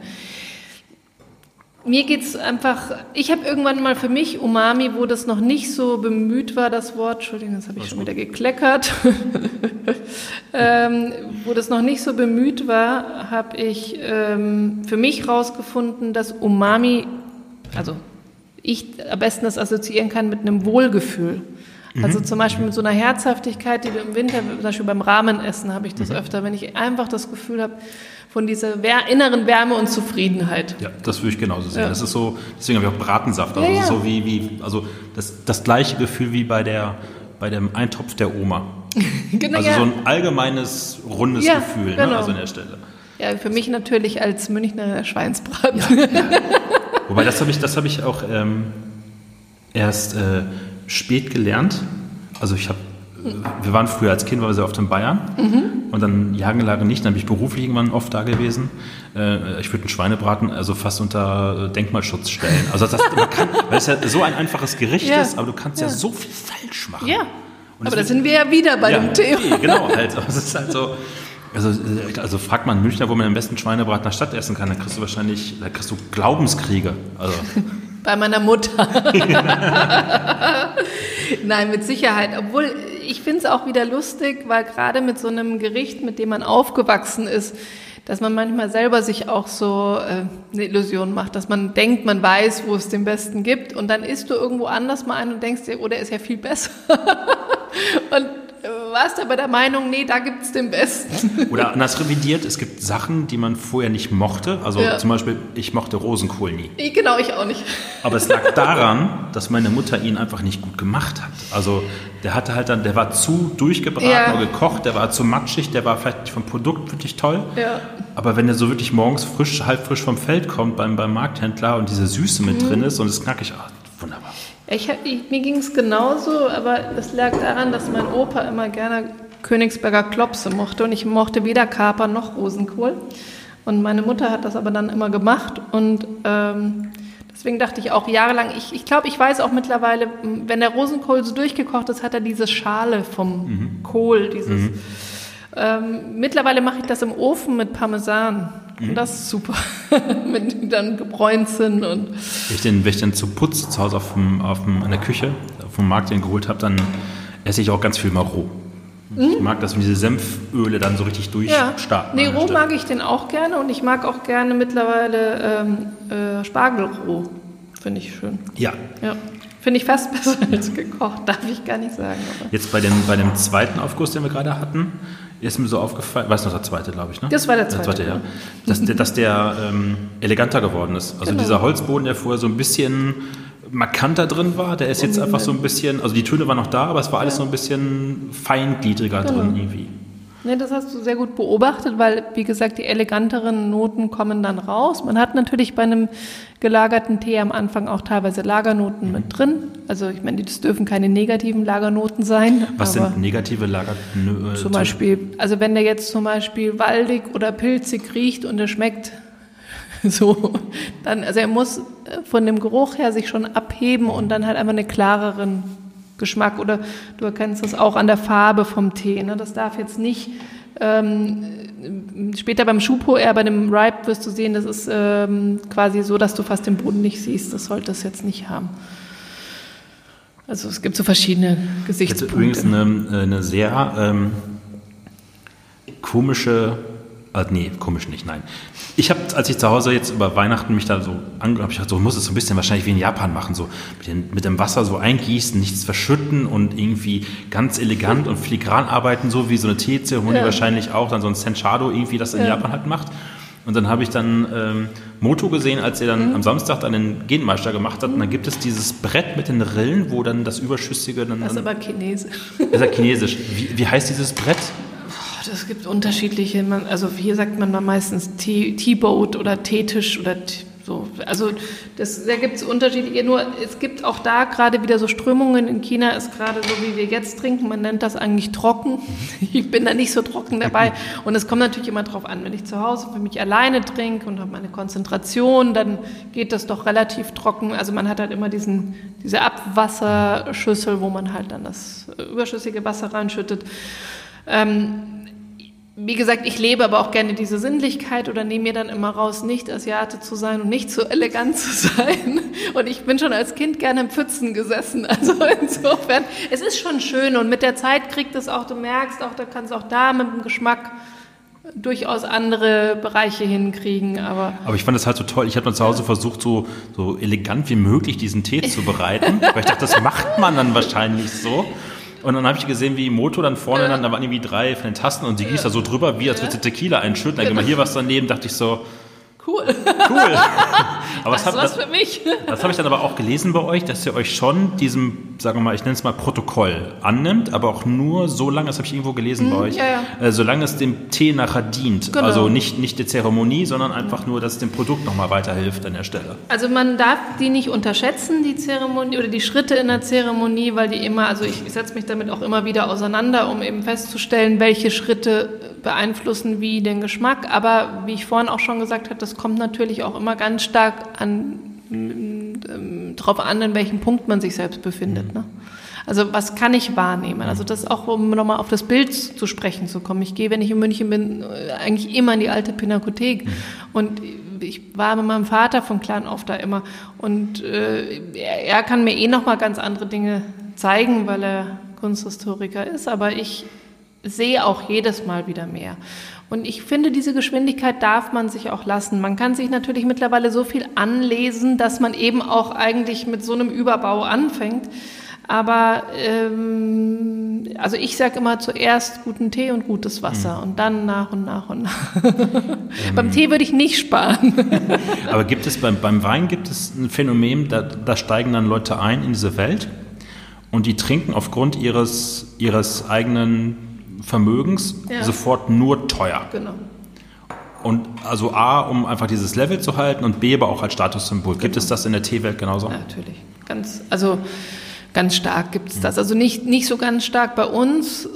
Mir geht's einfach, ich habe irgendwann mal für mich Umami, wo das noch nicht so bemüht war, das Wort, Entschuldigung, das habe ich schon wieder gekleckert, ähm, wo das noch nicht so bemüht war, habe ich ähm, für mich rausgefunden, dass Umami, also ich am besten das assoziieren kann mit einem Wohlgefühl. Also mhm. zum Beispiel mit so einer Herzhaftigkeit, die du im Winter, zum Beispiel beim Rahmenessen habe ich das mhm. öfter, wenn ich einfach das Gefühl habe von dieser inneren Wärme und Zufriedenheit. Ja, das würde ich genauso sehen. Ja. Das ist so, deswegen habe ich auch Bratensaft. Also ja, ja. so wie, wie, also das, das gleiche Gefühl wie bei der, bei dem Eintopf der Oma. genau, also so ein allgemeines, rundes Gefühl, ne, genau. ne? also an der Stelle. Ja, für mich natürlich als Münchner Schweinsbraten. Wobei das habe ich, das habe ich auch ähm, erst äh, spät gelernt. Also ich habe, wir waren früher als Kind, waren wir sehr oft in Bayern mhm. und dann jahrelang nicht. Dann bin ich beruflich irgendwann oft da gewesen. Äh, ich würde einen Schweinebraten also fast unter äh, Denkmalschutz stellen. Also das, man kann, weil es ja so ein einfaches Gericht ja. ist, aber du kannst ja. ja. so viel falsch machen. Ja. aber da sind wir ja wieder bei ja, dem Thema. Genau, halt. Also es ist halt so. Also, äh, also fragt man Münchner, wo man am besten Schweinebraten nach Stadt essen kann, dann kriegst du wahrscheinlich, da kriegst du Glaubenskriege. Also. Bei meiner Mutter. Nein, mit Sicherheit. Obwohl, ich finde es auch wieder lustig, weil gerade mit so einem Gericht, mit dem man aufgewachsen ist, dass man manchmal selber sich auch so äh, eine Illusion macht, dass man denkt, man weiß, wo es den Besten gibt und dann isst du irgendwo anders mal ein und denkst dir, oh, der ist ja viel besser. und warst aber der Meinung, nee, da gibt es den Besten. Oder anders revidiert, es gibt Sachen, die man vorher nicht mochte. Also ja. zum Beispiel, ich mochte Rosenkohl nie. Genau, ich auch nicht. Aber es lag daran, dass meine Mutter ihn einfach nicht gut gemacht hat. Also der hatte halt dann, der war zu durchgebraten ja. oder gekocht, der war zu matschig, der war vielleicht vom Produkt wirklich toll. Ja. Aber wenn der so wirklich morgens frisch, halb frisch vom Feld kommt beim, beim Markthändler und diese Süße mit mhm. drin ist und es knackig, ah, wunderbar. Ich, ich, mir ging es genauso, aber das lag daran, dass mein Opa immer gerne Königsberger Klopse mochte und ich mochte weder Kaper noch Rosenkohl. Und meine Mutter hat das aber dann immer gemacht und ähm, deswegen dachte ich auch jahrelang, ich, ich glaube, ich weiß auch mittlerweile, wenn der Rosenkohl so durchgekocht ist, hat er diese Schale vom mhm. Kohl, dieses. Mhm. Ähm, mittlerweile mache ich das im Ofen mit Parmesan. Und mhm. das ist super, wenn die dann gebräunt sind. Und wenn, ich den, wenn ich den zu Putz zu Hause auf dem, auf dem, in der Küche vom Markt den geholt habe, dann esse ich auch ganz viel mal roh. Ich mhm. mag das, wenn diese Senföle dann so richtig durchstarten. Ja. Nee, roh mag ich den auch gerne und ich mag auch gerne mittlerweile ähm, äh, Spargel roh. Finde ich schön. Ja. Ja. Finde ich fast besser als gekocht, darf ich gar nicht sagen. Aber. Jetzt bei dem, bei dem zweiten Aufguss, den wir gerade hatten, ist mir so aufgefallen, weiß noch der zweite, glaube ich, ne? Das war der zweite. Der zweite ja. Dass der, dass der ähm, eleganter geworden ist. Also genau. dieser Holzboden, der vorher so ein bisschen markanter drin war, der ist jetzt einfach so ein bisschen, also die Töne waren noch da, aber es war alles so ein bisschen feingliedriger genau. drin irgendwie. Ne, das hast du sehr gut beobachtet, weil, wie gesagt, die eleganteren Noten kommen dann raus. Man hat natürlich bei einem gelagerten Tee am Anfang auch teilweise Lagernoten mit drin. Also ich meine, das dürfen keine negativen Lagernoten sein. Was sind negative Lagernoten? Zum Beispiel, also wenn der jetzt zum Beispiel waldig oder pilzig riecht und er schmeckt so, dann, also er muss äh, von dem Geruch her sich schon abheben und dann halt einfach einen klareren Geschmack oder du erkennst das auch an der Farbe vom Tee. Ne? Das darf jetzt nicht ähm, später beim Schupo eher bei dem Ripe wirst du sehen, das ist ähm, quasi so, dass du fast den Boden nicht siehst. Das sollte es jetzt nicht haben. Also es gibt so verschiedene Gesichtspunkte. Jetzt übrigens eine, eine sehr ähm, komische Äh, nee, komisch nicht, nein. Ich habe, als ich zu Hause jetzt über Weihnachten mich da so angehört habe, ich dachte, so muss es so ein bisschen wahrscheinlich wie in Japan machen, so mit, den, mit dem Wasser so eingießen, nichts verschütten und irgendwie ganz elegant und filigran arbeiten, so wie so eine Teezeremonie ja. wahrscheinlich auch, dann so ein Senchado irgendwie das in ja. Japan halt macht. Und dann habe ich dann ähm, Moto gesehen, als er dann mhm. am Samstag dann den Genmeister gemacht hat. Und dann gibt es dieses Brett mit den Rillen, wo dann das Überschüssige dann. Das ist aber chinesisch. Das ist ja chinesisch. Wie, wie heißt dieses Brett? Es gibt unterschiedliche, also hier sagt man meistens T-Boat oder T-Tisch oder so. Also das, da gibt es unterschiedliche, nur es gibt auch da gerade wieder so Strömungen. In China ist gerade so, wie wir jetzt trinken, man nennt das eigentlich trocken. Ich bin da nicht so trocken dabei. Und es kommt natürlich immer drauf an, wenn ich zu Hause für mich alleine trinke und habe meine Konzentration, dann geht das doch relativ trocken. Also man hat halt immer diesen, diese Abwasserschüssel, wo man halt dann das überschüssige Wasser reinschüttet. Ähm, wie gesagt, ich lebe aber auch gerne diese Sinnlichkeit oder nehme mir dann immer raus, nicht Asiate zu sein und nicht so elegant zu sein. Und ich bin schon als Kind gerne im Pfützen gesessen. Also insofern, es ist schon schön und mit der Zeit kriegt es auch, du merkst auch, da kannst auch da mit dem Geschmack durchaus andere Bereiche hinkriegen, aber... Aber ich fand das halt so toll. Ich habe dann zu Hause versucht, so, so elegant wie möglich diesen Tee zu bereiten, weil ich dachte, das macht man dann wahrscheinlich so. Und dann habe ich gesehen, wie Moto dann vorne, ja. dann, da waren irgendwie drei von den Tasten und sie gießt da so drüber, wie als würde sie Tequila einschütten. Dann genau. mal hier was daneben, dachte ich so, Cool. Cool. aber das ist was für mich. Das habe ich dann aber auch gelesen bei euch, dass ihr euch schon diesem, sagen wir mal, ich nenne es mal Protokoll annimmt, aber auch nur so lange, das habe ich irgendwo gelesen bei mhm, euch, ja, ja. Äh, solange es dem Tee nachher dient. Genau. Also nicht, nicht der Zeremonie, sondern einfach nur, dass es dem Produkt nochmal weiterhilft an der Stelle. Also man darf die nicht unterschätzen, die Zeremonie oder die Schritte in der Zeremonie, weil die immer, also ich setze mich damit auch immer wieder auseinander, um eben festzustellen, welche Schritte beeinflussen wie den Geschmack. Aber wie ich vorhin auch schon gesagt habe, das kommt natürlich auch immer ganz stark an, ähm, darauf an, in welchem Punkt man sich selbst befindet. Ne? Also was kann ich wahrnehmen? Also das auch, um nochmal auf das Bild zu sprechen zu kommen. Ich gehe, wenn ich in München bin, eigentlich immer in die alte Pinakothek. Mhm. Und ich war mit meinem Vater von klein auf da immer. Und äh, er, er kann mir eh nochmal ganz andere Dinge zeigen, weil er Kunsthistoriker ist. Aber ich sehe auch jedes Mal wieder mehr. Und ich finde, diese Geschwindigkeit darf man sich auch lassen. Man kann sich natürlich mittlerweile so viel anlesen, dass man eben auch eigentlich mit so einem Überbau anfängt. Aber ähm, also ich sage immer zuerst guten Tee und gutes Wasser mhm. und dann nach und nach und nach. Ähm. beim Tee würde ich nicht sparen. Aber gibt es beim, beim Wein gibt es ein Phänomen, da, da steigen dann Leute ein in diese Welt und die trinken aufgrund ihres, ihres eigenen Vermögens ja. sofort nur teuer. Genau. Und also A, um einfach dieses Level zu halten und B, aber auch als Statussymbol. Genau. Gibt es das in der Teewelt genauso? Ja, natürlich. Ganz, also ganz stark gibt es das. Also nicht, nicht so ganz stark bei uns.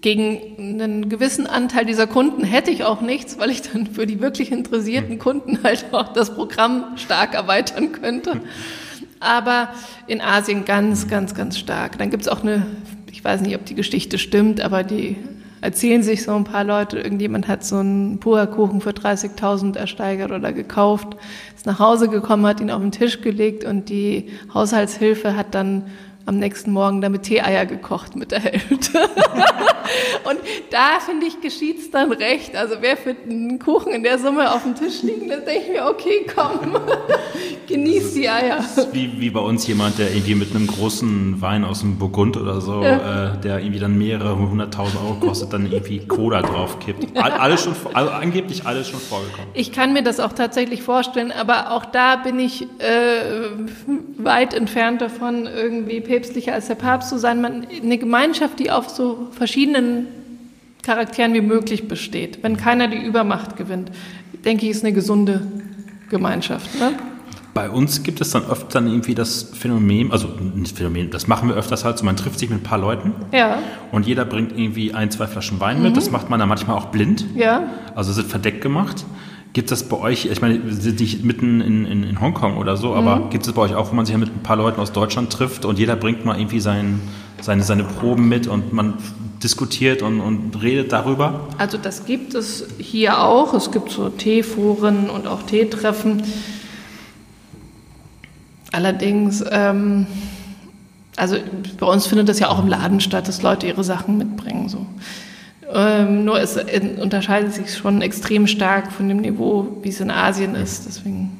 Gegen einen gewissen Anteil dieser Kunden hätte ich auch nichts, weil ich dann für die wirklich interessierten Kunden halt auch das Programm stark erweitern könnte. Aber in Asien ganz, ganz, ganz stark. Dann gibt es auch eine ich weiß nicht, ob die Geschichte stimmt, aber die erzählen sich so ein paar Leute, irgendjemand hat so einen Puerkuchen für 30.000 ersteigert oder gekauft, ist nach Hause gekommen, hat ihn auf den Tisch gelegt und die Haushaltshilfe hat dann am nächsten Morgen damit Tee-Eier gekocht mit der Hälfte. und da, finde ich, geschieht es dann recht. Also wer für einen Kuchen in der Summe auf dem Tisch liegt, dann denke ich mir, okay, komm, genieß die Eier. Wie, wie bei uns jemand, der irgendwie mit einem großen Wein aus dem Burgund oder so, ja. äh, der irgendwie dann mehrere hunderttausend Euro kostet, dann irgendwie Cola draufkippt. All, alles schon, also angeblich alles schon vorgekommen. Ich kann mir das auch tatsächlich vorstellen, aber auch da bin ich äh, weit entfernt davon, irgendwie päpstlicher als der Papst zu sein. Man, eine Gemeinschaft, die auf so verschiedenen Charakteren wie möglich besteht. Wenn keiner die Übermacht gewinnt, denke ich, ist eine gesunde Gemeinschaft. Ne? Bei uns gibt es dann oft dann irgendwie das Phänomen, also nicht Phänomen, das machen wir öfters halt so, man trifft sich mit ein paar Leuten ja. und jeder bringt irgendwie ein, zwei Flaschen Wein mhm. mit. Das macht man dann manchmal auch blind. Ja. Also sind verdeckt gemacht. Gibt es das bei euch, ich meine, wir sind nicht mitten in, in, in Hongkong oder so, aber mhm. gibt es bei euch auch, wo man sich ja mit ein paar Leuten aus Deutschland trifft und jeder bringt mal irgendwie sein, seine, seine Proben mit und man diskutiert und, und redet darüber? Also das gibt es hier auch. Es gibt so Teeforen und auch Teetreffen. Allerdings, ähm, also bei uns findet das ja auch im Laden statt, dass Leute ihre Sachen mitbringen. So. Ähm, nur es unterscheidet sich schon extrem stark von dem Niveau, wie es in Asien ist. Deswegen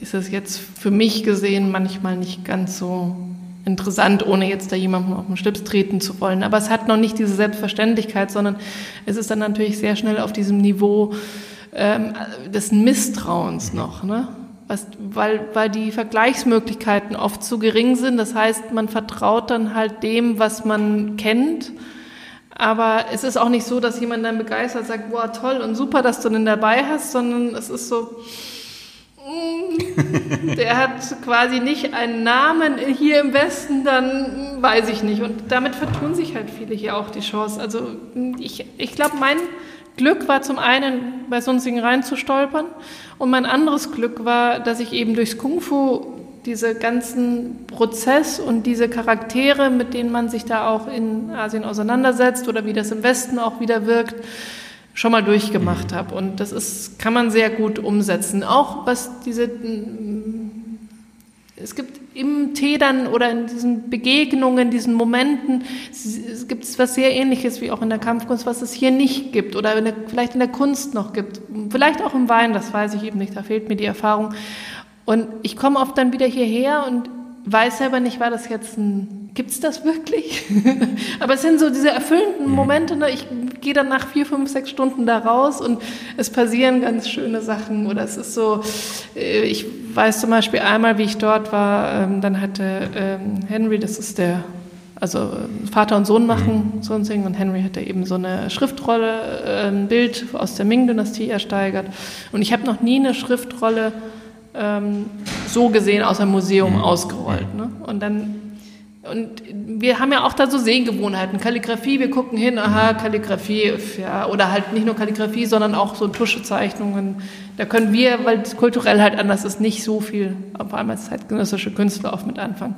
ist es jetzt für mich gesehen manchmal nicht ganz so interessant, ohne jetzt da jemandem auf den Schlips treten zu wollen. Aber es hat noch nicht diese Selbstverständlichkeit, sondern es ist dann natürlich sehr schnell auf diesem Niveau ähm, des Misstrauens noch. Ne? Was, weil, weil die Vergleichsmöglichkeiten oft zu gering sind. Das heißt, man vertraut dann halt dem, was man kennt. Aber es ist auch nicht so, dass jemand dann begeistert sagt, boah, toll und super, dass du den dabei hast, sondern es ist so, mm, der hat quasi nicht einen Namen hier im Westen, dann weiß ich nicht. Und damit vertun sich halt viele hier auch die Chance. Also ich, ich glaube, mein Glück war zum einen, bei Sunsingen reinzustolpern und mein anderes Glück war, dass ich eben durchs Kung Fu diese ganzen Prozess und diese Charaktere, mit denen man sich da auch in Asien auseinandersetzt oder wie das im Westen auch wieder wirkt, schon mal durchgemacht habe. Und das ist, kann man sehr gut umsetzen. Auch was diese es gibt im Tee dann oder in diesen Begegnungen, diesen Momenten, es gibt was sehr ähnliches wie auch in der Kampfkunst, was es hier nicht gibt oder in der, vielleicht in der Kunst noch gibt. Vielleicht auch im Wein, das weiß ich eben nicht, da fehlt mir die Erfahrung. Und ich komme oft dann wieder hierher und weiß selber nicht, war das jetzt ein, gibt's das wirklich? Aber es sind so diese erfüllenden mhm. Momente, ne? ich gehe dann nach vier, fünf, sechs Stunden da raus und es passieren ganz schöne Sachen oder es ist so, äh, ich weiß zum Beispiel einmal, wie ich dort war, ähm, dann hatte ähm, Henry, das ist der, also Vater und Sohn machen mhm. so ein Ding und Henry hatte eben so eine Schriftrolle, äh, ein Bild aus der Ming-Dynastie ersteigert und ich habe noch nie eine Schriftrolle ähm, so gesehen aus einem Museum mhm. ausgerollt. Ne? Und dann und wir haben ja auch da so Sehgewohnheiten. Kalligrafie, wir gucken hin, aha, Kalligrafie, ja, oder halt nicht nur Kalligrafie, sondern auch so Tuschezeichnungen. Da können wir, weil es kulturell halt anders ist, nicht so viel, vor allem als zeitgenössische Künstler, oft mit anfangen.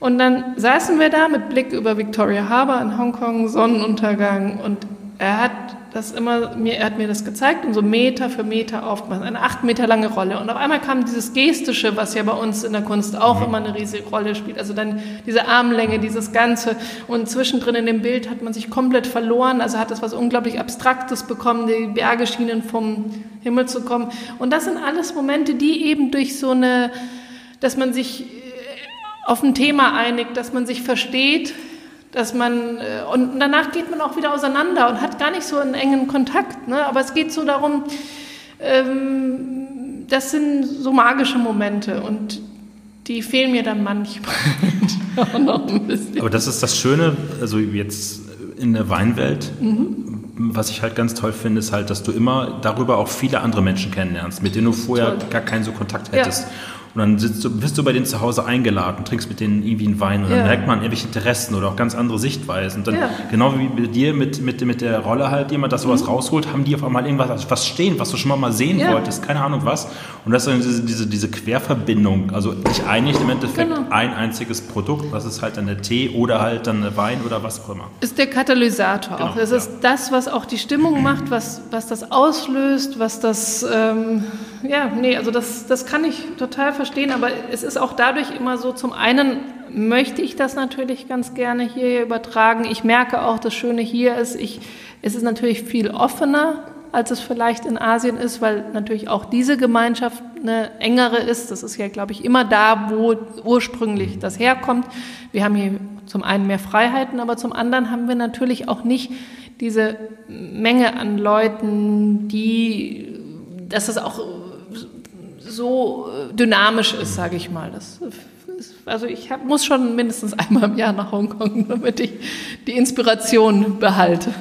Und dann saßen wir da mit Blick über Victoria Harbour in Hongkong, Sonnenuntergang und er hat das immer, mir, er hat mir das gezeigt und so Meter für Meter aufgemacht, eine acht Meter lange Rolle. Und auf einmal kam dieses Gestische, was ja bei uns in der Kunst auch mhm. immer eine riesige Rolle spielt. Also dann diese Armlänge, dieses Ganze. Und zwischendrin in dem Bild hat man sich komplett verloren. Also hat es was unglaublich Abstraktes bekommen, die Berge schienen vom Himmel zu kommen. Und das sind alles Momente, die eben durch so eine, dass man sich äh, auf ein Thema einigt, dass man sich versteht, dass man äh, und danach geht man auch wieder auseinander und hat gar nicht so einen engen Kontakt. Ne? Aber es geht so darum, ähm, das sind so magische Momente und die fehlen mir dann manchmal auch noch ein bisschen. Aber das ist das Schöne, also jetzt in der Weinwelt. Mhm. Was ich halt ganz toll finde, ist halt, dass du immer darüber auch viele andere Menschen kennenlernst, mit denen du vorher toll. gar keinen so Kontakt hättest. Ja. Und dann sitzt du, bist du bei denen zu Hause eingeladen, trinkst mit denen irgendwie einen Wein und dann ja. merkt man irgendwelche Interessen oder auch ganz andere Sichtweisen. Und dann, ja. genau wie bei dir mit, mit, mit der Rolle halt jemand, dass sowas mhm. rausholt, haben die auf einmal irgendwas was stehen, was du schon mal sehen ja. wolltest, keine Ahnung was. Und das ist dann diese, diese, diese Querverbindung, also nicht einigt im Endeffekt genau. ein einziges Produkt, was ist halt dann der Tee oder halt dann der Wein oder was auch immer. Ist der Katalysator genau, auch. Es ist das, was auch die Stimmung macht, was, was das auslöst, was das, ähm, ja, nee, also das, das kann ich total verstehen aber es ist auch dadurch immer so, zum einen möchte ich das natürlich ganz gerne hier übertragen. Ich merke auch, das Schöne hier ist, ich, es ist natürlich viel offener, als es vielleicht in Asien ist, weil natürlich auch diese Gemeinschaft eine engere ist. Das ist ja, glaube ich, immer da, wo ursprünglich das herkommt. Wir haben hier zum einen mehr Freiheiten, aber zum anderen haben wir natürlich auch nicht diese Menge an Leuten, die, dass es auch so äh, dynamisch ist, sage ich mal. Das also ich hab, muss schon mindestens einmal im Jahr nach Hongkong, damit ich die Inspiration behalte.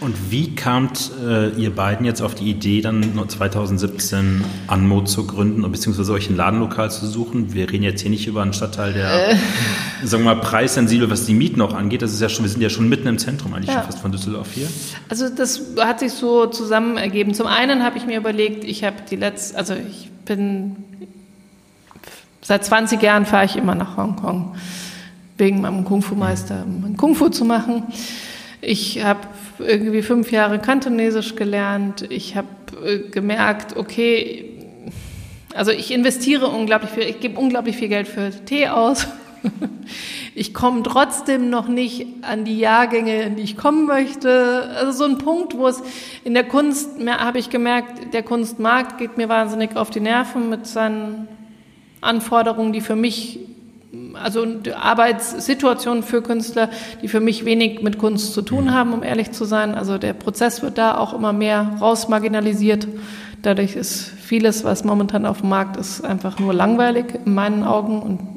Und wie kamt äh, ihr beiden jetzt auf die Idee, dann 2017 Anmo zu gründen, beziehungsweise euch ein Ladenlokal zu suchen? Wir reden jetzt hier nicht über einen Stadtteil, der, äh. sagen wir mal, preissensibel, was die Mieten auch angeht. Das ist ja schon, wir sind ja schon mitten im Zentrum eigentlich ja. schon fast von Düsseldorf hier. Also das hat sich so zusammen ergeben. Zum einen habe ich mir überlegt, ich habe die letzte, also ich bin seit 20 Jahren fahre ich immer nach Hongkong wegen meinem Kung-Fu-Meister, um Kung-Fu zu machen. Ich habe irgendwie fünf Jahre Kantonesisch gelernt. Ich habe äh, gemerkt, okay, also ich investiere unglaublich viel, ich gebe unglaublich viel Geld für Tee aus. ich komme trotzdem noch nicht an die Jahrgänge, in die ich kommen möchte. Also so ein Punkt, wo es in der Kunst, habe ich gemerkt, der Kunstmarkt geht mir wahnsinnig auf die Nerven mit seinen Anforderungen, die für mich also Arbeitssituationen für Künstler, die für mich wenig mit Kunst zu tun haben, um ehrlich zu sein. Also der Prozess wird da auch immer mehr rausmarginalisiert. Dadurch ist vieles, was momentan auf dem Markt ist, einfach nur langweilig in meinen Augen und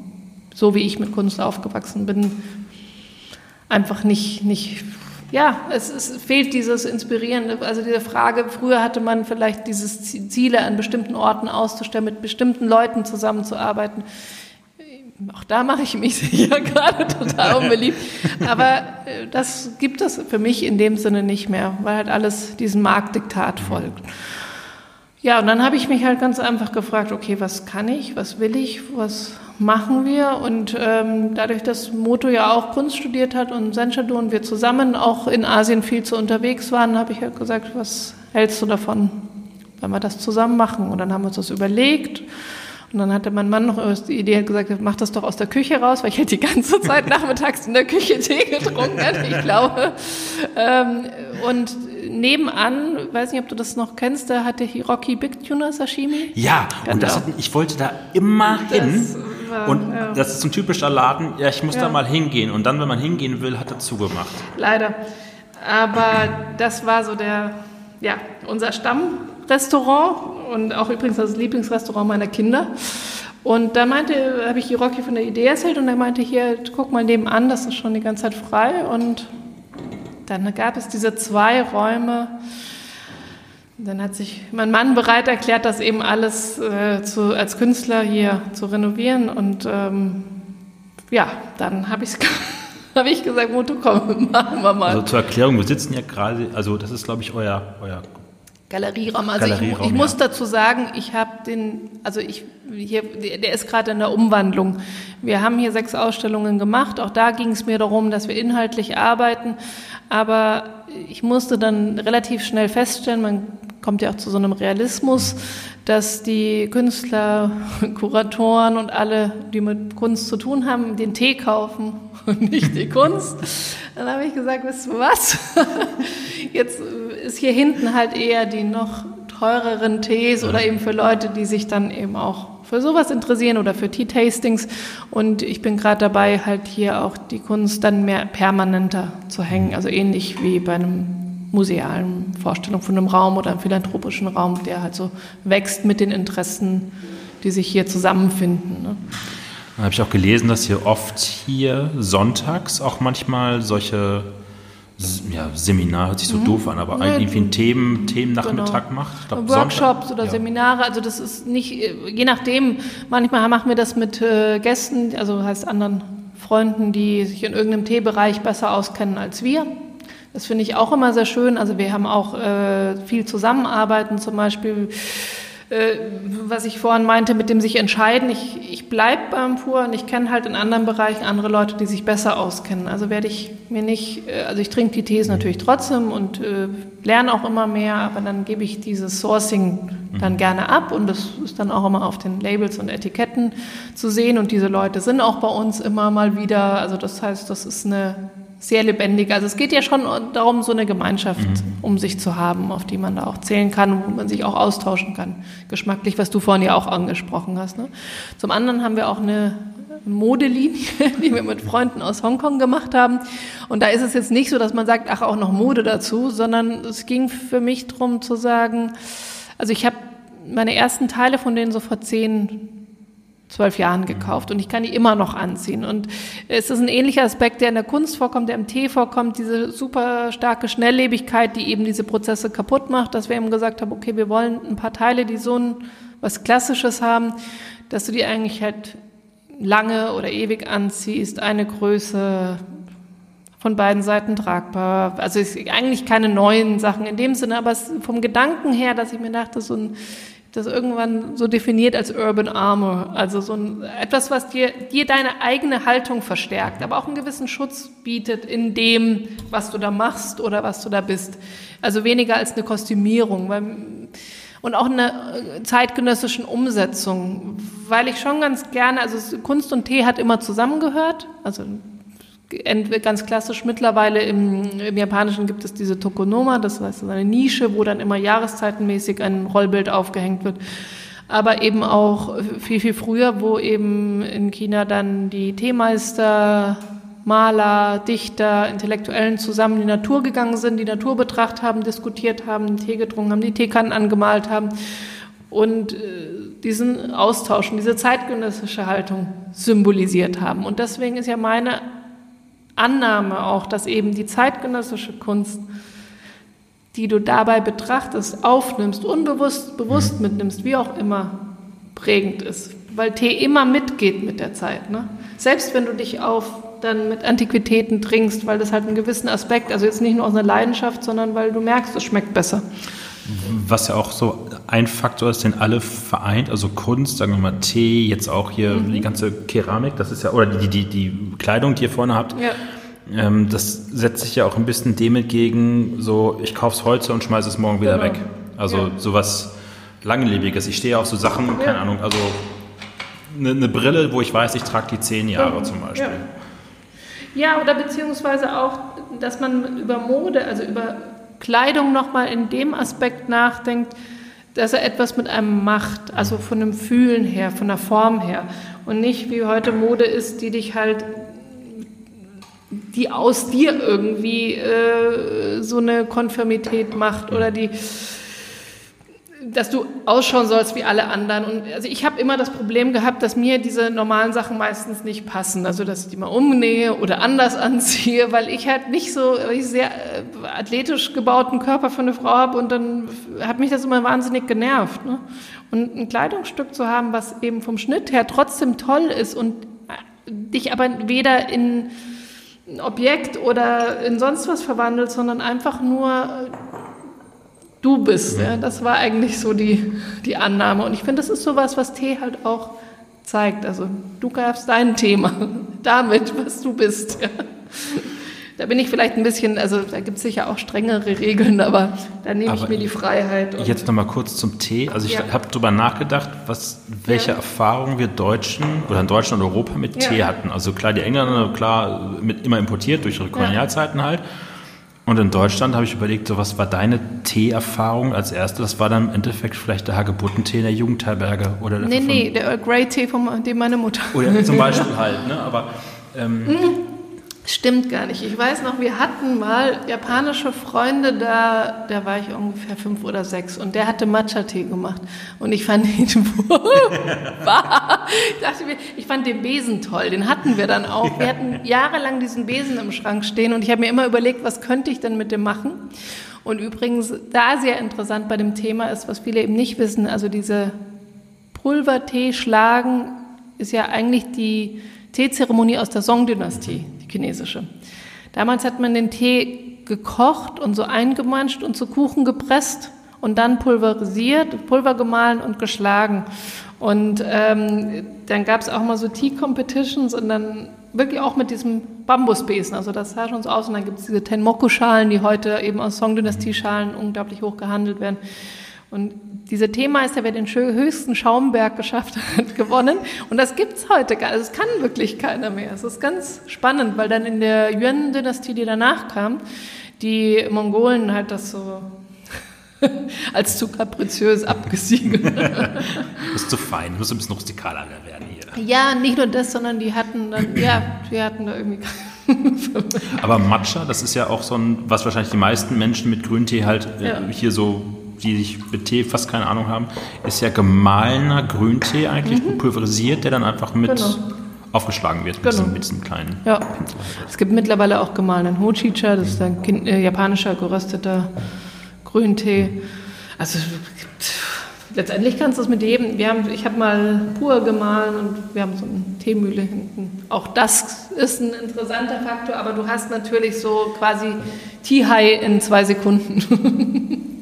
so wie ich mit Kunst aufgewachsen bin, einfach nicht, nicht ja, es, es fehlt dieses Inspirierende, also diese Frage, früher hatte man vielleicht dieses Ziele an bestimmten Orten auszustellen, mit bestimmten Leuten zusammenzuarbeiten. Auch da mache ich mich sicher gerade total unbeliebt. Aber äh, das gibt es für mich in dem Sinne nicht mehr, weil halt alles diesem Marktdiktat folgt. Ja, und dann habe ich mich halt ganz einfach gefragt, okay, was kann ich, was will ich, was machen wir? Und ähm, dadurch, dass Moto ja auch Kunst studiert hat und Senchado und wir zusammen auch in Asien viel zu unterwegs waren, habe ich halt gesagt, was hältst du davon, wenn wir das zusammen machen? Und dann haben wir uns das überlegt und dann hatte mein Mann noch die Idee gesagt, mach das doch aus der Küche raus, weil ich halt die ganze Zeit nachmittags in der Küche Tee getrunken hatte, ich glaube. Ähm, und nebenan, weiß nicht, ob du das noch kennst, da hatte Hiroki Big Tuna Sashimi. Ja, genau. und das hat, ich wollte da immer das hin. War, und ja. das ist ein typischer Laden, ja, ich muss ja. da mal hingehen. Und dann, wenn man hingehen will, hat er zugemacht. Leider. Aber das war so der, ja, unser Stammrestaurant und auch übrigens das Lieblingsrestaurant meiner Kinder. Und da meinte, habe ich Hiroki von der Idee erzählt und er meinte, hier, guck mal nebenan, das ist schon die ganze Zeit frei. Und dann gab es diese zwei Räume. Dann hat sich mein Mann bereit erklärt, das eben alles äh, zu, als Künstler hier zu renovieren. Und ähm, ja, dann habe hab ich gesagt, Moto, komm, machen wir mal. Also zur Erklärung, wir sitzen ja gerade, also das ist, glaube ich, euer, euer Galerieraum. Also Galerieraum, ich, ich ja. muss dazu sagen, ich habe den, also ich hier, der ist gerade in der Umwandlung. Wir haben hier sechs Ausstellungen gemacht. Auch da ging es mir darum, dass wir inhaltlich arbeiten. Aber ich musste dann relativ schnell feststellen, man kommt ja auch zu so einem Realismus, dass die Künstler, Kuratoren und alle, die mit Kunst zu tun haben, den Tee kaufen und nicht die Kunst. Dann habe ich gesagt, wisst ihr was? Jetzt ist hier hinten halt eher die noch teureren Tees oder eben für Leute, die sich dann eben auch für sowas interessieren oder für Tea-Tastings. Und ich bin gerade dabei, halt hier auch die Kunst dann mehr permanenter zu hängen, also ähnlich wie bei einem musealen Vorstellung von einem Raum oder einem philanthropischen Raum, der halt so wächst mit den Interessen, die sich hier zusammenfinden. Ne? Dann habe ich auch gelesen, dass ihr oft hier sonntags auch manchmal solche ja, Seminar hört sich so mhm. doof an, aber ja, irgendwie einen Themen, Themennachmittag genau. macht. Glaub, Workshops Sonntag, oder ja. Seminare, also das ist nicht, je nachdem, manchmal machen wir das mit äh, Gästen, also heißt anderen Freunden, die sich in irgendeinem Teebereich besser auskennen als wir. Das finde ich auch immer sehr schön. Also wir haben auch äh, viel Zusammenarbeiten, zum Beispiel äh, was ich vorhin meinte, mit dem sich entscheiden. Ich, ich bleibe beim Pur und ich kenne halt in anderen Bereichen andere Leute, die sich besser auskennen. Also werde ich mir nicht, äh, also ich trinke die Tees natürlich trotzdem und äh, lerne auch immer mehr, aber dann gebe ich dieses Sourcing dann mhm. gerne ab und das ist dann auch immer auf den Labels und Etiketten zu sehen und diese Leute sind auch bei uns immer mal wieder, also das heißt, das ist eine sehr lebendig. Also es geht ja schon darum, so eine Gemeinschaft mhm. um sich zu haben, auf die man da auch zählen kann, wo man sich auch austauschen kann. Geschmacklich, was du vorhin ja auch angesprochen hast. Ne? Zum anderen haben wir auch eine Modelinie, die wir mit Freunden aus Hongkong gemacht haben. Und da ist es jetzt nicht so, dass man sagt, ach, auch noch Mode dazu, sondern es ging für mich darum zu sagen, also ich habe meine ersten Teile von denen so vor zehn zwölf Jahren gekauft und ich kann die immer noch anziehen. Und es ist ein ähnlicher Aspekt, der in der Kunst vorkommt, der im Tee vorkommt, diese super starke Schnelllebigkeit, die eben diese Prozesse kaputt macht, dass wir eben gesagt haben, okay, wir wollen ein paar Teile, die so ein, was Klassisches haben, dass du die eigentlich halt lange oder ewig anziehst, eine Größe, von beiden Seiten tragbar. Also eigentlich keine neuen Sachen in dem Sinne, aber vom Gedanken her, dass ich mir dachte, so ein das irgendwann so definiert als Urban Armor, also so ein, etwas, was dir, dir deine eigene Haltung verstärkt, aber auch einen gewissen Schutz bietet in dem, was du da machst oder was du da bist. Also weniger als eine Kostümierung, weil und auch einer äh, zeitgenössischen Umsetzung, weil ich schon ganz gerne, also Kunst und Tee hat immer zusammengehört, also ganz klassisch mittlerweile im, im Japanischen gibt es diese Tokonoma, das heißt eine Nische, wo dann immer jahreszeitenmäßig ein Rollbild aufgehängt wird. Aber eben auch viel, viel früher, wo eben in China dann die Teemeister, Maler, Dichter, Intellektuellen zusammen in die Natur gegangen sind, die Natur betrachtet haben, diskutiert haben, Tee getrunken haben, die Teekannen angemalt haben und äh, diesen Austausch und diese zeitgenössische Haltung symbolisiert haben. Und deswegen ist ja meine Annahme auch, dass eben die zeitgenössische Kunst, die du dabei betrachtest, aufnimmst, unbewusst, bewusst mhm. mitnimmst, wie auch immer, prägend ist. Weil Tee immer mitgeht mit der Zeit. Ne? Selbst wenn du dich auf dann mit Antiquitäten trinkst, weil das halt einen gewissen Aspekt, also jetzt nicht nur aus einer Leidenschaft, sondern weil du merkst, es schmeckt besser. Was ja auch so ein Faktor ist, den alle vereint, also Kunst, sagen wir mal Tee, jetzt auch hier mhm. die ganze Keramik, das ist ja, oder die, die, die Kleidung, die ihr vorne habt, ja. ähm, das setzt sich ja auch ein bisschen dem entgegen, so ich kaufe es heute und schmeiße es morgen wieder genau. weg. Also ja. sowas Langlebiges. Ich stehe auf so Sachen, ja. keine Ahnung, also eine, eine, Brille, wo ich weiß, ich trage die zehn Jahre zum Beispiel. Ja, oder beziehungsweise auch, dass man über Mode, also über Kleidung nochmal in dem Aspekt nachdenkt, dass er etwas mit einem macht, also von dem Fühlen her, von der Form her. Und nicht wie heute Mode ist, die dich halt, die aus dir irgendwie äh, so eine Konfirmität macht oder die dass du ausschauen sollst wie alle anderen. Und also ich habe immer das Problem gehabt, dass mir diese normalen Sachen meistens nicht passen. Also dass ich die mal umnähe oder anders anziehe, weil ich halt nicht so ich sehr äh, athletisch gebauten Körper für eine Frau habe und dann hat mich das immer wahnsinnig genervt. Ne? Und ein Kleidungsstück zu haben, was eben vom Schnitt her trotzdem toll ist und äh, dich aber weder in ein Objekt oder in sonst was verwandelt, sondern einfach nur äh, du bist. Ja. Das war eigentlich so die, die Annahme. Und ich finde, das ist sowas, was Tee halt auch zeigt. Also du gabst dein Thema damit, was du bist. Ja. Da bin ich vielleicht ein bisschen, also da gibt es sicher auch strengere Regeln, aber da nehme ich mir die Freiheit. Jetzt nochmal kurz zum Tee. Also ich ja. habe darüber nachgedacht, was, welche ja. Erfahrungen wir Deutschen oder in Deutschland und Europa mit. Tee hatten. Also klar, die Engländer, klar, mit, immer importiert durch ihre Kolonialzeiten halt. Und in Deutschland habe ich überlegt, so was war deine Tee-Erfahrung als erste? Das war dann im Endeffekt vielleicht der Hagebuttentee in der Jugendherberge oder der Nee, nee, der Earl Grey Tee von dem meine Mutter. Oder zum Beispiel halt, ne? Aber ähm, mhm. Stimmt gar nicht. Ich weiß noch, wir hatten mal japanische Freunde da, da war ich ungefähr fünf oder sechs und der hatte Matcha-Tee gemacht und ich fand ihn wunderbar. ich dachte mir, ich fand den Besen toll, den hatten wir dann auch. Wir hatten jahrelang diesen Besen im Schrank stehen und ich habe mir immer überlegt, was könnte ich denn mit dem machen? Und übrigens, da sehr interessant bei dem Thema ist, was viele eben nicht wissen, also diese Pulvertee schlagen ist ja eigentlich die Teezeremonie aus der Song-Dynastie chinesische. Damals hat man den Tee gekocht und so eingemanscht und zu Kuchen gepresst und dann pulverisiert, Pulver gemahlen und geschlagen. Und ähm, dann gab es auch mal so Tea-Competitions und dann wirklich auch mit diesem Bambusbesen. Also das sah schon so aus. Und dann gibt es diese Tenmoku-Schalen, die heute eben aus Song-Dynastie-Schalen unglaublich hoch gehandelt werden. Und dieser Teemeister, wer den höchsten Schaumberg geschafft hat, gewonnen. Und das gibt's heute gar nicht. Es kann wirklich keiner mehr. Es ist ganz spannend, weil dann in der Yuan-Dynastie, die danach kam, die Mongolen halt das so als zu kapriziös abgesiegelt. das ist zu fein, muss ein bisschen rustikaler werden hier. Ja, nicht nur das, sondern die hatten dann, ja, die hatten da irgendwie. Aber Matcha, das ist ja auch so ein, was wahrscheinlich die meisten Menschen mit Grüntee halt äh, ja. hier so die sich mit Tee fast keine Ahnung haben, ist ja gemahlener Grüntee eigentlich, mhm. pulverisiert, der dann einfach mit genau. aufgeschlagen wird genau. mit, diesem, kleinen ja. Es gibt mittlerweile auch gemahlenen Hochicha, das ist ein äh, japanischer gerösteter Grüntee. Also letztendlich kannst du es mit jedem. Wir haben, ich habe mal pur gemahlen und wir haben so eine Teemühle hinten. Auch das ist ein interessanter Faktor, aber du hast natürlich so quasi Tea-High in zwei Sekunden.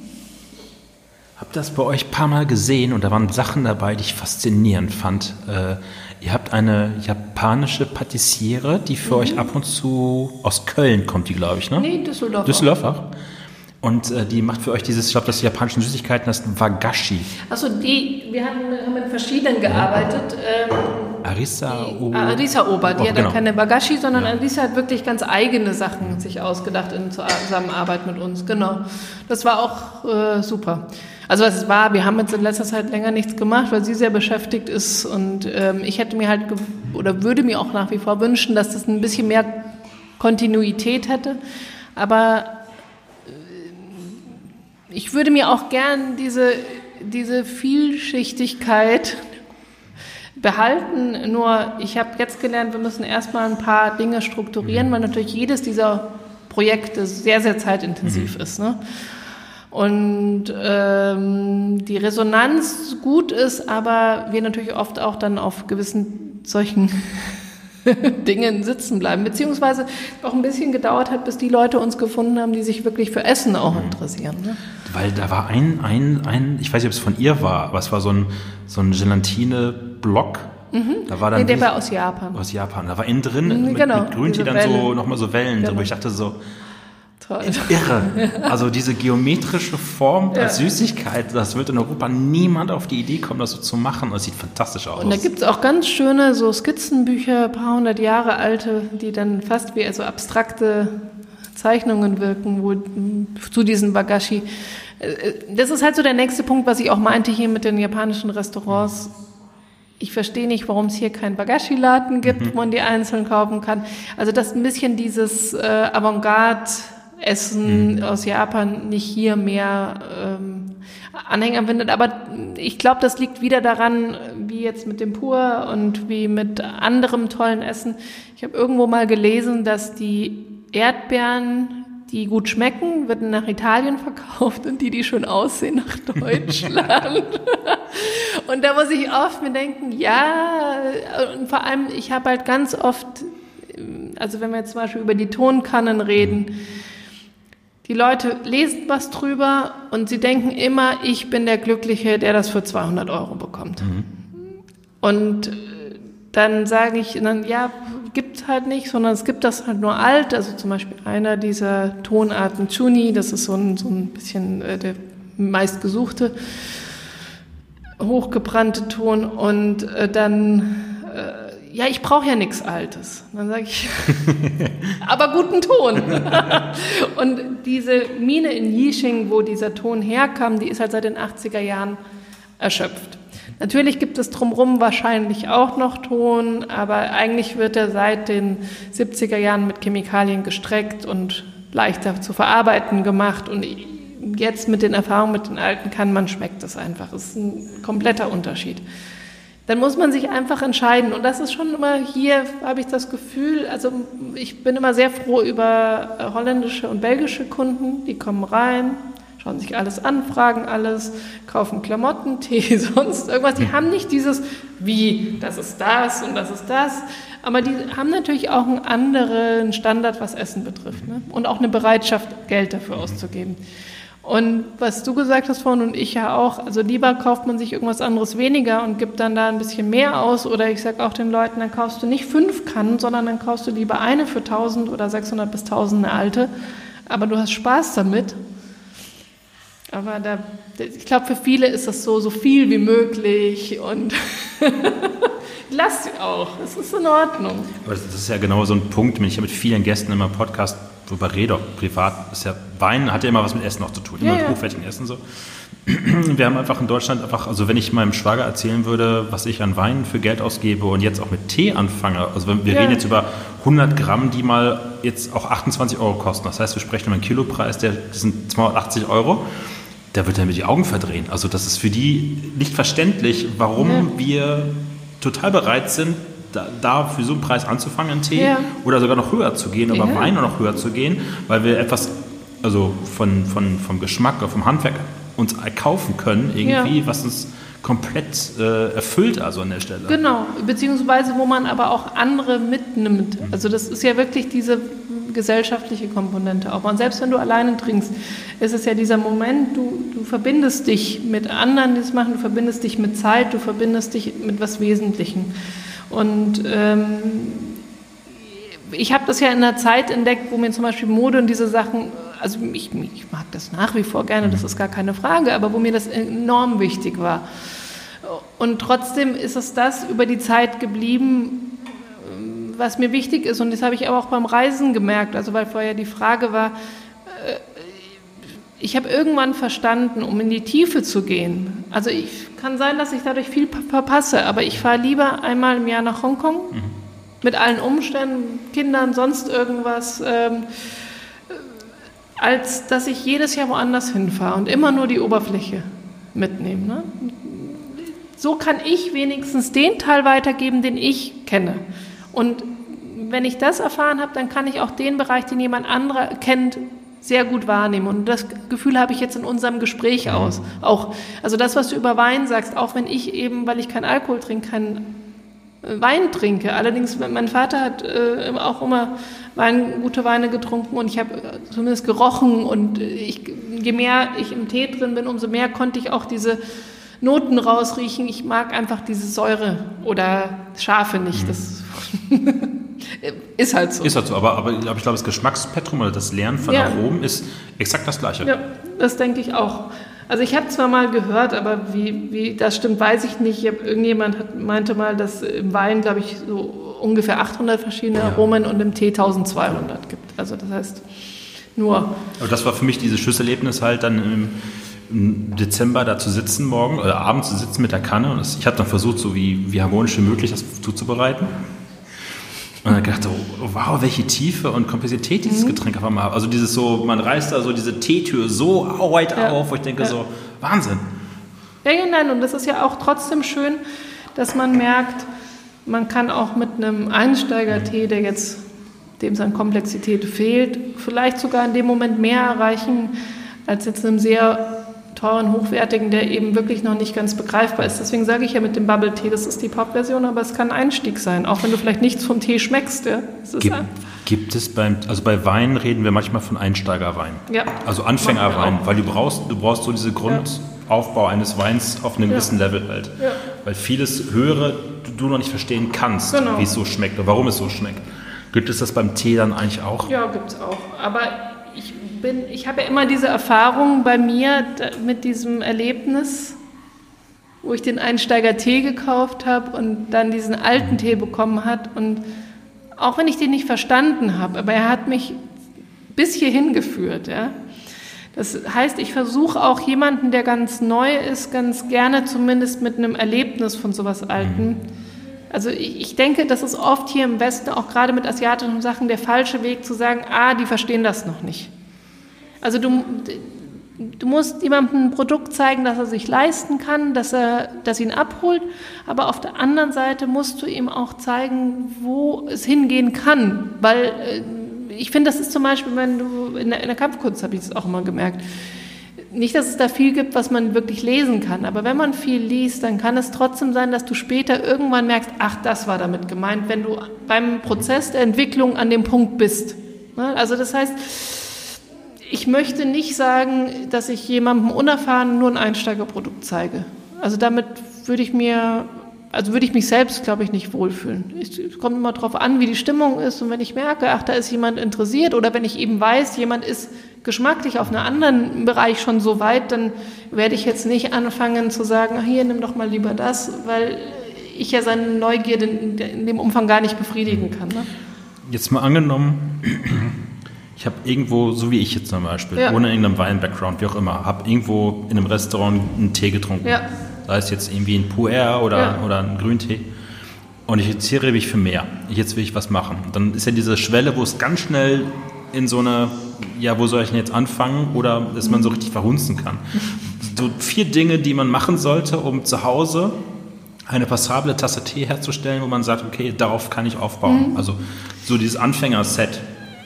habe das bei euch ein paar Mal gesehen und da waren Sachen dabei, die ich faszinierend fand. Äh, ihr habt eine japanische Patissiere, die für mhm. euch ab und zu aus Köln kommt, die glaube ich, ne? Nee, Düsseldorf. Düsseldorf auch. Und äh, die macht für euch dieses, ich glaube, das japanischen Süßigkeiten, das Wagashi. Achso, die, wir haben, haben mit verschiedenen gearbeitet. Ähm, Arisa die, Arisa Ober, die Oh, hat genau. keine Wagashi, sondern Arisa hat wirklich ganz eigene Sachen sich ausgedacht in Zusammenarbeit mit uns. Genau. Das war auch äh, super. Also es war, wir haben jetzt in letzter Zeit länger nichts gemacht, weil sie sehr beschäftigt ist und ähm, ich hätte mir halt oder würde mir auch nach wie vor wünschen, dass das ein bisschen mehr Kontinuität hätte. Aber ich würde mir auch gern diese, diese Vielschichtigkeit behalten. Nur ich habe jetzt gelernt, wir müssen erstmal ein paar Dinge strukturieren, weil natürlich jedes dieser Projekte sehr, sehr zeitintensiv ist. Ne? Und ähm, die Resonanz gut ist, aber wir natürlich oft auch dann auf gewissen solchen Dingen sitzen bleiben, beziehungsweise auch ein bisschen gedauert hat, bis die Leute uns gefunden haben, die sich wirklich für Essen auch interessieren. Ne? Weil da war ein, ein, ein, ich weiß nicht, ob es von ihr war, aber es war so ein, so ein Gelatine-Block. Da war dann Nee, der war aus Japan. aus Japan. Da war innen drin Mhm, mit, genau, mit Grüntee dann so nochmal so Wellen Genau. drüber. Ich dachte so, Toll. irre. Also diese geometrische Form Ja. als Süßigkeit, das wird in Europa niemand auf die Idee kommen, das so zu machen. Das sieht fantastisch aus. Und da gibt's auch ganz schöne so Skizzenbücher, ein paar hundert Jahre alte, die dann fast wie also abstrakte Zeichnungen wirken, wo zu diesen Wagashi. Äh, Das ist halt so der nächste Punkt, was ich auch meinte hier mit den japanischen Restaurants. Ich verstehe nicht, warum es hier keinen Wagashi-Laden gibt, wo man die einzeln kaufen kann. Also dass ein bisschen dieses äh, Avantgarde-Essen aus Japan nicht hier mehr ähm, Anhänger findet. Aber ich glaube, das liegt wieder daran, wie jetzt mit dem Pur und wie mit anderem tollen Essen. Ich habe irgendwo mal gelesen, dass die Erdbeeren, die gut schmecken, werden nach Italien verkauft und die, die schön aussehen, nach Deutschland. und da muss ich oft mir denken, ja, und vor allem, ich habe halt ganz oft, also wenn wir jetzt zum Beispiel über die Tonkannen reden, die Leute lesen was drüber und sie denken immer, ich bin der Glückliche, der das für 200 Euro bekommt. Und äh, dann sage ich, dann, ja, gibt halt nicht, sondern es gibt das halt nur alt. Also zum Beispiel einer dieser Tonarten Chuni, das ist so ein, so ein bisschen äh, der meistgesuchte hochgebrannte Ton. Und äh, dann, äh, ja, ich brauche ja nichts Altes. Dann sage ich, aber guten Ton. Und diese Mine in Yixing, wo dieser Ton herkam, die ist halt seit den 80er Jahren erschöpft. Natürlich gibt es drumherum wahrscheinlich auch noch Ton, aber eigentlich wird er seit den 70er Jahren mit Chemikalien gestreckt und leichter zu verarbeiten gemacht. Und jetzt mit den Erfahrungen mit den Alten kann man schmeckt es einfach. Es ist ein kompletter Unterschied. Dann muss man sich einfach entscheiden. Und das ist schon immer hier, habe ich das Gefühl, also ich bin immer sehr froh über äh, holländische und belgische Kunden, die kommen rein, schauen sich alles an, fragen alles, kaufen Klamotten, Tee, sonst irgendwas. Die haben nicht dieses, wie, das ist das und das ist das. Aber die haben natürlich auch einen anderen Standard, was Essen betrifft. Ne? Und auch eine Bereitschaft, Geld dafür auszugeben. Und was du gesagt hast vorhin und ich ja auch, also lieber kauft man sich irgendwas anderes weniger und gibt dann da ein bisschen mehr aus. Oder ich sage auch den Leuten, dann kaufst du nicht fünf Kannen, sondern dann kaufst du lieber eine für 1000 oder 600 bis 1000 eine alte. Aber du hast Spaß damit. Aber da, ich glaube, für viele ist das so, so viel wie möglich und lass sie auch. Es ist in Ordnung. Aber das ist ja genau so ein Punkt, wenn ich mit vielen Gästen immer im Podcast drüber rede, auch privat, ist ja Wein hat ja immer was mit Essen noch zu tun, immer Ja, mit ja. hochwertigem Essen so. Wir haben einfach in Deutschland einfach, also wenn ich meinem Schwager erzählen würde, was ich an Wein für Geld ausgebe und jetzt auch mit Tee anfange, also wenn, wir Ja. reden jetzt über 100 Gramm, die mal jetzt auch 28 Euro kosten. Das heißt, wir sprechen über einen Kilopreis, der das sind 280 Euro. Da wird er mir die Augen verdrehen. Also das ist für die nicht verständlich, warum wir total bereit sind, da, da für so einen Preis anzufangen, einen Tee, Ja. oder sogar noch höher zu gehen, aber Ja. Wein noch höher zu gehen, weil wir etwas, also von, von, vom Geschmack oder vom Handwerk uns erkaufen können, irgendwie, was uns komplett äh, erfüllt, also an der Stelle. Genau, beziehungsweise wo man aber auch andere mitnimmt. Also das ist ja wirklich diese gesellschaftliche Komponente auch. Und selbst wenn du alleine trinkst, ist es ja dieser Moment, du, du verbindest dich mit anderen, die es machen, du verbindest dich mit Zeit, du verbindest dich mit was Wesentlichem. Und ähm, ich habe das ja in einer Zeit entdeckt, wo mir zum Beispiel Mode und diese Sachen also ich, ich mag das nach wie vor gerne, das ist gar keine Frage, aber wo mir das enorm wichtig war. Und trotzdem ist es das über die Zeit geblieben, was mir wichtig ist. Und das habe ich aber auch beim Reisen gemerkt. Also weil vorher die Frage war, äh, ich habe irgendwann verstanden, um in die Tiefe zu gehen. Also ich kann sein, dass ich dadurch viel verpasse, aber ich fahre lieber einmal im Jahr nach Hongkong mhm. mit allen Umständen, Kindern, sonst irgendwas. Ähm, als dass ich jedes Jahr woanders hinfahre und immer nur die Oberfläche mitnehme. Ne? So kann ich wenigstens den Teil weitergeben, den ich kenne. Und wenn ich das erfahren habe, dann kann ich auch den Bereich, den jemand anderer kennt, sehr gut wahrnehmen. Und das Gefühl habe ich jetzt in unserem Gespräch aus. Auch, also das, was du über Wein sagst, auch wenn ich eben, weil ich keinen Alkohol trinke, keinen äh, Wein trinke. Allerdings, mein Vater hat äh, auch immer Wein, gute Weine getrunken und ich habe äh, zumindest gerochen und ich, je mehr ich im Tee drin bin, umso mehr konnte ich auch diese Noten rausriechen. Ich mag einfach diese Säure oder Schafe nicht. Mhm. Das ist halt so. Ist halt so, aber, aber ich glaube, das Geschmacksspektrum oder das Lernen von ja. Aromen ist exakt das Gleiche. Ja, das denke ich auch. Also ich habe zwar mal gehört, aber wie, wie das stimmt, weiß ich nicht. Ich irgendjemand hat, meinte mal, dass im Wein, glaube ich, so ungefähr 800 verschiedene ja. Aromen und im Tee 1200 gibt. Also das heißt nur. Aber das war für mich dieses Schlüsselerlebnis halt dann im, im Dezember da zu sitzen morgen oder abends zu sitzen mit der Kanne und ich habe dann versucht, so wie, wie harmonisch wie möglich das zuzubereiten. Und dann gedacht, oh, wow, welche Tiefe und Komplexität dieses mhm. Getränk auf einmal hat. Also dieses so, man reißt da so diese Teetür so weit ja. auf, wo ich denke ja. so, Wahnsinn. Ja, ja, nein, und das ist ja auch trotzdem schön, dass man merkt, man kann auch mit einem Einsteiger-Tee, der jetzt dem es an Komplexität fehlt, vielleicht sogar in dem Moment mehr erreichen als jetzt einem sehr teuren, hochwertigen, der eben wirklich noch nicht ganz begreifbar ist. Deswegen sage ich ja mit dem Bubble Tee, das ist die Pop-Version, aber es kann ein Einstieg sein, auch wenn du vielleicht nichts vom Tee schmeckst. Ja. Gibt, gibt, es beim, also bei Wein reden wir manchmal von Einsteigerwein. Ja. Also Anfängerwein, weil du brauchst, du brauchst so diese Grundaufbau ja. eines Weins auf einem gewissen Level halt. Weil vieles Höhere du noch nicht verstehen kannst, genau. wie es so schmeckt oder warum es so schmeckt. Gibt es das beim Tee dann eigentlich auch? Ja, gibt es auch. Aber bin, ich habe ja immer diese Erfahrung bei mir mit diesem Erlebnis, wo ich den Einsteiger Tee gekauft habe und dann diesen alten Tee bekommen hat. Und auch wenn ich den nicht verstanden habe, aber er hat mich bis hierhin geführt. Ja. Das heißt, ich versuche auch jemanden, der ganz neu ist, ganz gerne zumindest mit einem Erlebnis von sowas Alten. Also ich, ich denke, das ist oft hier im Westen, auch gerade mit asiatischen Sachen, der falsche Weg zu sagen, ah, die verstehen das noch nicht. Also du, du musst jemandem ein Produkt zeigen, das er sich leisten kann, dass er das ihn abholt, aber auf der anderen Seite musst du ihm auch zeigen, wo es hingehen kann, weil äh, ich finde, das ist zum Beispiel, wenn du in der, in der Kampfkunst habe ich es auch immer gemerkt. Nicht, dass es da viel gibt, was man wirklich lesen kann, aber wenn man viel liest, dann kann es trotzdem sein, dass du später irgendwann merkst, ach, das war damit gemeint, wenn du beim Prozess der Entwicklung an dem Punkt bist. Ne? Also das heißt, ich möchte nicht sagen, dass ich jemandem unerfahren nur ein Einsteigerprodukt zeige. Also damit würde ich mir, also würde ich mich selbst, glaube ich, nicht wohlfühlen. Es kommt immer darauf an, wie die Stimmung ist und wenn ich merke, ach, da ist jemand interessiert oder wenn ich eben weiß, jemand ist geschmacklich auf einem anderen Bereich schon so weit, dann werde ich jetzt nicht anfangen zu sagen, ach, hier, nimm doch mal lieber das, weil ich ja seine Neugierde in dem Umfang gar nicht befriedigen kann. Ne? Jetzt mal angenommen, ich habe irgendwo, so wie ich jetzt zum Beispiel, ja. ohne irgendeinen Wein-Background, wie auch immer, habe irgendwo in einem Restaurant einen Tee getrunken. Ja. Sei es jetzt irgendwie ein Puer oder, ja. oder ein Grüntee. Und ich interessiere mich für mehr. Jetzt will ich was machen. Dann ist ja diese Schwelle, wo es ganz schnell in so eine, ja, wo soll ich denn jetzt anfangen? Oder dass man so richtig verhunzen kann. So vier Dinge, die man machen sollte, um zu Hause eine passable Tasse Tee herzustellen, wo man sagt, okay, darauf kann ich aufbauen. Mhm. Also so dieses Anfänger-Set.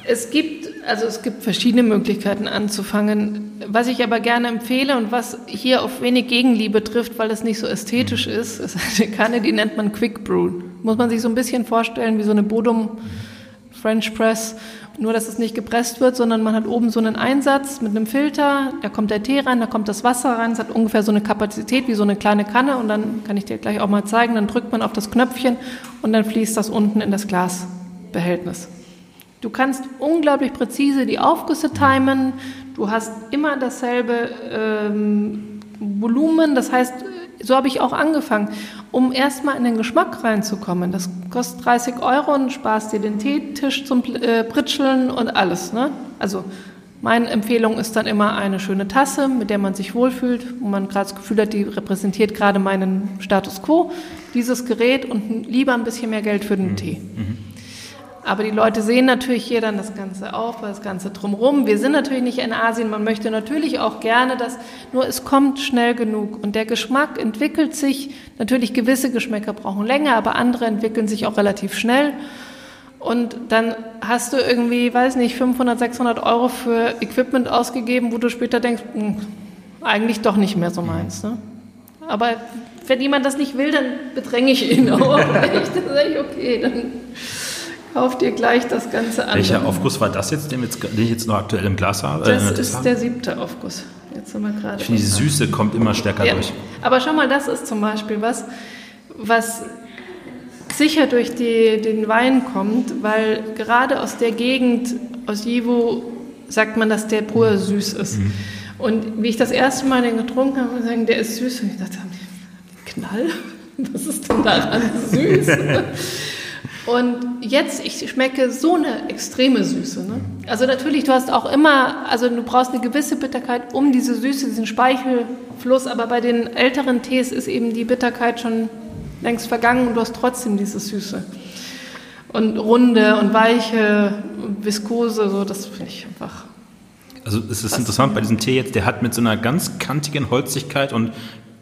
Es gibt also es gibt verschiedene Möglichkeiten anzufangen. Was ich aber gerne empfehle und was hier auf wenig Gegenliebe trifft, weil es nicht so ästhetisch mhm. ist, ist eine Kanne, die nennt man Quick Brew. Muss man sich so ein bisschen vorstellen wie so eine Bodum French Press, nur dass es nicht gepresst wird, sondern man hat oben so einen Einsatz mit einem Filter, da kommt der Tee rein, da kommt das Wasser rein, es hat ungefähr so eine Kapazität wie so eine kleine Kanne und dann kann ich dir gleich auch mal zeigen, dann drückt man auf das Knöpfchen und dann fließt das unten in das Glasbehältnis. Du kannst unglaublich präzise die Aufgüsse timen. Du hast immer dasselbe ähm, Volumen. Das heißt, so habe ich auch angefangen, um erstmal in den Geschmack reinzukommen. Das kostet 30 Euro und sparst dir den Teetisch zum äh, Pritscheln und alles. Ne? Also meine Empfehlung ist dann immer eine schöne Tasse, mit der man sich wohlfühlt, wo man gerade das Gefühl hat, die repräsentiert gerade meinen Status quo. Dieses Gerät und lieber ein bisschen mehr Geld für den mhm. Tee. Mhm. Aber die Leute sehen natürlich hier dann das Ganze auf, das Ganze drumherum. Wir sind natürlich nicht in Asien, man möchte natürlich auch gerne das, nur es kommt schnell genug. Und der Geschmack entwickelt sich, natürlich gewisse Geschmäcker brauchen länger, aber andere entwickeln sich auch relativ schnell. Und dann hast du irgendwie, weiß nicht, 500, 600 Euro für Equipment ausgegeben, wo du später denkst, mh, hm, eigentlich doch nicht mehr so meins. Ne? Aber wenn jemand das nicht will, dann bedränge ich ihn auch. Dann sage ich, okay, dann Kauf dir gleich das Ganze an. Welcher Aufguss war das jetzt, den, ich jetzt noch aktuell im Glas habe? Das äh, ist haben? der siebte Aufguss. Jetzt haben wir gerade. Ich finde, die Süße kommt immer stärker ja. durch. Aber schau mal, das ist zum Beispiel was, was sicher durch die, den Wein kommt, weil gerade aus der Gegend, aus Jivo, sagt man, dass der pur süß ist. Mhm. Und wie ich das erste Mal den getrunken habe, sagen, der ist süß. Und ich dachte, Knall? Was ist denn daran süß? Und jetzt, ich schmecke so eine extreme Süße. Ne? Also natürlich, du hast auch immer, also du brauchst eine gewisse Bitterkeit um diese Süße, diesen Speichelfluss, aber bei den älteren Tees ist eben die Bitterkeit schon längst vergangen und du hast trotzdem diese Süße. Und runde und weiche, viskose, so, das finde ich einfach also es ist interessant bei diesem Tee jetzt, der hat mit so einer ganz kantigen Holzigkeit und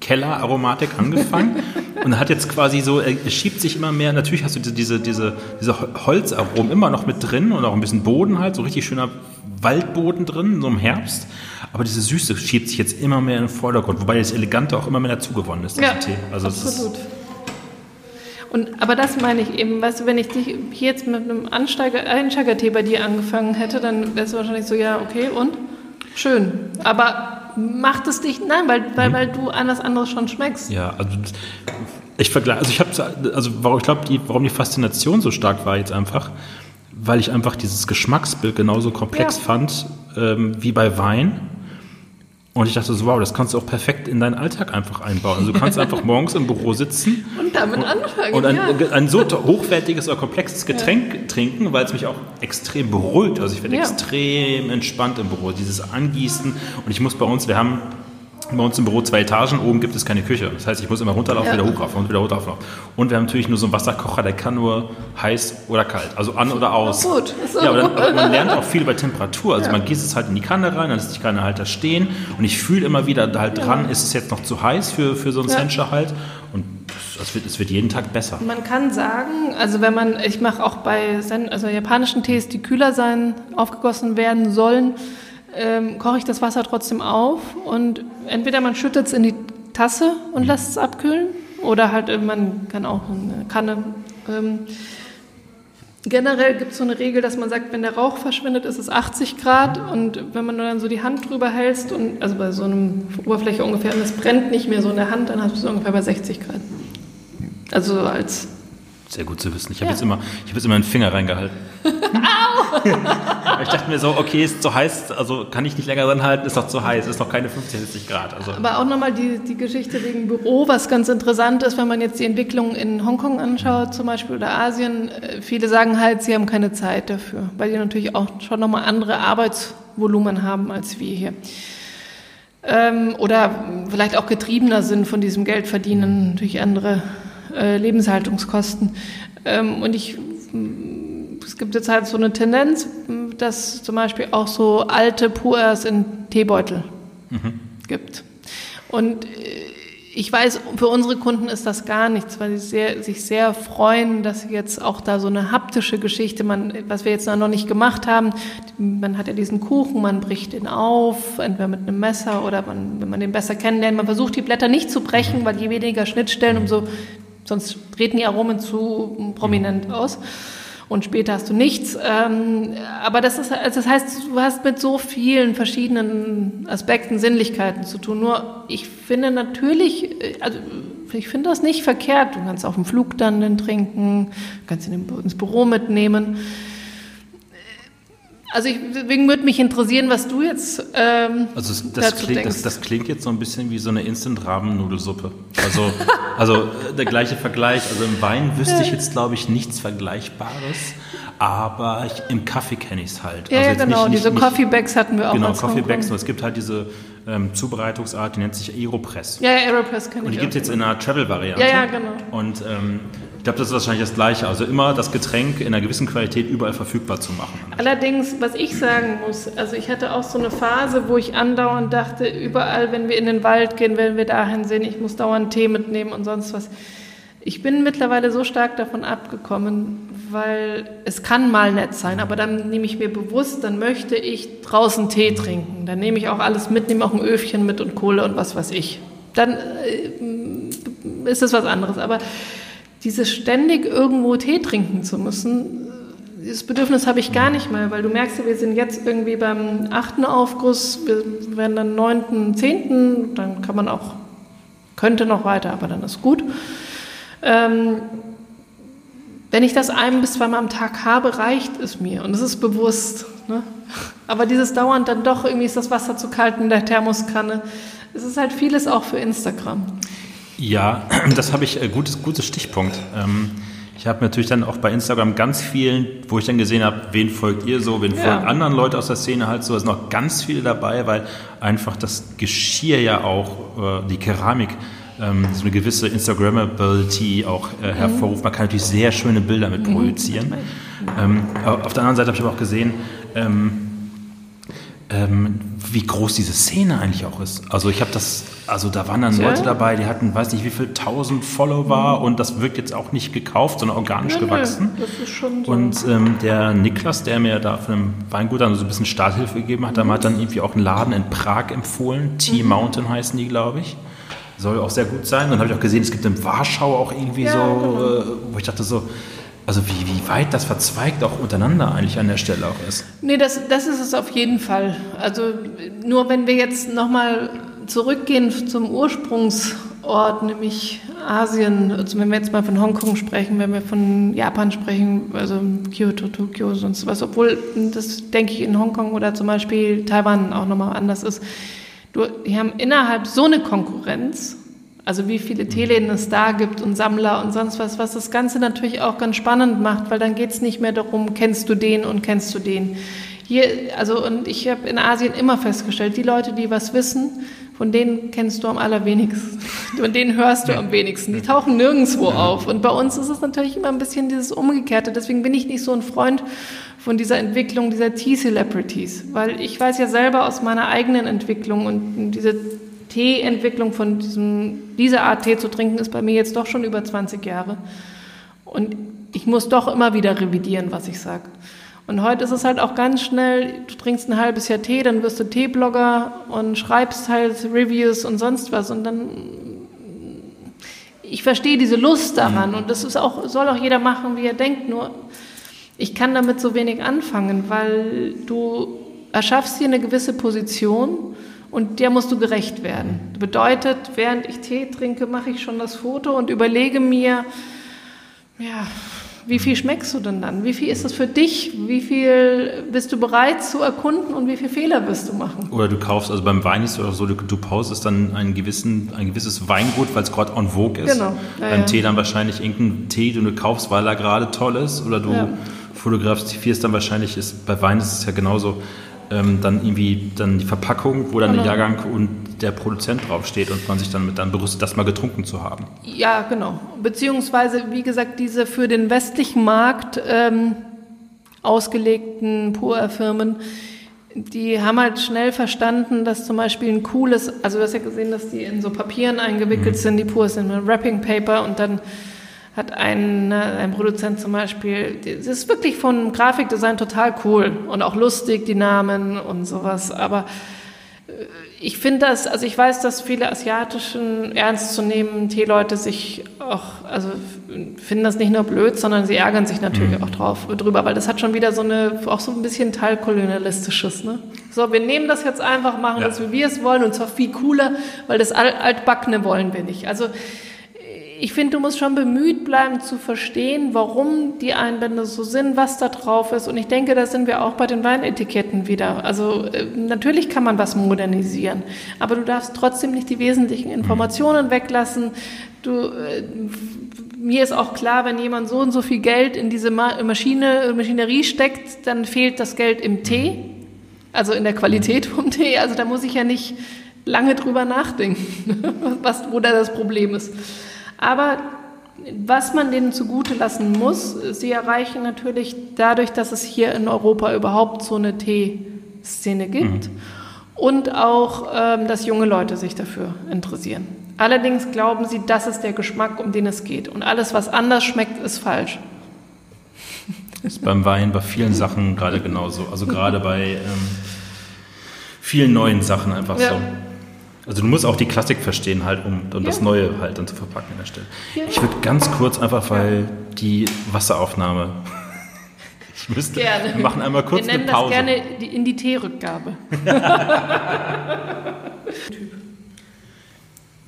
Kelleraromatik angefangen und hat jetzt quasi so, er schiebt sich immer mehr, natürlich hast du diese, diese, diese, diese Holzaromen immer noch mit drin und auch ein bisschen Boden halt, so richtig schöner Waldboden drin, so im Herbst. Aber diese Süße schiebt sich jetzt immer mehr in den Vordergrund, wobei das Elegante auch immer mehr dazugewonnen ist, ja, Tee. Also absolut. Und, aber das meine ich eben, weißt du, wenn ich dich hier jetzt mit einem Ansteiger, Einsteigertee bei dir angefangen hätte, dann wärst du wahrscheinlich so, ja, okay, und? Schön. Aber macht es dich, nein, weil, weil, mhm. weil du an das andere schon schmeckst. Ja, also ich vergleiche, also ich habe, also warum, ich glaube, die, warum die Faszination so stark war jetzt einfach, weil ich einfach dieses Geschmacksbild genauso komplex ja. fand ähm, wie bei Wein und ich dachte so, wow, das kannst du auch perfekt in deinen Alltag einfach einbauen. Also du kannst einfach morgens im Büro sitzen und damit und, anfangen. Und ein, ja. ein, so hochwertiges oder komplexes Getränk ja. trinken, weil es mich auch extrem beruhigt. Also ich werde ja. extrem entspannt im Büro. Dieses Angießen. Und ich muss bei uns, wir haben bei uns im Büro zwei Etagen, oben gibt es keine Küche. Das heißt, ich muss immer runterlaufen, ja. wieder hochlaufen und wieder hochlaufen. Und wir haben natürlich nur so einen Wasserkocher, der kann nur heiß oder kalt, also an oder aus. Gut. So. Ja, aber dann, man lernt auch viel bei Temperatur. Also ja. man gießt es halt in die Kanne rein, dann lässt die Kanne halt da stehen und ich fühle immer wieder halt dran, ja. ist es jetzt noch zu heiß für, für so einen ja. Sencha halt. Und es wird, es wird jeden Tag besser. Man kann sagen, also wenn man, ich mache auch bei also japanischen Tees, die kühler sein, aufgegossen werden sollen, ähm, koche ich das Wasser trotzdem auf und entweder man schüttet es in die Tasse und mhm. lässt es abkühlen oder halt äh, man kann auch eine Kanne. Ähm, generell gibt es so eine Regel, dass man sagt, wenn der Rauch verschwindet, ist es 80 Grad und wenn man dann so die Hand drüber hältst und also bei so einem Oberfläche ungefähr und es brennt nicht mehr so in der Hand, dann hast du es ungefähr bei 60 Grad. Also als sehr gut zu wissen. Ich habe ja. jetzt, immer, jetzt immer einen Finger reingehalten. Ich dachte mir so, okay, ist zu heiß, also kann ich nicht länger dran halten, ist doch zu heiß, ist noch keine 50, 60 Grad. Also. Aber auch nochmal die, die Geschichte wegen Büro, was ganz interessant ist, wenn man jetzt die Entwicklung in Hongkong anschaut zum Beispiel oder Asien. Äh, viele sagen halt, sie haben keine Zeit dafür, weil die natürlich auch schon nochmal andere Arbeitsvolumen haben als wir hier. Ähm, oder vielleicht auch getriebener sind von diesem Geldverdienen, durch andere äh, Lebenshaltungskosten. Ähm, und ich, es gibt jetzt halt so eine Tendenz, dass zum Beispiel auch so alte Puers in Teebeutel mhm. gibt. Und äh, ich weiß, für unsere Kunden ist das gar nichts, weil sie sehr, sich sehr freuen, dass jetzt auch da so eine haptische Geschichte, man, was wir jetzt noch nicht gemacht haben, man hat ja diesen Kuchen, man bricht ihn auf, entweder mit einem Messer oder man, wenn man den besser kennenlernt, man versucht die Blätter nicht zu brechen, weil je weniger Schnittstellen, umso sonst treten die Aromen zu prominent aus. Und später hast du nichts. Ähm, aber das, ist, also das heißt, du hast mit so vielen verschiedenen Aspekten, Sinnlichkeiten zu tun. Nur ich finde natürlich, äh, also ich finde das nicht verkehrt. Du kannst auf dem Flug dann den trinken, kannst ihn ins Büro mitnehmen. Also ich, deswegen würde mich interessieren, was du jetzt ähm, also das, das dazu klingt, denkst. das, das klingt jetzt so ein bisschen wie so eine Instant-Ramen-Nudelsuppe. Also, also der gleiche Vergleich. Also im Wein wüsste ich jetzt, glaube ich, nichts Vergleichbares, aber ich, im Kaffee kenne ich es halt. ja, also genau. nicht- Diese nicht- Coffee Bags hatten wir auch Genau, als Coffee Hongkong. Bags. Und es gibt halt diese ähm, Zubereitungsart, die nennt sich Aeropress. Ja, ja, Aeropress kenne Und ich die gibt es jetzt in einer Travel-Variante. Ja, ja, genau. Und ähm, ich glaube, das ist wahrscheinlich das Gleiche. Also immer das Getränk in einer gewissen Qualität überall verfügbar zu machen. Allerdings, was ich sagen muss, also ich hatte auch so eine Phase, wo ich andauernd dachte, überall, wenn wir in den Wald gehen, wenn wir dahin sehen, ich muss dauernd Tee mitnehmen und sonst was. Ich bin mittlerweile so stark davon abgekommen, weil es kann mal nett sein, aber dann nehme ich mir bewusst, dann möchte ich draußen Tee trinken. Dann nehme ich auch alles mit, nehme auch ein Öfchen mit und Kohle und was weiß ich. Dann äh, ist es was anderes. Aber dieses ständig irgendwo Tee trinken zu müssen, dieses Bedürfnis habe ich gar nicht mehr, weil du merkst wir sind jetzt irgendwie beim achten Aufguss, wir werden dann neunten, zehnten, dann kann man auch, könnte noch weiter, aber dann ist gut. Ähm, wenn ich das ein bis zweimal am Tag habe, reicht es mir und es ist bewusst. Ne? Aber dieses dauernd dann doch, irgendwie ist das Wasser zu kalt in der Thermoskanne. Es ist halt vieles auch für Instagram. Ja, das habe ich, äh, gutes, gutes Stichpunkt. Ähm, ich habe natürlich dann auch bei Instagram ganz vielen, wo ich dann gesehen habe, wen folgt ihr so, wen Ja. folgen anderen Leute aus der Szene halt so, da sind noch ganz viele dabei, weil einfach das Geschirr ja auch, äh, die Keramik, ähm, so eine gewisse Instagrammability auch äh, hervorruft. Man kann natürlich sehr schöne Bilder mit projizieren. Ähm, auf der anderen Seite habe ich aber auch gesehen, ähm, ähm, wie groß diese Szene eigentlich auch ist. Also ich habe das, also da waren dann Tja. Leute dabei, die hatten, weiß nicht wie viel, tausend Follower und das wirkt jetzt auch nicht gekauft, sondern organisch nö, gewachsen. Das ist schon so. Und ähm, der Niklas, der mir da von einem Weingut dann so ein bisschen Starthilfe gegeben hat, der hat dann irgendwie auch einen Laden in Prag empfohlen. T-Mountain heißen die, glaube ich. Soll auch sehr gut sein. Dann habe ich auch gesehen, es gibt in Warschau auch irgendwie Ja, so, genau. äh, wo ich dachte so, also wie, wie weit das verzweigt auch untereinander eigentlich an der Stelle auch ist. Nee, das, das ist es auf jeden Fall. Also nur wenn wir jetzt nochmal zurückgehen zum Ursprungsort, nämlich Asien, also wenn wir jetzt mal von Hongkong sprechen, wenn wir von Japan sprechen, also Kyoto, Tokio, sonst was, obwohl das, denke ich, in Hongkong oder zum Beispiel Taiwan auch nochmal anders ist. Du, die haben innerhalb so eine Konkurrenz, also wie viele Teeläden es da gibt und Sammler und sonst was, was das Ganze natürlich auch ganz spannend macht, weil dann geht es nicht mehr darum, kennst du den und kennst du den. Hier, also und ich habe in Asien immer festgestellt, die Leute, die was wissen, von denen kennst du am allerwenigsten. Von denen hörst du am wenigsten. Die tauchen nirgendwo auf. Und bei uns ist es natürlich immer ein bisschen dieses Umgekehrte. Deswegen bin ich nicht so ein Freund von dieser Entwicklung dieser Tea-Celebrities. Weil ich weiß ja selber aus meiner eigenen Entwicklung und diese Teeentwicklung von diesem, dieser Art Tee zu trinken, ist bei mir jetzt doch schon über 20 Jahre. Und ich muss doch immer wieder revidieren, was ich sage. Und heute ist es halt auch ganz schnell, du trinkst ein halbes Jahr Tee, dann wirst du Teeblogger und schreibst halt Reviews und sonst was. Und dann, ich verstehe diese Lust daran und das ist auch, soll auch jeder machen, wie er denkt. Nur ich kann damit so wenig anfangen, weil du erschaffst hier eine gewisse Position und der musst du gerecht werden. Das bedeutet, während ich Tee trinke, mache ich schon das Foto und überlege mir, ja, wie viel schmeckst du denn dann? Wie viel ist das für dich? Wie viel bist du bereit zu erkunden und wie viel Fehler wirst du machen? Oder du kaufst, also beim Wein ist es auch so, du, du pausest dann einen gewissen, ein gewisses Weingut, weil es gerade en vogue ist. Genau, ja, beim ja. Tee dann wahrscheinlich irgendeinen Tee, den du kaufst, weil er gerade toll ist. Oder du Ja. Fotografierst dann wahrscheinlich, ist, bei Wein ist es ja genauso, ähm, dann irgendwie dann die Verpackung, wo dann Genau. der Jahrgang und der Produzent draufsteht und man sich dann mit dann berüstet, das mal getrunken zu haben. Ja, genau. Beziehungsweise, wie gesagt, diese für den westlichen Markt ähm, ausgelegten Pur-Firmen, die haben halt schnell verstanden, dass zum Beispiel ein cooles, also du hast ja gesehen, dass die in so Papieren eingewickelt sind, die Purs sind mit Wrapping Paper und dann hat ein, ne, ein Produzent zum Beispiel, das ist wirklich von Grafikdesign total cool und auch lustig, die Namen und sowas, aber ich finde das, also ich weiß, dass viele asiatischen ernstzunehmenden Teeleute sich auch, also finden das nicht nur blöd, sondern sie ärgern sich natürlich auch drauf, drüber, weil das hat schon wieder so eine, auch so ein bisschen teilkolonialistisches, ne? So, wir nehmen das jetzt einfach, machen Ja. das, wie wir es wollen und zwar viel cooler, weil das Al- Altbackene wollen wir nicht. Also ich finde, du musst schon bemüht bleiben zu verstehen, warum die Einbände so sind, was da drauf ist. Und ich denke, da sind wir auch bei den Weinetiketten wieder. Also äh, natürlich kann man was modernisieren, aber du darfst trotzdem nicht die wesentlichen Informationen weglassen. Du, äh, mir ist auch klar, wenn jemand so und so viel Geld in diese Ma Maschine, Maschinerie steckt, dann fehlt das Geld im Tee, also in der Qualität vom Tee. Also da muss ich ja nicht lange drüber nachdenken, was, wo da das Problem ist. Aber was man denen zugute lassen muss, sie erreichen natürlich dadurch, dass es hier in Europa überhaupt so eine Teeszene gibt mhm. und auch, ähm, dass junge Leute sich dafür interessieren. Allerdings glauben sie, das ist der Geschmack, um den es geht. Und alles, was anders schmeckt, ist falsch. Ist beim Wein bei vielen Sachen gerade genauso. Also gerade bei ähm, vielen neuen Sachen einfach ja. so. Also du musst auch die Klassik verstehen, halt, um, um ja. das Neue halt dann zu verpacken an der Stelle. Ja. Ich würde ganz kurz einfach, weil die Wasseraufnahme. Ich müsste, gerne. Wir machen einmal kurz wir nennen eine Pause. Das gerne die, in die Teerückgabe.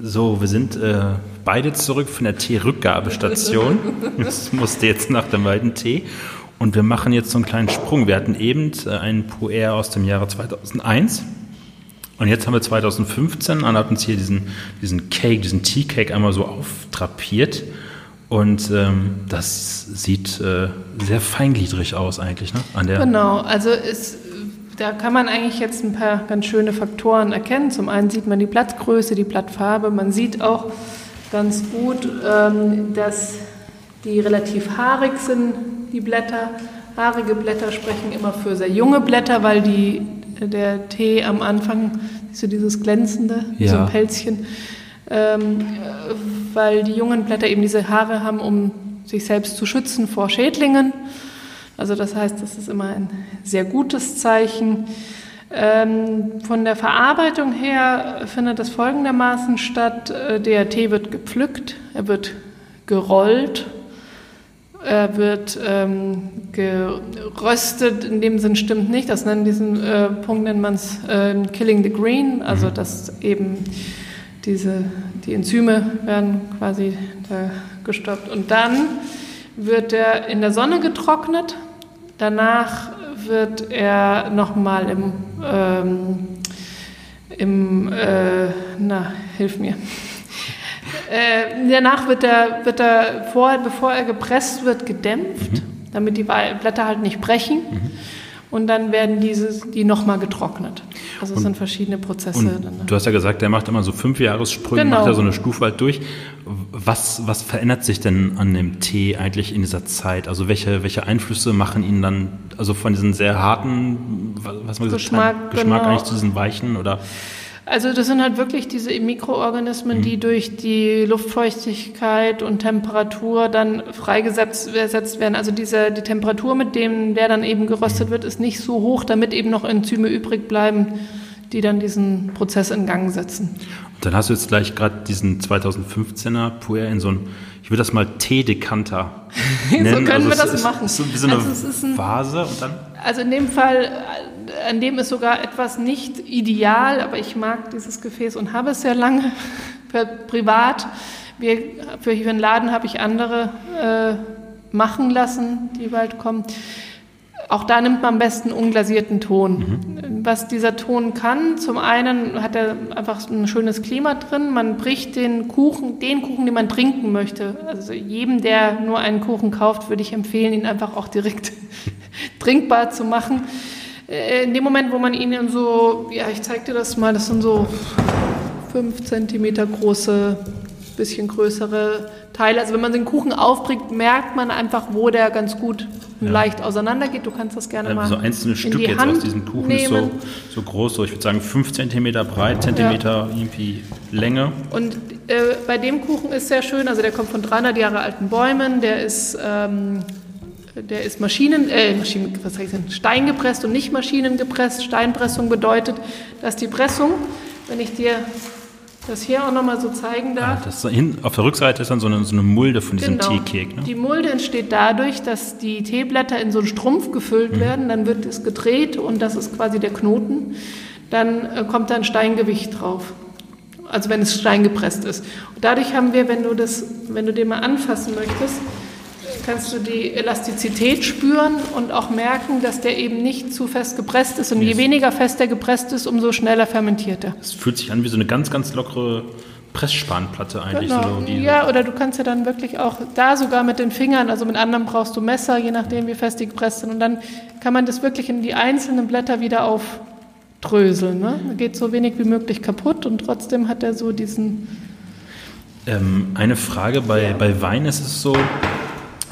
so, wir sind äh, beide zurück von der Teerückgabestation. das musste jetzt nach dem weiten Tee. Und wir machen jetzt so einen kleinen Sprung. Wir hatten eben äh, einen Puer aus dem Jahre 2001. Und jetzt haben wir 2015 und hat uns hier diesen, diesen Cake, diesen Tea Cake einmal so auftrapiert. Und ähm, das sieht äh, sehr feingliedrig aus eigentlich, ne? An der genau, also ist, da kann man eigentlich jetzt ein paar ganz schöne Faktoren erkennen. Zum einen sieht man die Blattgröße, die Blattfarbe. Man sieht auch ganz gut, ähm, dass die relativ haarig sind, die Blätter. Haarige Blätter sprechen immer für sehr junge Blätter, weil die der Tee am Anfang, so dieses glänzende, ja. so ein Pelzchen, ähm, weil die jungen Blätter eben diese Haare haben, um sich selbst zu schützen vor Schädlingen. Also das heißt, das ist immer ein sehr gutes Zeichen. Ähm, von der Verarbeitung her findet es folgendermaßen statt. Äh, der Tee wird gepflückt, er wird gerollt er wird ähm, geröstet, in dem Sinn stimmt nicht. Das nennen diesen äh, Punkt nennt man es äh, Killing the Green, also mhm. dass eben diese, die Enzyme werden quasi da gestoppt. Und dann wird er in der Sonne getrocknet. Danach wird er nochmal im, ähm, im äh, na, hilf mir. Äh, danach wird er, wird er vor, bevor er gepresst wird, gedämpft, mhm. damit die Blätter halt nicht brechen. Mhm. Und dann werden diese, die nochmal getrocknet. Also es sind verschiedene Prozesse. Du hast ja gesagt, der macht immer so fünf Jahressprünge, genau. macht er so eine Stufe halt durch. Was, was verändert sich denn an dem Tee eigentlich in dieser Zeit? Also welche, welche Einflüsse machen ihn dann, also von diesen sehr harten, was man gesagt Geschmack, Geschmack genau. eigentlich zu diesen weichen oder? Also das sind halt wirklich diese Mikroorganismen, mhm. die durch die Luftfeuchtigkeit und Temperatur dann freigesetzt werden. Also diese, die Temperatur, mit dem der dann eben geröstet wird, ist nicht so hoch, damit eben noch Enzyme übrig bleiben, die dann diesen Prozess in Gang setzen. Und dann hast du jetzt gleich gerade diesen 2015er Puer in so einem, ich würde das mal Teedekanter nennen. so können also wir das machen. Ist so wie so eine also ein, Vase und dann? Also in dem Fall an dem ist sogar etwas nicht ideal, aber ich mag dieses Gefäß und habe es sehr lange privat. Wir, für einen Laden habe ich andere äh, machen lassen, die bald kommen. Auch da nimmt man am besten unglasierten Ton. Mhm. Was dieser Ton kann, zum einen hat er einfach ein schönes Klima drin. Man bricht den Kuchen, den Kuchen, den man trinken möchte. Also jedem, der nur einen Kuchen kauft, würde ich empfehlen, ihn einfach auch direkt trinkbar zu machen. Äh, in dem Moment, wo man ihn in so, ja, ich zeig dir das mal, das sind so fünf Zentimeter große, bisschen größere Teile. Also wenn man den Kuchen aufbringt, merkt man einfach, wo der ganz gut ja. leicht auseinandergeht. Du kannst das gerne mal. So einzelne Stücke jetzt Hand aus diesem Kuchen ist so, so groß, so ich würde sagen fünf Zentimeter breit, Zentimeter ja. irgendwie Länge. Und äh, bei dem Kuchen ist sehr schön, also der kommt von 300 Jahre alten Bäumen, der ist ähm, der ist Maschinen, äh, Maschinen, was heißt denn, steingepresst und nicht maschinengepresst. Steinpressung bedeutet, dass die Pressung, wenn ich dir das hier auch nochmal so zeigen darf. Ah, hin, auf der Rückseite ist dann so eine, so eine Mulde von diesem genau. Teekek. Ne? Die Mulde entsteht dadurch, dass die Teeblätter in so einen Strumpf gefüllt mhm. werden, dann wird es gedreht und das ist quasi der Knoten. Dann äh, kommt da ein Steingewicht drauf. also wenn es steingepresst ist. Und dadurch haben wir, wenn du das, wenn du den mal anfassen möchtest, kannst du die Elastizität spüren und auch merken, dass der eben nicht zu fest gepresst ist. Und je weniger fest er gepresst ist, umso schneller fermentiert er. Es fühlt sich an wie so eine ganz, ganz lockere Pressspanplatte eigentlich. Genau. So ja, oder du kannst ja dann wirklich auch da sogar mit den Fingern, also mit anderen brauchst du Messer, je nachdem wie fest die gepresst sind. Und dann kann man das wirklich in die einzelnen Blätter wieder aufdröseln. Ne? Da geht so wenig wie möglich kaputt und trotzdem hat er so diesen. Ähm, eine Frage, bei, ja. bei Wein ist es so,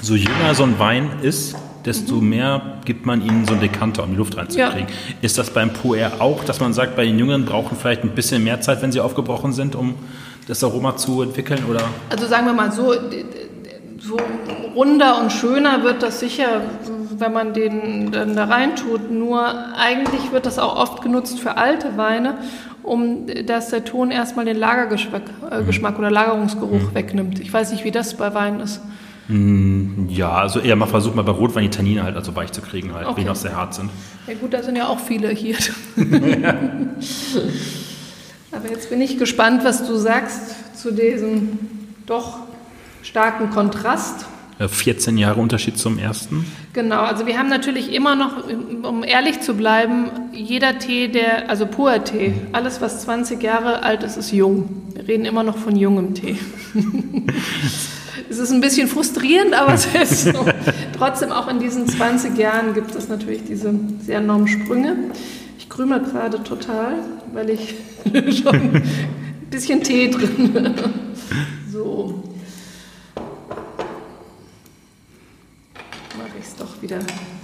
so jünger so ein Wein ist, desto mhm. mehr gibt man ihnen so einen Dekanter, um die Luft reinzukriegen. Ja. Ist das beim Puer auch, dass man sagt, bei den Jüngeren brauchen vielleicht ein bisschen mehr Zeit, wenn sie aufgebrochen sind, um das Aroma zu entwickeln? Oder? Also sagen wir mal so, so runder und schöner wird das sicher, wenn man den dann da reintut. Nur eigentlich wird das auch oft genutzt für alte Weine, um dass der Ton erstmal den Lagergeschmack äh, mhm. oder Lagerungsgeruch mhm. wegnimmt. Ich weiß nicht, wie das bei Wein ist. Mm, ja, also eher mal versucht mal bei Rotwein die Tannine halt also weich zu kriegen, halt, okay. die noch sehr hart sind. Ja gut, da sind ja auch viele hier. Aber jetzt bin ich gespannt, was du sagst zu diesem doch starken Kontrast. 14 Jahre Unterschied zum ersten? Genau, also wir haben natürlich immer noch, um ehrlich zu bleiben, jeder Tee, der, also purer Tee, alles was 20 Jahre alt ist, ist jung. Wir reden immer noch von jungem Tee. es ist ein bisschen frustrierend, aber es ist so. Trotzdem auch in diesen 20 Jahren gibt es natürlich diese sehr enormen Sprünge. Ich krümel gerade total, weil ich schon ein bisschen Tee drin. so. Mache ich es doch wieder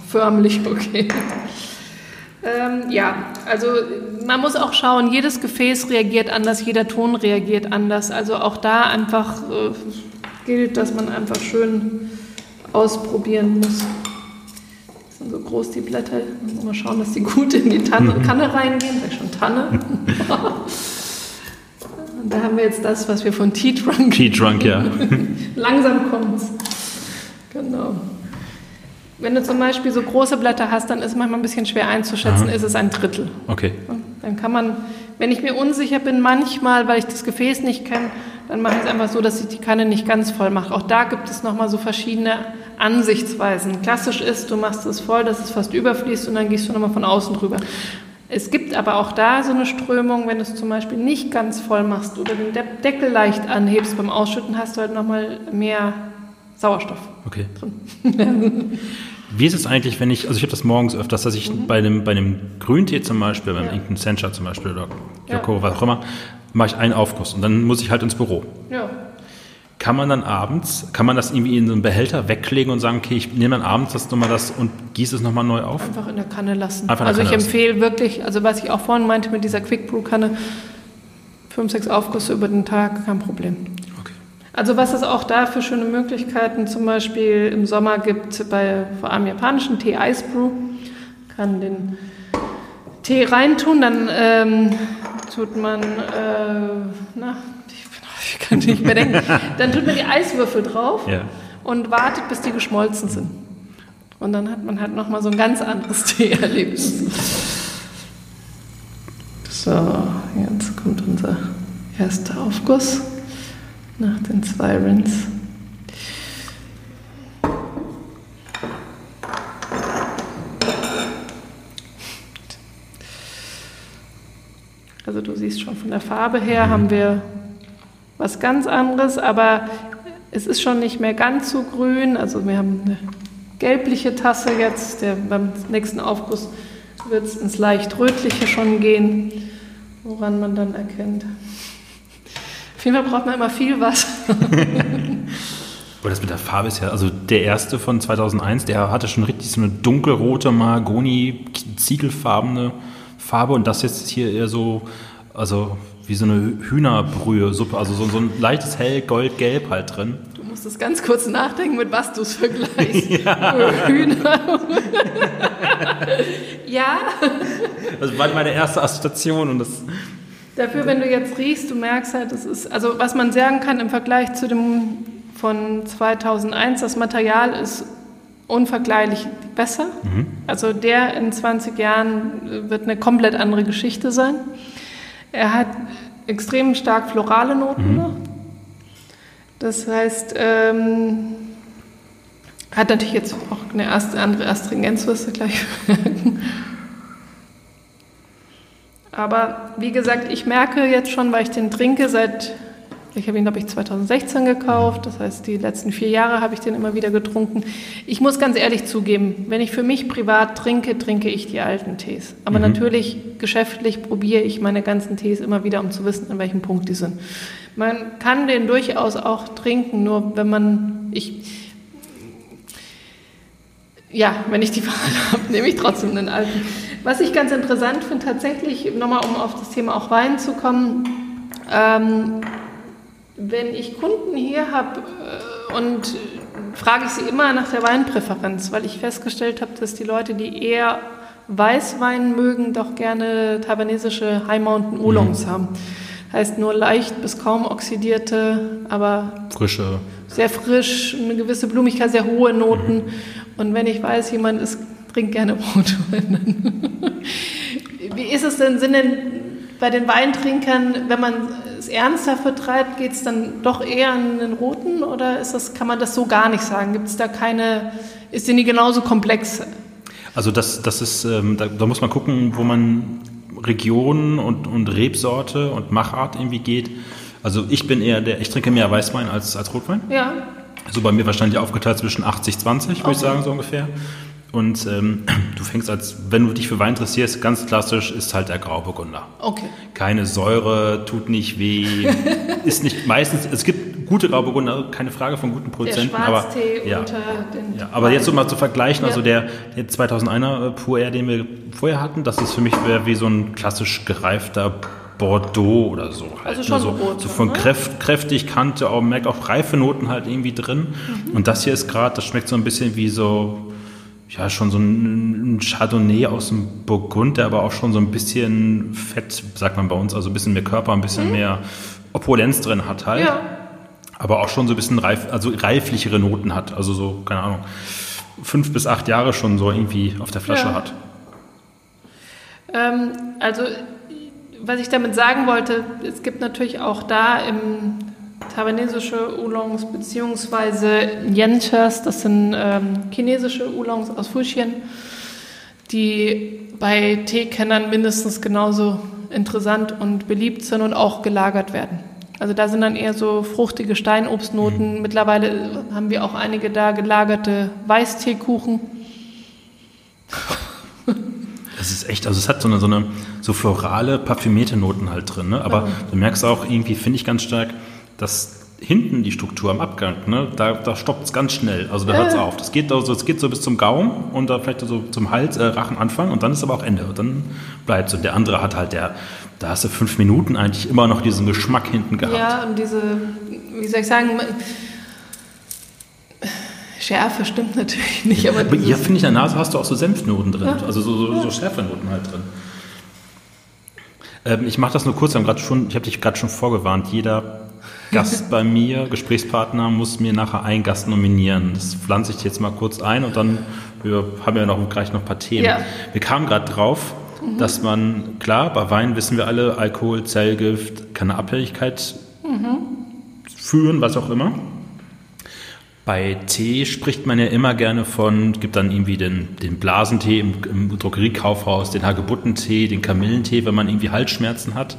förmlich, okay. Ähm, ja, also man muss auch schauen, jedes Gefäß reagiert anders, jeder Ton reagiert anders. Also auch da einfach äh, gilt, dass man einfach schön ausprobieren muss. Das sind so groß die Blätter. Mal schauen, dass die gut in die Tanne. Kanne reingehen. Sag schon Tanne. Und da haben wir jetzt das, was wir von Tea Trunk. Tea Trunk, ja. Langsam kommt es. Genau. Wenn du zum Beispiel so große Blätter hast, dann ist es manchmal ein bisschen schwer einzuschätzen, Aha. ist es ein Drittel. Okay. Dann kann man, wenn ich mir unsicher bin, manchmal, weil ich das Gefäß nicht kenne, dann mache ich es einfach so, dass ich die Kanne nicht ganz voll mache. Auch da gibt es nochmal so verschiedene Ansichtsweisen. Klassisch ist, du machst es voll, dass es fast überfließt und dann gehst du nochmal von außen drüber. Es gibt aber auch da so eine Strömung, wenn du es zum Beispiel nicht ganz voll machst oder den Deckel leicht anhebst beim Ausschütten, hast du halt nochmal mehr Sauerstoff okay. drin. Wie ist es eigentlich, wenn ich, also ich habe das morgens öfters, dass ich mhm. bei, einem, bei einem Grüntee zum Beispiel, beim ja. irgendeinem Sencha zum Beispiel oder Yoko, ja. was auch immer, mache ich einen Aufguss und dann muss ich halt ins Büro. Ja. Kann man dann abends, kann man das irgendwie in so einen Behälter weglegen und sagen, okay, ich nehme dann abends das nochmal das und gieße es nochmal neu auf? Einfach in der Kanne lassen. Einfach also Kanne ich empfehle wirklich, also was ich auch vorhin meinte mit dieser Quick Brew Kanne, fünf, sechs Aufgüsse über den Tag, kein Problem. Also was es auch da für schöne Möglichkeiten zum Beispiel im Sommer gibt, bei vor allem japanischen Tee Ice Brew, kann den Tee reintun, dann ähm, tut man, äh, na, ich kann nicht mehr denken, dann tut man die Eiswürfel drauf ja. und wartet, bis die geschmolzen sind. Und dann hat man halt nochmal so ein ganz anderes Tee-Erlebnis. So, jetzt kommt unser erster Aufguss nach den zwei Rins. Also du siehst schon von der Farbe her haben wir was ganz anderes, aber es ist schon nicht mehr ganz so grün. Also wir haben eine gelbliche Tasse jetzt. Der, beim nächsten Aufguss wird es ins leicht rötliche schon gehen, woran man dann erkennt. Auf jeden Fall braucht man immer viel Wasser. Aber das mit der Farbe ist ja, also der erste von 2001, der hatte schon richtig so eine dunkelrote Mahagoni, ziegelfarbene Farbe und das jetzt hier eher so, also wie so eine Hühnerbrühe-Suppe, also so, so ein leichtes hell goldgelb halt drin. Du musst das ganz kurz nachdenken, mit was du es vergleichst. Ja. Hühner. ja. Das war meine erste Assoziation und das. Dafür, wenn du jetzt riechst, du merkst halt, das ist, also was man sagen kann im Vergleich zu dem von 2001, das Material ist unvergleichlich besser. Mhm. Also der in 20 Jahren wird eine komplett andere Geschichte sein. Er hat extrem stark florale Noten Mhm. noch. Das heißt, ähm, hat natürlich jetzt auch eine erste, andere Astringenz, wirst du gleich merken. Aber wie gesagt, ich merke jetzt schon, weil ich den trinke seit, ich habe ihn, glaube ich, 2016 gekauft. Das heißt, die letzten vier Jahre habe ich den immer wieder getrunken. Ich muss ganz ehrlich zugeben, wenn ich für mich privat trinke, trinke ich die alten Tees. Aber natürlich geschäftlich probiere ich meine ganzen Tees immer wieder, um zu wissen, an welchem Punkt die sind. Man kann den durchaus auch trinken, nur wenn man, ich, ja, wenn ich die Wahl habe, nehme ich trotzdem einen alten. Was ich ganz interessant finde, tatsächlich, nochmal um auf das Thema auch Wein zu kommen, ähm, wenn ich Kunden hier habe äh, und frage ich sie immer nach der Weinpräferenz, weil ich festgestellt habe, dass die Leute, die eher Weißwein mögen, doch gerne taiwanesische High Mountain Oolongs haben. Heißt nur leicht bis kaum oxidierte, aber Frische. sehr frisch, eine gewisse Blumigkeit, sehr hohe Noten. Und wenn ich weiß, jemand ist, trinkt gerne Rotwein. Wie ist es denn, sind denn bei den Weintrinkern, wenn man es ernsthaft betreibt, geht es dann doch eher an den roten oder ist das, kann man das so gar nicht sagen? Gibt es da keine, ist denn die genauso komplex? Also das, das ist, ähm, da, da muss man gucken, wo man Region und, und Rebsorte und Machart irgendwie geht. Also ich bin eher der, ich trinke mehr Weißwein als, als Rotwein. Ja, Also bei mir wahrscheinlich aufgeteilt zwischen 80, 20, würde ich Okay. sagen, so ungefähr. Und ähm, du fängst als, wenn du dich für Wein interessierst, ganz klassisch ist halt der Grauburgunder. okay. Keine Säure, tut nicht weh, ist nicht meistens, es gibt gute Grauburgunder, keine Frage von guten Der Produzenten, aber Schwarztee ja. unter den. Ja, aber jetzt so mal zu vergleichen, also Ja. der, der 2001er Pur Air, den wir vorher hatten, das ist für mich wie so ein klassisch gereifter Bordeaux oder so. Halt, Also schon ne? so, rot, so von ne? kräft, kräftig, Kante, auch, man merkt auch reife Noten halt irgendwie drin. Mhm. Und das hier ist gerade, das schmeckt so ein bisschen wie so, ja, schon so ein, Chardonnay aus dem Burgund, der aber auch schon so ein bisschen Fett, sagt man bei uns, also ein bisschen mehr Körper, ein bisschen mehr Opulenz drin hat halt Mhm. Ja, aber auch schon so ein bisschen reif, also reiflichere Noten hat. Also so, keine Ahnung, fünf bis acht Jahre schon so irgendwie auf der Flasche Ja. hat. Ähm, also, was ich damit sagen wollte, es gibt natürlich auch da im taiwanesische Oolongs beziehungsweise Yenchas, das sind ähm, chinesische Oolongs aus Fujian, die bei Teekennern mindestens genauso interessant und beliebt sind und auch gelagert werden. Also da sind dann eher so fruchtige Steinobstnoten. Mittlerweile haben wir auch einige da gelagerte Weißteekuchen. Das ist echt, also es hat so eine, so eine so florale, parfümierte Noten halt drin. Ne? Aber du merkst auch irgendwie, finde ich ganz stark, dass hinten die Struktur am Abgang, ne? da, da stoppt es ganz schnell. Also da hört es auf. Das geht, also, das geht so bis zum Gaumen und da vielleicht so zum Hals, äh, Rachenanfang und dann ist aber auch Ende. Und dann bleibt es. Und der andere hat halt, der, da hast du fünf Minuten eigentlich immer noch diesen Geschmack hinten gehabt. Ja, und diese, wie soll ich sagen, Schärfe stimmt natürlich nicht, aber dieses, ja, finde ich, in der Nase hast du auch so Senfnoten drin, also so, so, so Schärfenoten halt drin. Ähm, ich mache das nur kurz, ich habe dich gerade schon vorgewarnt, jeder Gast bei mir, Gesprächspartner, muss mir nachher einen Gast nominieren. Das pflanze ich jetzt mal kurz ein und dann wir haben ja noch gleich noch ein paar Themen. Ja. Wir kamen gerade drauf, dass man, klar, bei Wein wissen wir alle, Alkohol, Zellgift, kann eine Abhängigkeit führen, was auch immer. Bei Tee spricht man ja immer gerne von, gibt dann irgendwie den, den Blasentee im, im Drogeriekaufhaus, den Hagebuttentee, den Kamillentee, wenn man irgendwie Halsschmerzen hat.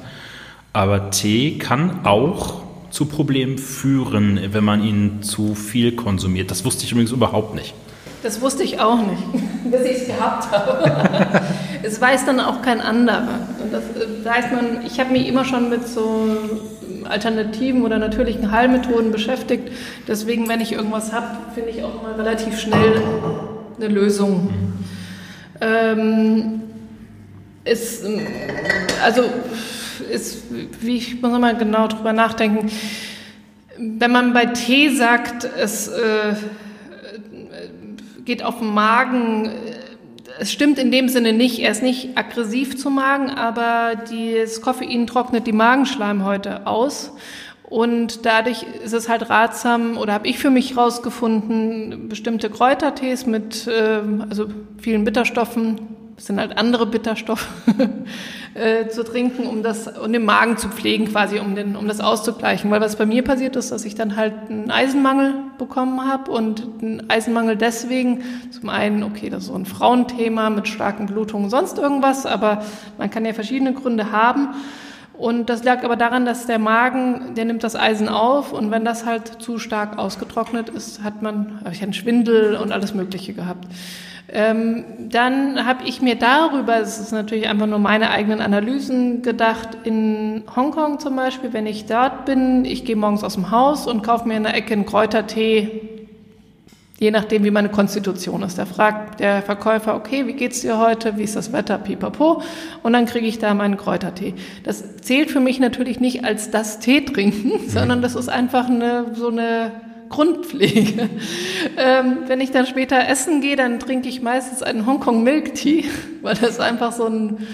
Aber Tee kann auch zu Problemen führen, wenn man ihn zu viel konsumiert. Das wusste ich übrigens überhaupt nicht. das wusste ich auch nicht, bis ich es gehabt habe. es weiß dann auch kein anderer. Und das äh, weiß man, ich habe mich immer schon mit so alternativen oder natürlichen Heilmethoden beschäftigt. Deswegen, wenn ich irgendwas habe, finde ich auch mal relativ schnell eine Lösung. Ähm, ist, also, ist, wie ich muss noch mal genau drüber nachdenken. Wenn man bei Tee sagt, es äh, geht auf den Magen, äh, es stimmt in dem Sinne nicht. Er ist nicht aggressiv zum Magen, aber das Koffein trocknet die Magenschleimhäute aus. Und dadurch ist es halt ratsam, oder habe ich für mich rausgefunden, bestimmte Kräutertees mit ähm, also vielen Bitterstoffen, das sind halt andere Bitterstoffe, äh, zu trinken, um das, um den Magen zu pflegen quasi, um den, um das auszugleichen. Weil was bei mir passiert ist, dass ich dann halt einen Eisenmangel bekommen habe und einen Eisenmangel deswegen, zum einen, okay, das ist so ein Frauenthema mit starken Blutungen, sonst irgendwas, aber man kann ja verschiedene Gründe haben. Und das lag aber daran, dass der Magen, der nimmt das Eisen auf und wenn das halt zu stark ausgetrocknet ist, hat man, ich einen Schwindel und alles Mögliche gehabt. Ähm, dann habe ich mir darüber, es ist natürlich einfach nur meine eigenen Analysen gedacht, in Hongkong zum Beispiel, wenn ich dort bin, ich gehe morgens aus dem Haus und kaufe mir in der Ecke einen Kräutertee Je nachdem, wie meine Konstitution ist. Da fragt der Verkäufer, okay, wie geht's dir heute? Wie ist das Wetter? Pipapo. Und dann kriege ich da meinen Kräutertee. Das zählt für mich natürlich nicht als das Tee trinken, mhm. sondern das ist einfach eine, so eine Grundpflege. Ähm, wenn ich dann später essen gehe, dann trinke ich meistens einen Hongkong Milk Tea, weil das einfach so ein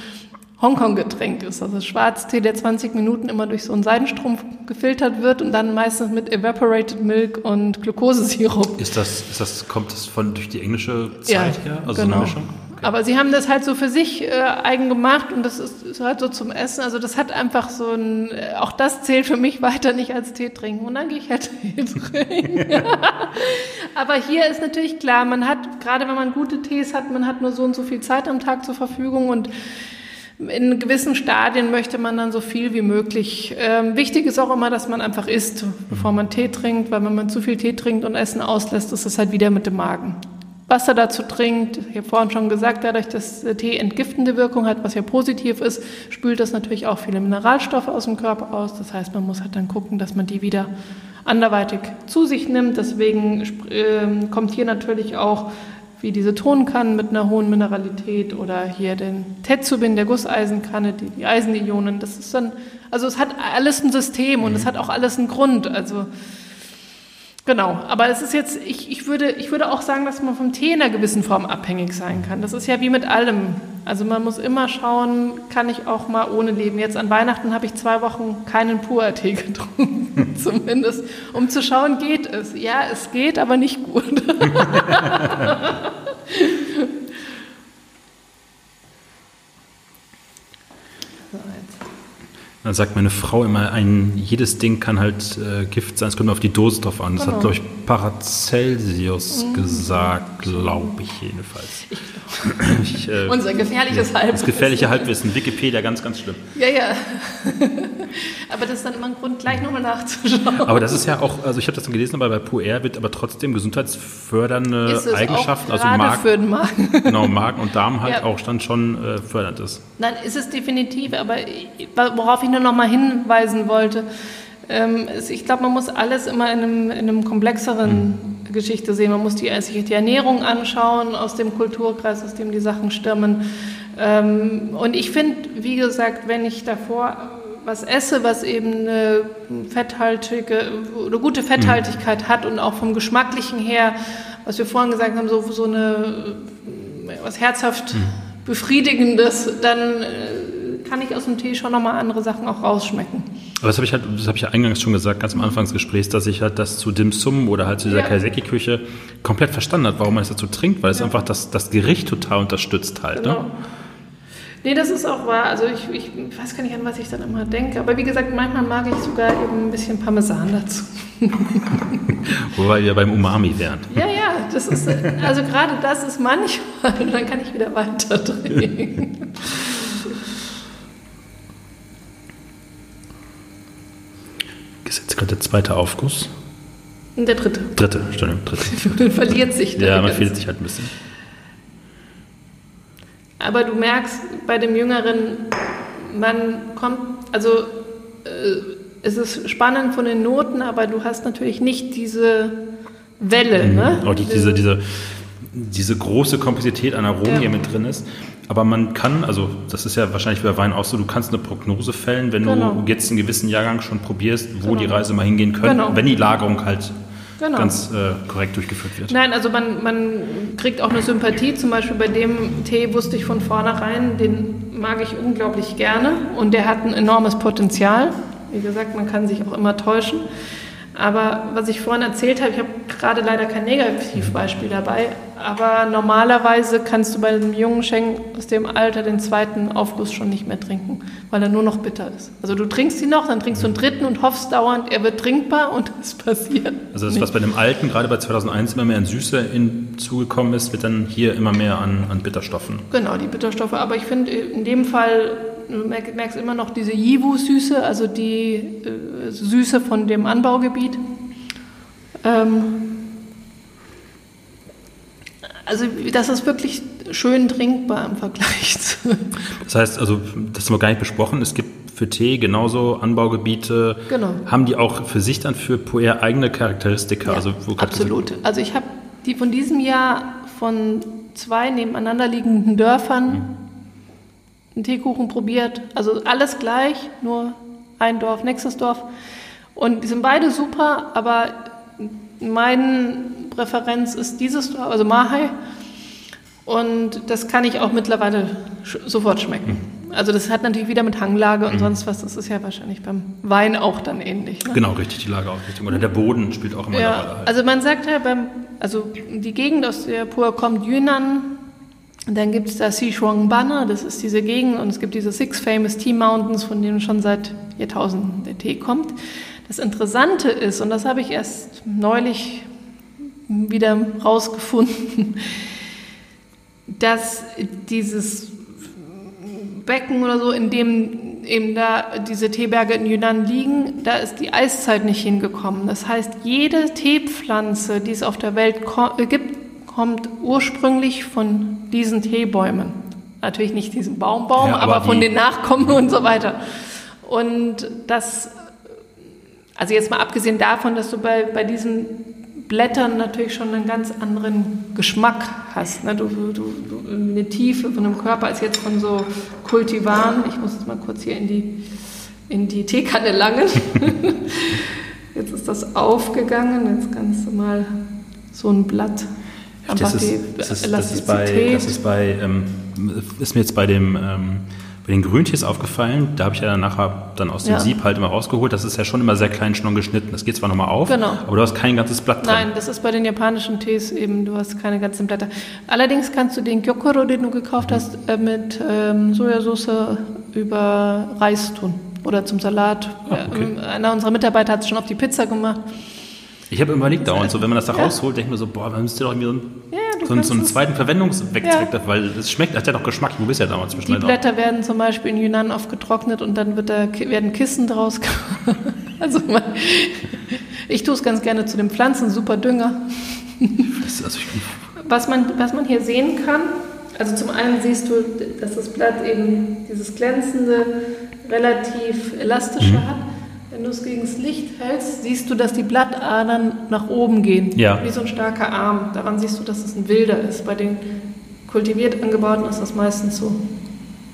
Hongkong-Getränk ist. Also Schwarztee, der 20 Minuten immer durch so einen Seidenstrumpf gefiltert wird und dann meistens mit Evaporated Milk und Glukosesirup. Ist das, ist das, kommt das von durch die englische Zeit ja, her? Also genau. so Okay. Aber sie haben das halt so für sich äh, eigen gemacht und das ist, ist, halt so zum Essen. Also das hat einfach so ein, äh, auch das zählt für mich weiter nicht als Tee trinken. Und dann gehe ich halt Tee trinken. Aber hier ist natürlich klar, man hat, gerade wenn man gute Tees hat, man hat nur so und so viel Zeit am Tag zur Verfügung und in gewissen Stadien möchte man dann so viel wie möglich. Ähm, wichtig ist auch immer, dass man einfach isst, bevor man Tee trinkt, weil wenn man zu viel Tee trinkt und Essen auslässt, ist es halt wieder mit dem Magen. Wasser dazu trinkt, ich habe vorhin schon gesagt, dadurch, dass Tee entgiftende Wirkung hat, was ja positiv ist, spült das natürlich auch viele Mineralstoffe aus dem Körper aus. Das heißt, man muss halt dann gucken, dass man die wieder anderweitig zu sich nimmt. Deswegen äh, kommt hier natürlich auch wie diese Tonkannen mit einer hohen Mineralität oder hier den Tetsubin, der Gusseisenkanne, die, die Eisenionen. Das ist dann, also es hat alles ein System und mhm. es hat auch alles einen Grund. Also Genau, aber es ist jetzt, ich, ich, würde, ich würde auch sagen, dass man vom Tee in einer gewissen Form abhängig sein kann. Das ist ja wie mit allem. Also man muss immer schauen, kann ich auch mal ohne leben. Jetzt an Weihnachten habe ich zwei Wochen keinen Pur-Tee getrunken, zumindest, um zu schauen, geht es. Ja, es geht, aber nicht gut. Dann sagt meine Frau immer, ein, jedes Ding kann halt äh, Gift sein, es kommt auf die Dose drauf an. Das genau. hat, glaube ich, Paracelsius mhm. gesagt, glaube ich jedenfalls. Ich ich, äh, Unser gefährliches ja, Halbwissen. Das gefährliche Halbwissen. Wikipedia, ganz, ganz schlimm. Ja, ja. aber das ist dann immer ein Grund, gleich nochmal nachzuschauen. Aber das ist ja auch, also ich habe das dann gelesen, aber bei Puer wird aber trotzdem gesundheitsfördernde Eigenschaften, also Magen, für den Magen. genau, Magen und Darm halt ja. auch dann schon äh, fördernd ist. Nein, ist es definitiv, aber worauf ich nur nochmal hinweisen wollte, ähm, ich glaube, man muss alles immer in einem, in einem komplexeren mhm. Geschichte sehen. Man muss die, sich die Ernährung anschauen aus dem Kulturkreis, aus dem die Sachen stammen. Ähm, und ich finde, wie gesagt, wenn ich davor was esse, was eben eine fetthaltige oder gute Fetthaltigkeit mhm. hat und auch vom Geschmacklichen her, was wir vorhin gesagt haben, so, so eine was herzhaft mhm. befriedigendes, dann äh, kann ich aus dem Tee schon nochmal andere Sachen auch rausschmecken. Aber das habe ich halt, das habe ich ja eingangs schon gesagt, ganz am Anfang des Gesprächs, dass ich halt das zu Dim Sum oder halt zu dieser ja. Kaiseki-Küche komplett verstanden habe, warum man es dazu trinkt, weil es einfach das, das Gericht total unterstützt halt. Ne? Genau. Ne? Nee, das ist auch wahr. Also ich, ich weiß gar nicht, an was ich dann immer denke. Aber wie gesagt, manchmal mag ich sogar eben ein bisschen Parmesan dazu. Wobei wir beim Umami wären. Ja, ja, das ist, also gerade das ist manchmal, und dann kann ich wieder weiter Ist jetzt gerade der zweite Aufguss? Der dritte. Dritte, Entschuldigung, dritte. Man verliert sich. Ja, man verliert sich halt ein bisschen. Aber du merkst bei dem Jüngeren, man kommt, also äh, es ist spannend von den Noten, aber du hast natürlich nicht diese Welle. Mhm. Ne? Auch die, diese, diese, diese große Komplexität an Aromen, ja. die mit drin ist. Aber man kann, also das ist ja wahrscheinlich bei Wein auch so, du kannst eine Prognose fällen, wenn genau. du jetzt einen gewissen Jahrgang schon probierst, wo genau. die Reise mal hingehen könnte, genau. wenn die Lagerung halt genau. ganz äh, korrekt durchgeführt wird. Nein, also man, man kriegt auch eine Sympathie. Zum Beispiel bei dem Tee wusste ich von vornherein, den mag ich unglaublich gerne und der hat ein enormes Potenzial. Wie gesagt, man kann sich auch immer täuschen. Aber was ich vorhin erzählt habe, ich habe gerade leider kein Negativbeispiel dabei, aber normalerweise kannst du bei einem jungen Schenk aus dem Alter den zweiten Aufguss schon nicht mehr trinken, weil er nur noch bitter ist. Also du trinkst ihn noch, dann trinkst du einen dritten und hoffst dauernd, er wird trinkbar und es passiert. Also das, was bei dem alten, gerade bei 2001 immer mehr an Süße hinzugekommen ist, wird dann hier immer mehr an, an Bitterstoffen. Genau, die Bitterstoffe. Aber ich finde in dem Fall du merkst immer noch diese Yiwu-Süße, also die äh, Süße von dem Anbaugebiet. Ähm, also das ist wirklich schön trinkbar im Vergleich zu. Das heißt, also das haben wir gar nicht besprochen. Es gibt für Tee genauso Anbaugebiete. Genau. Haben die auch für sich dann für Puer eigene Charakteristika? Ja, also absolut. Also ich habe die von diesem Jahr von zwei nebeneinander liegenden Dörfern mhm. Einen Teekuchen probiert. Also alles gleich, nur ein Dorf, nächstes Dorf. Und die sind beide super, aber meine Präferenz ist dieses Dorf, also Mahai. Und das kann ich auch mittlerweile sofort schmecken. Also das hat natürlich wieder mit Hanglage und mhm. sonst was. Das ist ja wahrscheinlich beim Wein auch dann ähnlich. Ne? Genau, richtig, die Lageausrichtung. Oder der Boden spielt auch immer ja, eine Rolle. Halt. Also man sagt ja, beim, also die Gegend, aus der Pur kommt, Yunnan, dann gibt es da Sichuan Banner, das ist diese Gegend, und es gibt diese Six Famous Tea Mountains, von denen schon seit Jahrtausenden der Tee kommt. Das Interessante ist, und das habe ich erst neulich wieder rausgefunden, dass dieses Becken oder so, in dem eben da diese Teeberge in Yunnan liegen, da ist die Eiszeit nicht hingekommen. Das heißt, jede Teepflanze, die es auf der Welt äh, gibt, kommt ursprünglich von diesen Teebäumen. Natürlich nicht diesen Baumbaum, ja, aber, aber von den Nachkommen und so weiter. Und das, also jetzt mal abgesehen davon, dass du bei, bei diesen Blättern natürlich schon einen ganz anderen Geschmack hast. Ne? Du, du, du, eine Tiefe von einem Körper als jetzt von so Kultivaren. Ich muss jetzt mal kurz hier in die, in die Teekanne langen. jetzt ist das aufgegangen. Jetzt kannst du mal so ein Blatt das ist, das, ist, das ist bei, das ist bei, ähm, ist mir jetzt bei dem ähm, bei den Grüntees aufgefallen, da habe ich ja nachher dann aus dem ja. Sieb halt immer rausgeholt. Das ist ja schon immer sehr klein schon geschnitten. Das geht zwar nochmal auf, genau. aber du hast kein ganzes Blatt drin. Nein, das ist bei den japanischen Tees eben, du hast keine ganzen Blätter. Allerdings kannst du den Gyokoro, den du gekauft mhm. hast, äh, mit ähm, Sojasauce über Reis tun oder zum Salat. Ah, okay. ähm, einer unserer Mitarbeiter hat es schon auf die Pizza gemacht. Ich habe überlegt dauernd so, wenn man das da ja. rausholt, denke ich mir so, boah, man müsste doch irgendwie so einen, ja, so, so einen zweiten Verwendungszweck, ja. weil es schmeckt, hat ja doch Geschmack, du bist ja damals zwischen Die Blätter auch. werden zum Beispiel in Yunnan oft getrocknet und dann wird da, werden Kissen draus Also man, ich tue es ganz gerne zu den Pflanzen, super Dünger. Also was, man, was man hier sehen kann, also zum einen siehst du, dass das Blatt eben dieses glänzende, relativ elastische mhm. hat. Wenn du es gegen das Licht hältst, siehst du, dass die Blattadern nach oben gehen. Ja. Wie so ein starker Arm. Daran siehst du, dass es ein wilder ist. Bei den kultiviert angebauten ist das meistens so.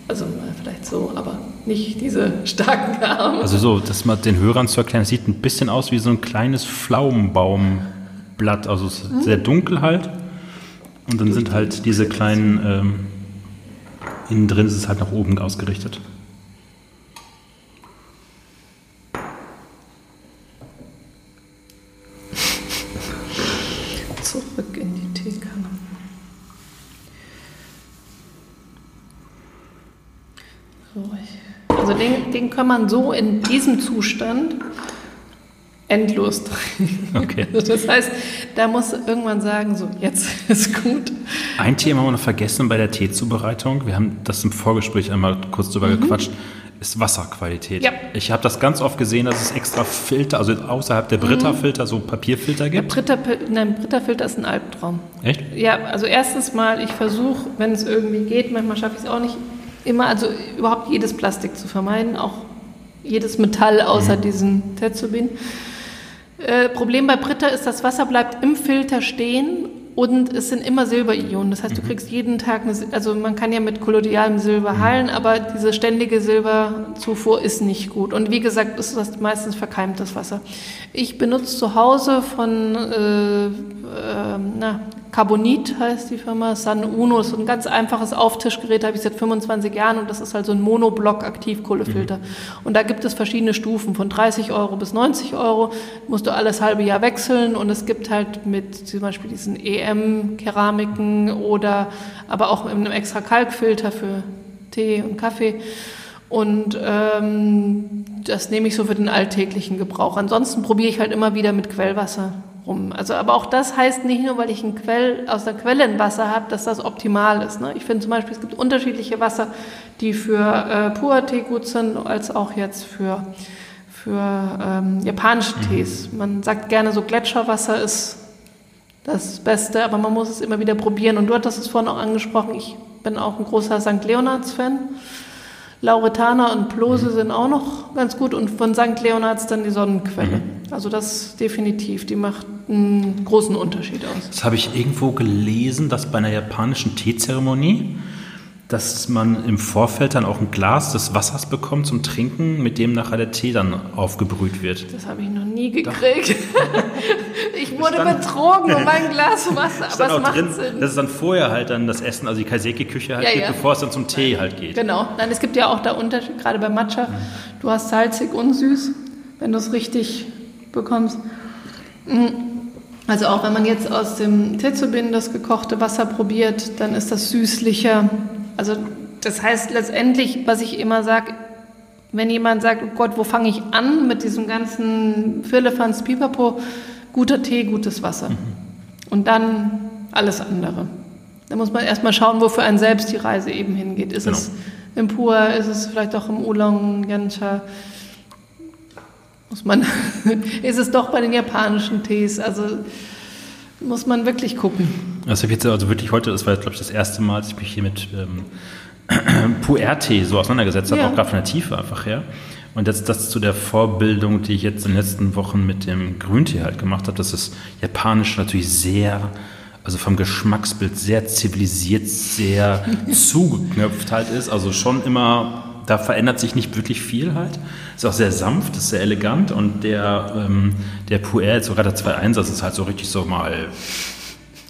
Also vielleicht so, aber nicht diese starken Arme. Also so, das mal den Hörern zu erklären, es sieht ein bisschen aus wie so ein kleines Pflaumenbaumblatt. Also es ist mhm. sehr dunkel halt. Und dann sind halt diese kleinen, ähm, innen drin ist es halt nach oben ausgerichtet. Den kann man so in diesem Zustand endlos trinken. Okay. Das heißt, da muss irgendwann sagen, so, jetzt ist gut. Ein Thema haben wir noch vergessen bei der Teezubereitung. Wir haben das im Vorgespräch einmal kurz drüber mhm. gequatscht ist Wasserqualität. Ja. Ich habe das ganz oft gesehen, dass es extra Filter, also außerhalb der Brita-Filter, so Papierfilter gibt. Ja, Britta, nein, Brita-Filter ist ein Albtraum. Echt? Ja, also erstens mal, ich versuche, wenn es irgendwie geht, manchmal schaffe ich es auch nicht, immer, also überhaupt jedes Plastik zu vermeiden, auch jedes Metall außer mhm. diesen Tetzubin. Äh, Problem bei Britta ist, das Wasser bleibt im Filter stehen und es sind immer Silberionen. Das heißt, du mhm. kriegst jeden Tag, eine, also man kann ja mit kolloidalem Silber mhm. heilen, aber diese ständige Silberzufuhr ist nicht gut. Und wie gesagt, ist das meistens verkeimtes Wasser. Ich benutze zu Hause von äh, äh, na, Carbonit heißt die Firma, San Uno ist so ein ganz einfaches Auftischgerät, habe ich seit 25 Jahren und das ist halt so ein Monoblock Aktivkohlefilter. Mhm. Und da gibt es verschiedene Stufen von 30 Euro bis 90 Euro, musst du alles halbe Jahr wechseln und es gibt halt mit zum Beispiel diesen EM-Keramiken oder aber auch einem extra Kalkfilter für Tee und Kaffee. Und ähm, das nehme ich so für den alltäglichen Gebrauch. Ansonsten probiere ich halt immer wieder mit Quellwasser rum. Also, aber auch das heißt nicht nur, weil ich ein Quell, aus der Quelle ein Wasser habe, dass das optimal ist. Ne? Ich finde zum Beispiel, es gibt unterschiedliche Wasser, die für äh, Puer-Tee gut sind, als auch jetzt für, für ähm, japanische mhm. Tees. Man sagt gerne so, Gletscherwasser ist das Beste, aber man muss es immer wieder probieren. Und du hattest es vorhin auch angesprochen, ich bin auch ein großer St. Leonards-Fan. Lauretaner und Plose mhm. sind auch noch ganz gut und von St. Leonards dann die Sonnenquelle. Mhm. Also das definitiv, die macht einen großen Unterschied aus. Das habe ich irgendwo gelesen, dass bei einer japanischen Teezeremonie dass man im Vorfeld dann auch ein Glas des Wassers bekommt zum Trinken, mit dem nachher der Tee dann aufgebrüht wird. Das habe ich noch nie gekriegt. ich wurde dann, betrogen um ein Glas Wasser, aber es macht drin, Sinn. Das ist dann vorher halt dann das Essen, also die Kaiseki-Küche halt ja, geht, ja. bevor es dann zum Tee halt geht. Genau. Nein, es gibt ja auch da Unterschied, gerade bei Matcha. Mhm. Du hast salzig und süß, wenn du es richtig bekommst. Mhm. Also auch wenn man jetzt aus dem Tetsubin das gekochte Wasser probiert, dann ist das süßlicher also das heißt letztendlich, was ich immer sage, wenn jemand sagt, oh Gott, wo fange ich an mit diesem ganzen Firlefanz, Pipapo, guter Tee, gutes Wasser. Mhm. Und dann alles andere. Da muss man erstmal schauen, wo für einen selbst die Reise eben hingeht. Ist genau. es im Pur, ist es vielleicht auch im Oolong, Gansha? Muss man, ist es doch bei den japanischen Tees? Also muss man wirklich gucken. Das habe ich jetzt also wirklich heute, das war glaube ich das erste Mal, dass ich mich hier mit ähm, Puer-Tee so auseinandergesetzt habe, ja. auch gerade von der Tiefe einfach her. Und jetzt das zu der Vorbildung, die ich jetzt in den letzten Wochen mit dem Grüntee halt gemacht habe, dass das Japanisch natürlich sehr, also vom Geschmacksbild sehr zivilisiert, sehr zugeknöpft halt ist. Also schon immer da verändert sich nicht wirklich viel halt. Ist auch sehr sanft, ist sehr elegant und der, ähm, der Puer, sogar der 2.1, das ist halt so richtig so mal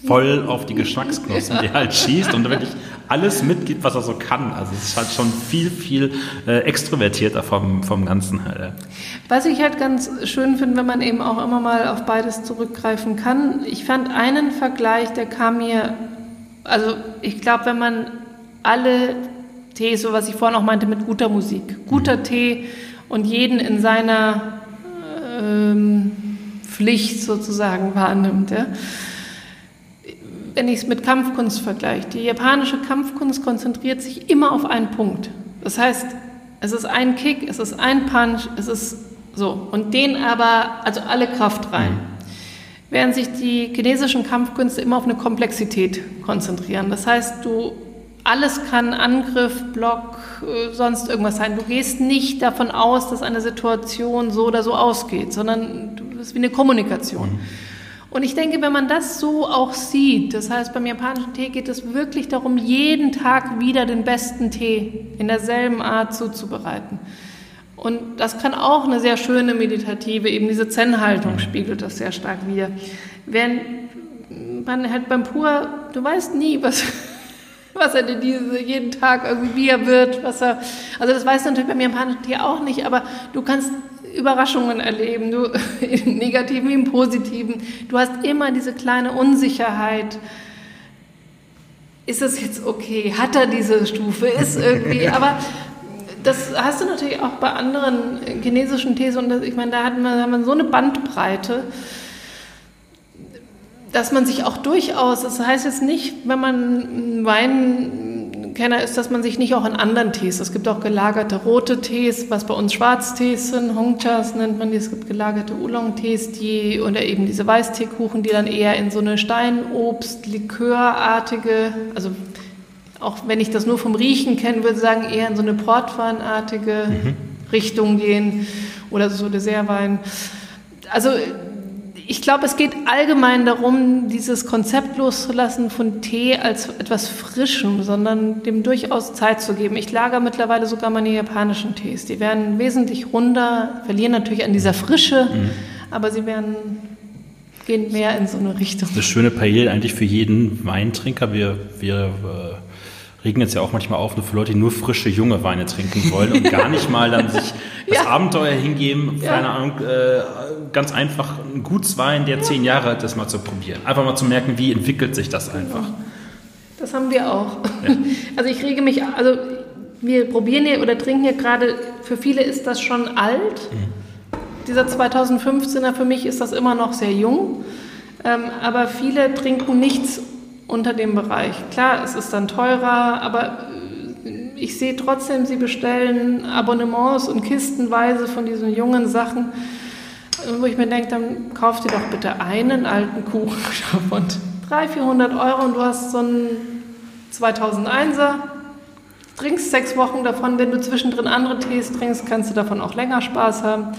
voll auf die Geschmacksknospen, ja. die halt schießt und wirklich alles mitgibt, was er so kann. Also es ist halt schon viel, viel äh, extrovertierter vom, vom Ganzen halt. Was ich halt ganz schön finde, wenn man eben auch immer mal auf beides zurückgreifen kann. Ich fand einen Vergleich, der kam mir, also ich glaube, wenn man alle Tee, so was ich vorhin auch meinte mit guter Musik. Guter mhm. Tee und jeden in seiner ähm, Pflicht sozusagen wahrnimmt. Ja. Wenn ich es mit Kampfkunst vergleiche, die japanische Kampfkunst konzentriert sich immer auf einen Punkt. Das heißt, es ist ein Kick, es ist ein Punch, es ist so. Und den aber, also alle Kraft rein. Mhm. Während sich die chinesischen Kampfkünste immer auf eine Komplexität konzentrieren. Das heißt, du alles kann Angriff, Block, äh, sonst irgendwas sein. Du gehst nicht davon aus, dass eine Situation so oder so ausgeht, sondern du bist wie eine Kommunikation. Mhm. Und ich denke, wenn man das so auch sieht, das heißt, beim japanischen Tee geht es wirklich darum, jeden Tag wieder den besten Tee in derselben Art zuzubereiten. Und das kann auch eine sehr schöne meditative, eben diese Zen-Haltung mhm. spiegelt das sehr stark wider. Während man halt beim Pur, du weißt nie, was, was er denn diese, jeden Tag irgendwie, wie er wird, was er, also das weißt du natürlich beim japanischen Tier auch nicht, aber du kannst Überraschungen erleben, du, im Negativen wie im Positiven. Du hast immer diese kleine Unsicherheit. Ist es jetzt okay? Hat er diese Stufe? Ist irgendwie, aber das hast du natürlich auch bei anderen chinesischen Thesen und ich meine, da hat man, hat man so eine Bandbreite dass man sich auch durchaus, das heißt jetzt nicht, wenn man Weinkenner ist, dass man sich nicht auch in anderen Tees, es gibt auch gelagerte rote Tees, was bei uns Schwarztees sind, Hongchas nennt man die, es gibt gelagerte Oolong-Tees, die, oder eben diese Weißteekuchen, die dann eher in so eine Steinobst, Likörartige, also auch wenn ich das nur vom Riechen kenne, würde ich sagen, eher in so eine Portweinartige mhm. Richtung gehen oder so Dessertwein. Also ich glaube, es geht allgemein darum, dieses Konzept loszulassen von Tee als etwas Frischem, sondern dem durchaus Zeit zu geben. Ich lagere mittlerweile sogar meine japanischen Tees. Die werden wesentlich runder, verlieren natürlich an dieser Frische, mhm. aber sie werden gehen mehr in so eine Richtung. Eine schöne Paille eigentlich für jeden Weintrinker. Wir, wir regen jetzt ja auch manchmal auf, nur für Leute, die nur frische, junge Weine trinken wollen und gar nicht mal dann sich das Ja. Abenteuer hingeben, Ja. keine Ahnung, äh, ganz einfach ein Gutswein, der zehn Jahre alt ist, mal zu probieren. Einfach mal zu merken, wie entwickelt sich das einfach. Das haben wir auch. Also ich rege mich, also wir probieren hier oder trinken hier gerade, für viele ist das schon alt. Dieser 2015er, für mich ist das immer noch sehr jung. Ähm, aber viele trinken nichts unter dem Bereich. Klar, es ist dann teurer, aber äh, ich sehe trotzdem, sie bestellen Abonnements und kistenweise von diesen jungen Sachen, äh, wo ich mir denke, dann kauf dir doch bitte einen alten Kuchen von 300, 400 Euro und du hast so einen 2001er, trinkst sechs Wochen davon. Wenn du zwischendrin andere Tees trinkst, kannst du davon auch länger Spaß haben.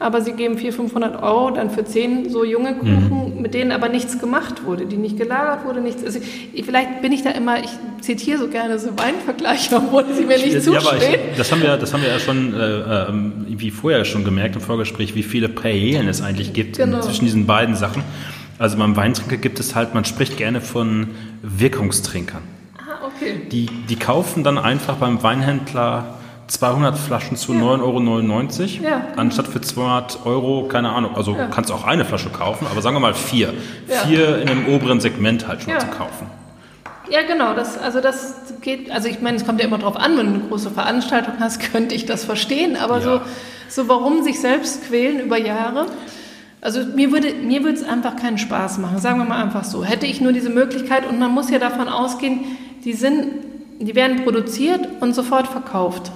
Aber sie geben 400, 500 Euro dann für zehn so junge Kuchen, mit denen aber nichts gemacht wurde, die nicht gelagert wurde, nichts. Also ich, vielleicht bin ich da immer, ich zitiere so gerne so Weinvergleiche, obwohl sie mir nicht Ja, aber zustehen. ich, das haben wir, das haben wir ja schon äh, ähm, wie vorher schon gemerkt im Vorgespräch, wie viele Paellen es eigentlich gibt Genau. zwischen diesen beiden Sachen. Also beim Weintrinker gibt es halt, man spricht gerne von Wirkungstrinkern. ah, okay. Die, die kaufen dann einfach beim Weinhändler 200 Flaschen zu 9,99 Euro, Ja. anstatt für 200 Euro, keine Ahnung, also Ja. kannst auch eine Flasche kaufen, aber sagen wir mal vier. Ja. Vier in dem oberen Segment halt schon Ja. zu kaufen. Ja, genau. Das, also das geht, also ich meine, es kommt ja immer drauf an, wenn du eine große Veranstaltung hast, könnte ich das verstehen. Aber Ja. so, so warum sich selbst quälen über Jahre? Also mir würde mir würde es einfach keinen Spaß machen. Sagen wir mal einfach so. Hätte ich nur diese Möglichkeit und man muss ja davon ausgehen, die sind, die werden produziert und sofort verkauft.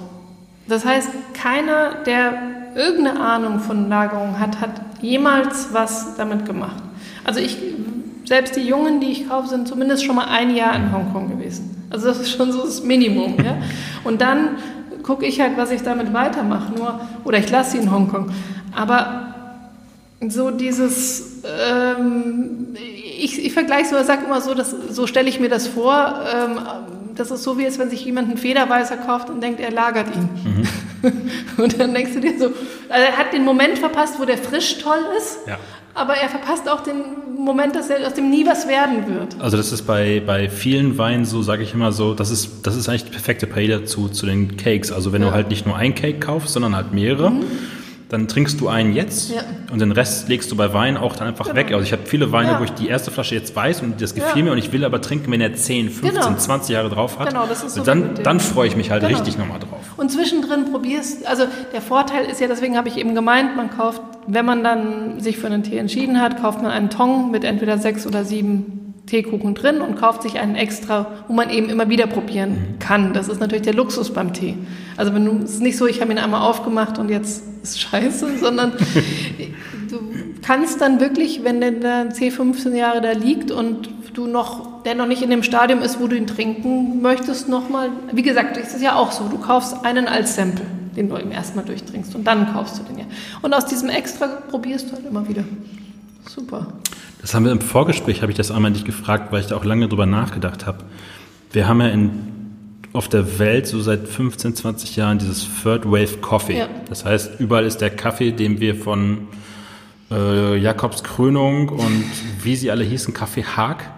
Das heißt, keiner, der irgendeine Ahnung von Lagerung hat, hat jemals was damit gemacht. Also ich, selbst die Jungen, die ich kaufe, sind zumindest schon mal ein Jahr in Hongkong gewesen. Also das ist schon so das Minimum. Ja? Und dann gucke ich halt, was ich damit weitermache. Nur, oder ich lasse sie in Hongkong. Aber so dieses, ähm, ich, ich vergleiche ich sage immer so, dass, so stelle ich mir das vor, ähm, das ist so wie es, wenn sich jemand einen Federweißer kauft und denkt, er lagert ihn. und dann denkst du dir so, also er hat den Moment verpasst, wo der frisch toll ist, Ja. aber er verpasst auch den Moment, dass er aus dem nie was werden wird. Also das ist bei, bei vielen Weinen so, sage ich immer so, das ist, das ist eigentlich die perfekte Paella dazu zu den Cakes. Also wenn Ja. du halt nicht nur ein Cake kaufst, sondern halt mehrere, dann trinkst du einen jetzt Ja. und den Rest legst du bei Wein auch dann einfach weg. Also ich habe viele Weine, Ja. wo ich die erste Flasche jetzt weiß und das gefiel Ja. mir und ich will aber trinken, wenn er 10, 15, Genau. 20 Jahre drauf hat. Genau, das ist so Und dann, dann freue ich mich halt Genau. richtig nochmal drauf. Und zwischendrin probierst, also der Vorteil ist ja, deswegen habe ich eben gemeint, man kauft, wenn man dann sich für einen Tee entschieden hat, kauft man einen Tong mit entweder sechs oder sieben Teekuchen drin und kauft sich einen extra, wo man eben immer wieder probieren kann. Das ist natürlich der Luxus beim Tee. Also wenn du, es ist nicht so, ich habe ihn einmal aufgemacht und jetzt ist scheiße, sondern du kannst dann wirklich, wenn der, der C15 Jahre da liegt und du noch, der noch nicht in dem Stadium ist, wo du ihn trinken möchtest, nochmal, wie gesagt, es ist ja auch so, du kaufst einen als Sample, den du im ersten Mal durchtrinkst und dann kaufst du den ja. Und aus diesem Extra probierst du halt immer wieder. Super. Das haben wir im Vorgespräch, habe ich das einmal nicht gefragt, weil ich da auch lange drüber nachgedacht habe. Wir haben ja in, auf der Welt so seit 15, 20 Jahren dieses Third Wave Coffee. Ja. Das heißt, überall ist der Kaffee, den wir von äh, Jakobs Krönung und wie sie alle hießen, Kaffee Haag,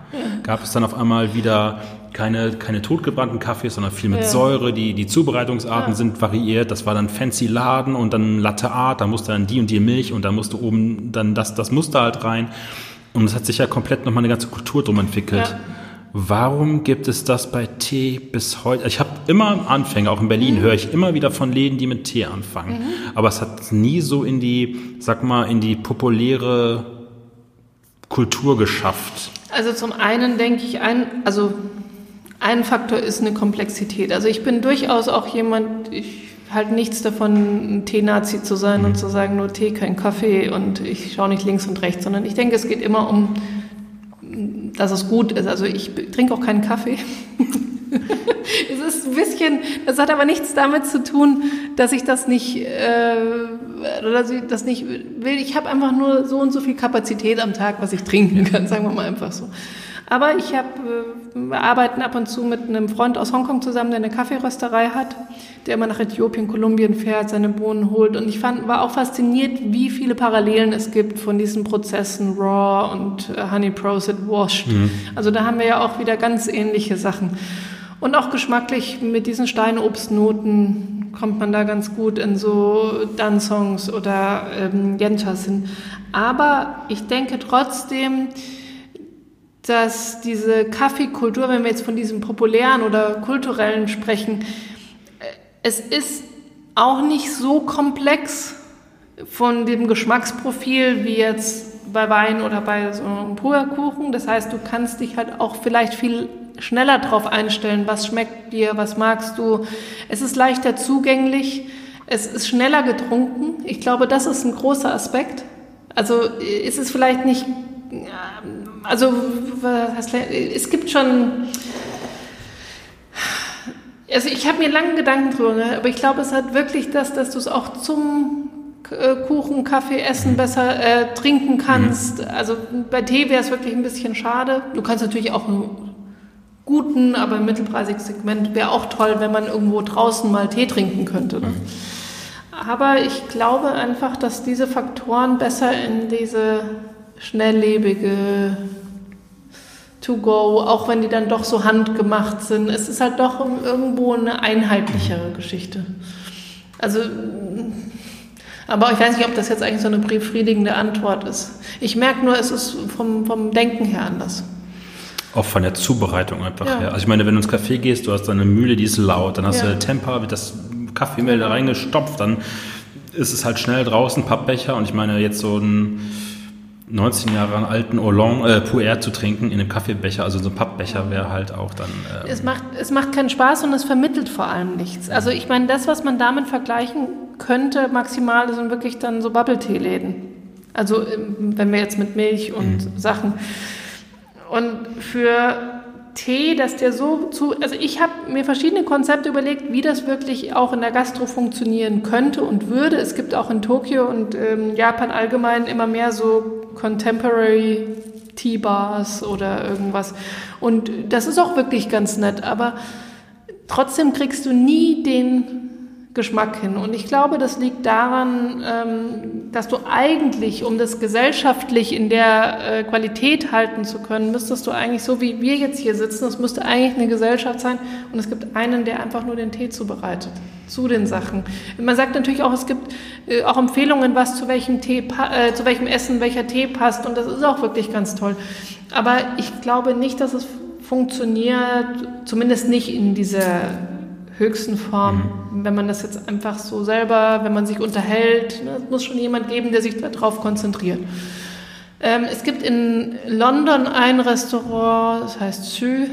gab es dann auf einmal wieder keine, keine totgebrannten Kaffees, sondern viel mit Ja. Säure. Die, die Zubereitungsarten Ja. sind variiert. Das war dann fancy Laden und dann Latte Art, da musste dann die und die Milch und dann musste oben dann das, das Muster halt rein. Und es hat sich ja komplett nochmal eine ganze Kultur drum entwickelt. Ja. Warum gibt es das bei Tee bis heute? Ich habe immer Anfänge, auch in Berlin höre ich immer wieder von Läden, die mit Tee anfangen. Aber es hat nie so in die, sag mal, in die populäre Kultur geschafft. Also zum einen denke ich, ein, also ein Faktor ist eine Komplexität. Also ich bin durchaus auch jemand, ich halte nichts davon, ein Tee-Nazi zu sein und zu sagen, nur Tee, kein Kaffee und ich schaue nicht links und rechts, sondern ich denke, es geht immer um, dass es gut ist. Also ich trinke auch keinen Kaffee. es ist ein bisschen, das hat aber nichts damit zu tun, dass ich das nicht, äh, oder dass ich das nicht will. Ich habe einfach nur so und so viel Kapazität am Tag, was ich trinken kann, sagen wir mal einfach so. Aber ich habe, äh, wir arbeiten ab und zu mit einem Freund aus Hongkong zusammen, der eine Kaffeerösterei hat, der immer nach Äthiopien, Kolumbien fährt, seine Bohnen holt. Und ich fand, war auch fasziniert, wie viele Parallelen es gibt von diesen Prozessen Raw und äh, Honey Processed Washed. Mhm. Also da haben wir ja auch wieder ganz ähnliche Sachen. Und auch geschmacklich mit diesen Steinobstnoten kommt man da ganz gut in so Dansongs oder ähm, Yenchas hin. Aber ich denke trotzdem, dass diese Kaffeekultur, wenn wir jetzt von diesem populären oder kulturellen sprechen, äh, es ist auch nicht so komplex von dem Geschmacksprofil wie jetzt bei Wein oder bei so einem Puderkuchen. Das heißt, du kannst dich halt auch vielleicht viel schneller darauf einstellen, was schmeckt dir, was magst du. Es ist leichter zugänglich, es ist schneller getrunken. Ich glaube, das ist ein großer Aspekt. Also ist es vielleicht nicht, also es gibt schon, also ich habe mir lange Gedanken drüber, aber ich glaube, es hat wirklich das, dass du es auch zum äh, Kuchen, Kaffee, Essen besser äh, trinken kannst. Mhm. Also bei Tee wäre es wirklich ein bisschen schade. Du kannst natürlich auch einen guten, aber mittelpreisigen Segment wäre auch toll, wenn man irgendwo draußen mal Tee trinken könnte. Ne? Mhm. Aber ich glaube einfach, dass diese Faktoren besser in diese schnelllebige To-Go, auch wenn die dann doch so handgemacht sind. Es ist halt doch irgendwo eine einheitlichere Geschichte. Also, aber ich weiß nicht, ob das jetzt eigentlich so eine befriedigende Antwort ist. Ich merke nur, es ist vom, vom Denken her anders. Auch von der Zubereitung einfach ja. her. Also ich meine, wenn du ins Café gehst, du hast deine Mühle, die ist laut, dann hast ja. du Temper, wird das Kaffeemehl da reingestopft, dann ist es halt schnell draußen, Pappbecher. Und ich meine, jetzt so einen 19 Jahre alten Olong, äh, Puer zu trinken in einem Kaffeebecher, also so ein Pappbecher wäre halt auch dann. Ähm es, macht, es macht keinen Spaß und es vermittelt vor allem nichts. Also ich meine, das, was man damit vergleichen könnte, maximal sind wirklich dann so Bubble-Tee-Läden. Also ähm, wenn wir jetzt mit Milch und mhm. Sachen. Und für Tee, dass der so zu, also ich habe mir verschiedene Konzepte überlegt, wie das wirklich auch in der Gastro funktionieren könnte und würde. Es gibt auch in Tokio und ähm, Japan allgemein immer mehr so Contemporary Tea Bars oder irgendwas. Und das ist auch wirklich ganz nett, aber trotzdem kriegst du nie den Geschmack hin. Und ich glaube, das liegt daran, ähm, dass du eigentlich, um das gesellschaftlich in der äh, Qualität halten zu können, müsstest du eigentlich, so wie wir jetzt hier sitzen, das müsste eigentlich eine Gesellschaft sein und es gibt einen, der einfach nur den Tee zubereitet zu den Sachen. Man sagt natürlich auch, es gibt äh, auch Empfehlungen, was zu welchem Tee, äh, zu welchem Essen welcher Tee passt und das ist auch wirklich ganz toll. Aber ich glaube nicht, dass es funktioniert, zumindest nicht in dieser höchsten Form, mhm. wenn man das jetzt einfach so selber, wenn man sich unterhält, ne, es muss schon jemand geben, der sich darauf konzentriert. Ähm, es gibt in London ein Restaurant, das heißt Sü,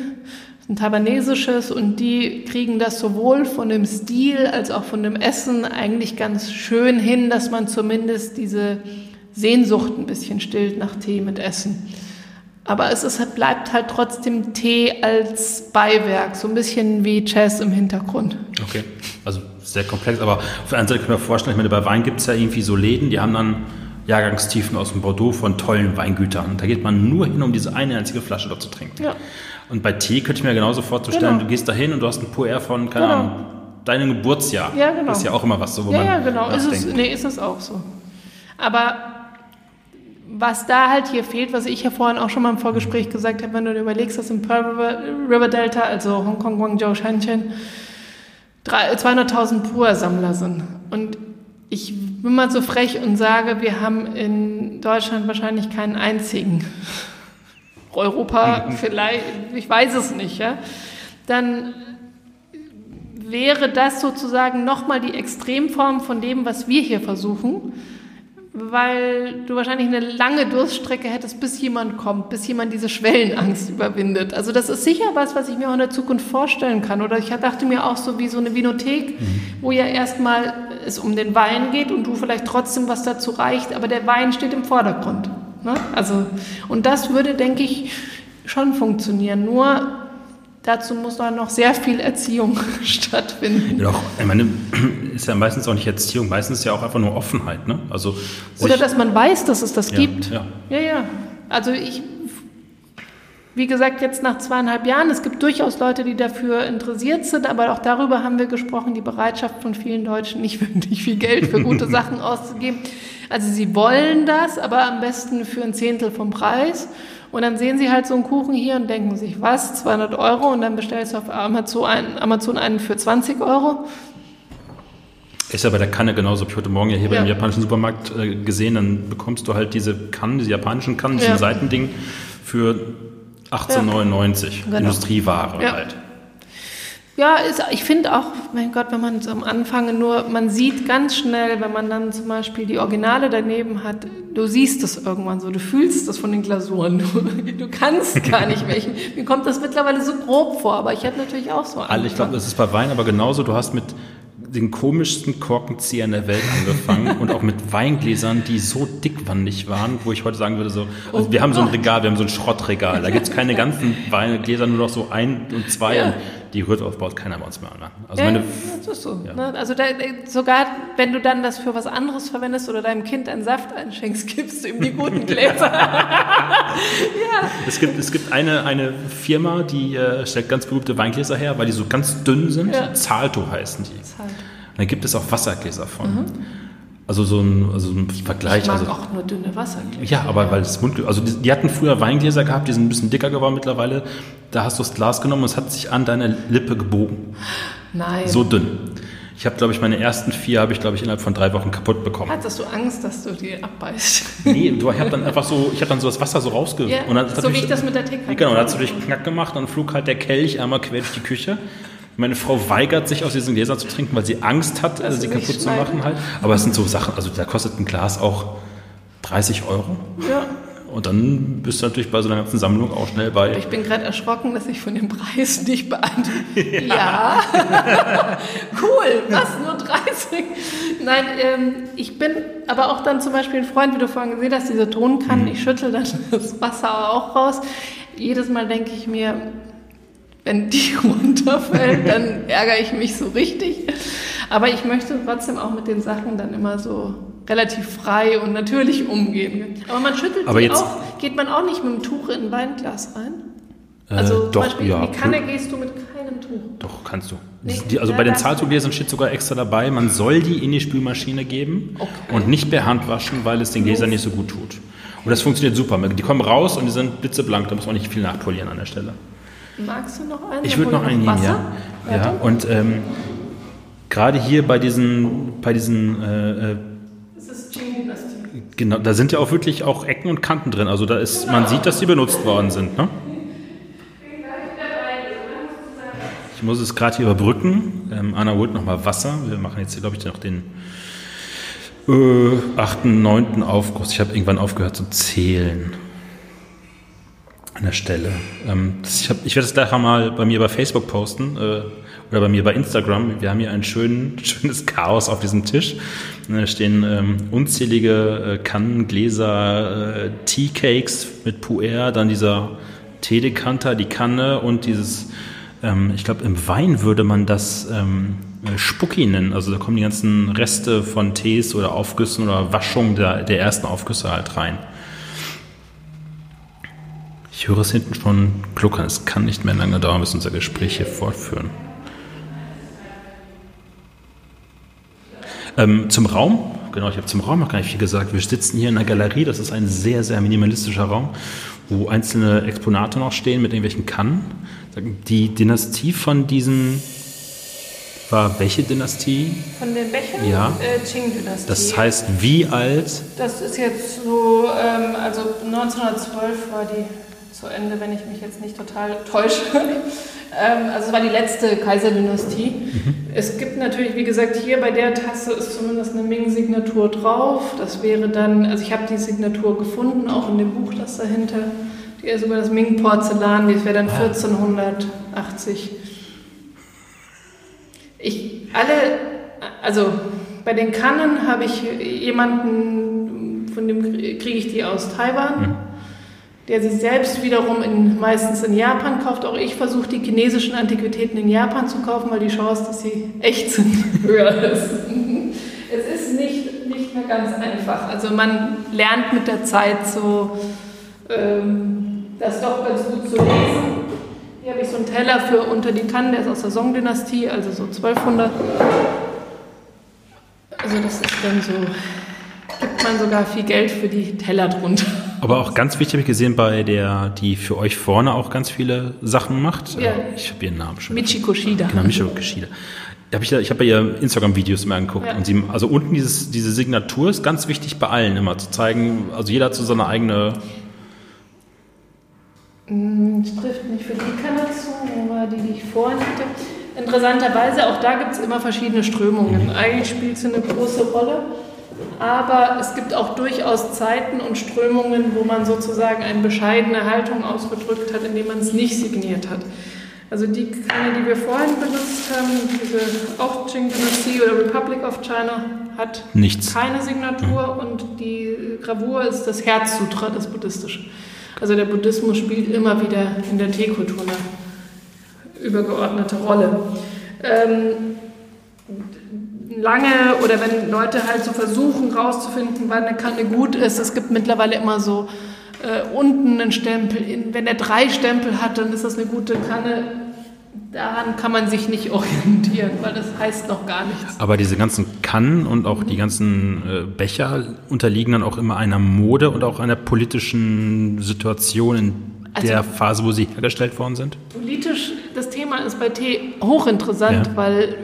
ein taiwanesisches und die kriegen das sowohl von dem Stil als auch von dem Essen eigentlich ganz schön hin, dass man zumindest diese Sehnsucht ein bisschen stillt nach Tee mit Essen. Aber es ist, bleibt halt trotzdem Tee als Beiwerk, so ein bisschen wie Jazz im Hintergrund. Okay, also sehr komplex, aber auf der einen Seite können wir vorstellen, ich meine, bei Wein gibt es ja irgendwie so Läden, die haben dann Jahrgangstiefen aus dem Bordeaux von tollen Weingütern. Da geht man nur hin, um diese eine einzige Flasche dort zu trinken. Ja. Und bei Tee könnte ich mir genauso vorzustellen, genau. du gehst da hin und du hast ein Puer von, keine genau. Ahnung, deinem Geburtsjahr. Ja, genau. Das ist ja auch immer was so, wo ja, man. Ja, genau. Ist es, nee, ist es auch so. Aber was da halt hier fehlt, was ich ja vorhin auch schon mal im Vorgespräch gesagt habe, wenn du dir überlegst, dass im Pearl River, River Delta, also Hongkong, Guangzhou, Shenzhen, 200.000 Pur-Sammler sind. Und ich bin mal so frech und sage, wir haben in Deutschland wahrscheinlich keinen einzigen. Europa vielleicht, ich weiß es nicht, ja. Dann wäre das sozusagen nochmal die Extremform von dem, was wir hier versuchen weil du wahrscheinlich eine lange Durststrecke hättest, bis jemand kommt, bis jemand diese Schwellenangst überwindet. Also das ist sicher was, was ich mir auch in der Zukunft vorstellen kann. Oder ich dachte mir auch so wie so eine Vinothek, mhm. wo ja erstmal es um den Wein geht und du vielleicht trotzdem was dazu reicht, aber der Wein steht im Vordergrund. Ne? Also, und das würde, denke ich, schon funktionieren. Nur Dazu muss dann noch sehr viel Erziehung stattfinden. Ja, doch, ich meine, ist ja meistens auch nicht Erziehung, meistens ja auch einfach nur Offenheit. Ne? Also Oder dass man weiß, dass es das ja, gibt. Ja. ja, ja. Also ich wie gesagt, jetzt nach zweieinhalb Jahren, es gibt durchaus Leute, die dafür interessiert sind, aber auch darüber haben wir gesprochen, die Bereitschaft von vielen Deutschen, nicht wirklich viel Geld für gute Sachen auszugeben. Also sie wollen das, aber am besten für ein Zehntel vom Preis. Und dann sehen sie halt so einen Kuchen hier und denken sich, was, 200 Euro? Und dann bestellst du auf Amazon einen, Amazon einen für 20 Euro. Ist ja bei der Kanne genauso. Ich heute Morgen ja hier ja. beim japanischen Supermarkt äh, gesehen, dann bekommst du halt diese Kannen, diese japanischen Kannen, ja. diesen Seitending für 18,99 ja. genau. Industrieware ja. halt. Ja, ist, ich finde auch, mein Gott, wenn man am Anfang nur, man sieht ganz schnell, wenn man dann zum Beispiel die Originale daneben hat, du siehst das irgendwann so, du fühlst das von den Glasuren, du, du kannst gar nicht welchen. Mir kommt das mittlerweile so grob vor, aber ich habe natürlich auch so. Alle, ich glaube, das ist bei Wein aber genauso. Du hast mit den komischsten Korkenziehern der Welt angefangen und auch mit Weingläsern, die so dickwandig waren, wo ich heute sagen würde, so, also oh wir haben so ein Regal, wir haben so ein Schrottregal, da gibt es keine ganzen Weingläser, nur noch so ein und zwei. Ja. Und die Rührt baut keiner bei uns mehr an. Also, meine, das ist so. Ja. Ne? Also da, sogar wenn du dann das für was anderes verwendest oder deinem Kind einen Saft einschenkst, gibst du ihm die guten Gläser. ja. Es gibt, es gibt eine, eine Firma, die äh, stellt ganz berühmte Weingläser her, weil die so ganz dünn sind. Ja. Zalto heißen die. Zalto. Da gibt es auch Wassergläser von. Mhm. Also so ein, also ein Vergleich. Ich mag also, auch nur dünne Wassergläser. Ja, aber weil das Mund, also die, die, hatten früher Weingläser gehabt, die sind ein bisschen dicker geworden mittlerweile. Da hast du das Glas genommen und es hat sich an deine Lippe gebogen. Nein. So dünn. Ich habe, glaube ich, meine ersten vier habe ich, glaube ich, innerhalb von drei Wochen kaputt bekommen. Hattest du Angst, dass du die abbeißt? Nee, du, ich habe dann einfach so, ich habe dann so das Wasser so rausge... Ja, und dann, so wie ich das mit der Teekanne Genau, dann hat es durch Knack gemacht, dann flog halt der Kelch einmal quer durch die Küche. Meine Frau weigert sich aus diesen Gläsern zu trinken, weil sie Angst hat, also sie kaputt zu machen halt. Aber es sind so Sachen, also da kostet ein Glas auch 30 Euro. Ja. Und dann bist du natürlich bei so einer ganzen Sammlung auch schnell bei. Ich bin gerade erschrocken, dass ich von dem Preis nicht beantworte. Ja. ja. cool, was? Nur 30? Nein, ähm, ich bin aber auch dann zum Beispiel ein Freund, wie du vorhin gesehen hast, diese Tonkannen. Mhm. Ich schüttel dann das Wasser auch raus. Jedes Mal denke ich mir, wenn die runterfällt, dann ärgere ich mich so richtig. Aber ich möchte trotzdem auch mit den Sachen dann immer so relativ frei und natürlich umgehen. Aber man schüttelt Aber jetzt, auch, geht man auch nicht mit dem Tuch in ein Weinglas rein? Äh, also äh, zum doch, Beispiel ja, in die Kanne gehst du mit keinem Tuch. Doch, kannst du. Nee, die, also ja, bei den Zahltugläsern steht sogar extra dabei, man soll die in die Spülmaschine geben okay. und nicht per Hand waschen, weil es den Gläsern nicht so gut tut. Und das funktioniert super. Die kommen raus und die sind blitzeblank, da muss man nicht viel nachpolieren an der Stelle. Magst du noch einen? Ich würde noch einen nehmen, ja. ja. Und ähm, gerade hier bei diesen, bei diesen äh, Genau, da sind ja auch wirklich auch Ecken und Kanten drin. Also da ist, man sieht, dass sie benutzt worden sind. Ne? Ich muss es gerade hier überbrücken. Ähm, Anna holt nochmal Wasser. Wir machen jetzt hier, glaube ich, noch den äh, 8., 9. Aufguss. Ich habe irgendwann aufgehört zu zählen an der Stelle. Ähm, ich, ich werde es gleich mal bei mir bei Facebook posten äh, oder bei mir bei Instagram. Wir haben hier ein schön, schönes Chaos auf diesem Tisch. Da stehen ähm, unzählige äh, Kannen, Gläser, äh, Tea-Cakes mit Puer, dann dieser Teedekanter, die Kanne und dieses, ähm, ich glaube, im Wein würde man das ähm, Spucki nennen. Also da kommen die ganzen Reste von Tees oder Aufgüssen oder Waschungen der, der ersten Aufgüsse halt rein. Ich höre es hinten schon kluckern. Es kann nicht mehr lange dauern, bis unser Gespräch hier fortführen. Ähm, zum Raum. Genau, ich habe zum Raum noch gar nicht viel gesagt. Wir sitzen hier in einer Galerie. Das ist ein sehr, sehr minimalistischer Raum, wo einzelne Exponate noch stehen mit irgendwelchen Kannen. Die Dynastie von diesen war welche Dynastie? Von den Bechern? Ja. Äh, Qing-Dynastie. Das heißt, wie alt? Das ist jetzt so, ähm, also 1912 war die zu Ende, wenn ich mich jetzt nicht total täusche. Ähm, also es war die letzte Kaiserdynastie. Mhm. Es gibt natürlich, wie gesagt, hier bei der Tasse ist zumindest eine Ming-Signatur drauf. Das wäre dann, also ich habe die Signatur gefunden, auch in dem Buch, das dahinter. Die ist über das Ming-Porzellan, das wäre dann 1480. Ah. Ich, alle, also bei den Kannen habe ich jemanden, von dem kriege ich die aus Taiwan. Mhm der sie selbst wiederum in, meistens in Japan kauft. Auch ich versuche die chinesischen Antiquitäten in Japan zu kaufen, weil die Chance, dass sie echt sind, höher ist. Es ist nicht, nicht mehr ganz einfach. Also man lernt mit der Zeit so, ähm, das doch ganz gut zu lesen. Hier habe ich so einen Teller für unter die Kannen, der ist aus der Song-Dynastie, also so 1200. Also das ist dann so, gibt man sogar viel Geld für die Teller drunter. Aber auch ganz wichtig habe ich gesehen bei der, die für euch vorne auch ganz viele Sachen macht. Ja. Ich habe ihren Namen schon. Michiko Shida. Genau, Michiko Shida. Hab ich ich habe ihr Instagram-Videos immer angeguckt. Ja. Und sie, also unten dieses, diese Signatur ist ganz wichtig bei allen immer zu zeigen, also jeder hat so seine eigene. Hm, Das trifft nicht für die keiner zu, war die, die ich vorhin hatte. Interessanterweise, auch da gibt es immer verschiedene Strömungen. Eigentlich spielt sie eine große Rolle, aber es gibt auch durchaus Zeiten und Strömungen, wo man sozusagen eine bescheidene Haltung ausgedrückt hat, indem man es nicht signiert hat. Also die Kanne, die wir vorhin benutzt haben, diese auch Qing-Dynastie oder Republic of China, hat Nichts. keine Signatur und die Gravur ist das Herzsutra, das Buddhistische. Also der Buddhismus spielt immer wieder in der Teekultur eine übergeordnete Rolle. Ähm, lange oder wenn Leute halt so versuchen rauszufinden, wann eine Kanne gut ist, es gibt mittlerweile immer so äh, unten einen Stempel. Wenn er drei Stempel hat, dann ist das eine gute Kanne. Daran kann man sich nicht orientieren, weil das heißt noch gar nichts. Aber diese ganzen Kannen und auch die ganzen äh, Becher unterliegen dann auch immer einer Mode und auch einer politischen Situation in Also- der Phase, wo sie hergestellt worden sind. Politisch, das Thema ist bei Tee hochinteressant, Ja. weil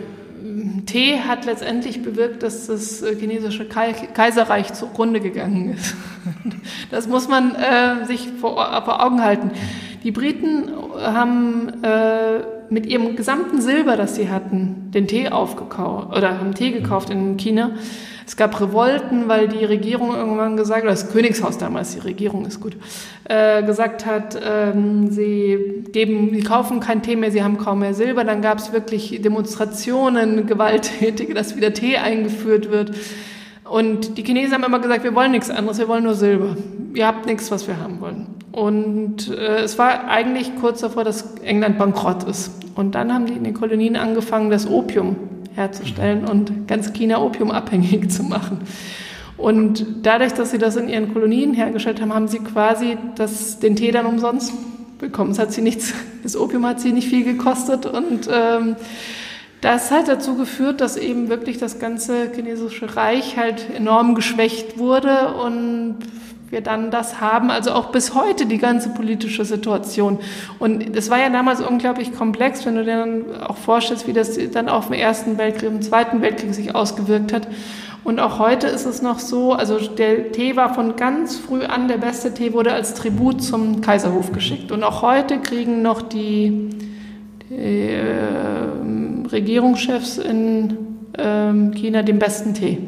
Tee hat letztendlich bewirkt, dass das äh, chinesische Kai Kaiserreich zugrunde gegangen ist. Das muss man äh, sich vor, vor Augen halten. Die Briten haben äh, mit ihrem gesamten Silber, das sie hatten, den Tee aufgekauft oder haben Tee gekauft in China. Es gab Revolten, weil die Regierung irgendwann gesagt, oder das Königshaus damals, die Regierung ist gut, äh, gesagt hat, ähm, sie geben, sie kaufen keinen Tee mehr, sie haben kaum mehr Silber. Dann gab es wirklich Demonstrationen, gewalttätige, dass wieder Tee eingeführt wird. Und die Chinesen haben immer gesagt, wir wollen nichts anderes, wir wollen nur Silber. Ihr habt nichts, was wir haben wollen. Und äh, es war eigentlich kurz davor, dass England bankrott ist. Und dann haben die in den Kolonien angefangen, das Opium herzustellen und ganz China opiumabhängig zu machen. Und dadurch, dass sie das in ihren Kolonien hergestellt haben, haben sie quasi das, den Tee dann umsonst bekommen. Es hat sie nichts, das Opium hat sie nicht viel gekostet und ähm, das hat dazu geführt, dass eben wirklich das ganze chinesische Reich halt enorm geschwächt wurde und wir dann das haben, also auch bis heute die ganze politische Situation. Und es war ja damals unglaublich komplex, wenn du dir dann auch vorstellst, wie das dann auf dem Ersten Weltkrieg, im Zweiten Weltkrieg sich ausgewirkt hat. Und auch heute ist es noch so, also der Tee war von ganz früh an, der beste Tee wurde als Tribut zum Kaiserhof geschickt. Und auch heute kriegen noch die, die äh, Regierungschefs in ähm, China den besten Tee.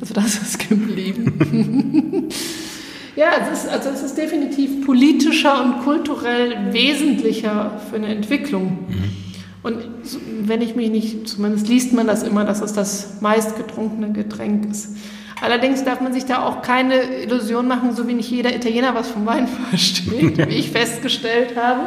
Also das ist geblieben. ja, es ist, also es ist definitiv politischer und kulturell wesentlicher für eine Entwicklung. Und so- wenn ich mich nicht, zumindest liest man das immer, dass es das meistgetrunkene Getränk ist. Allerdings darf man sich da auch keine Illusion machen, so wie nicht jeder Italiener was vom Wein versteht, wie ich festgestellt habe.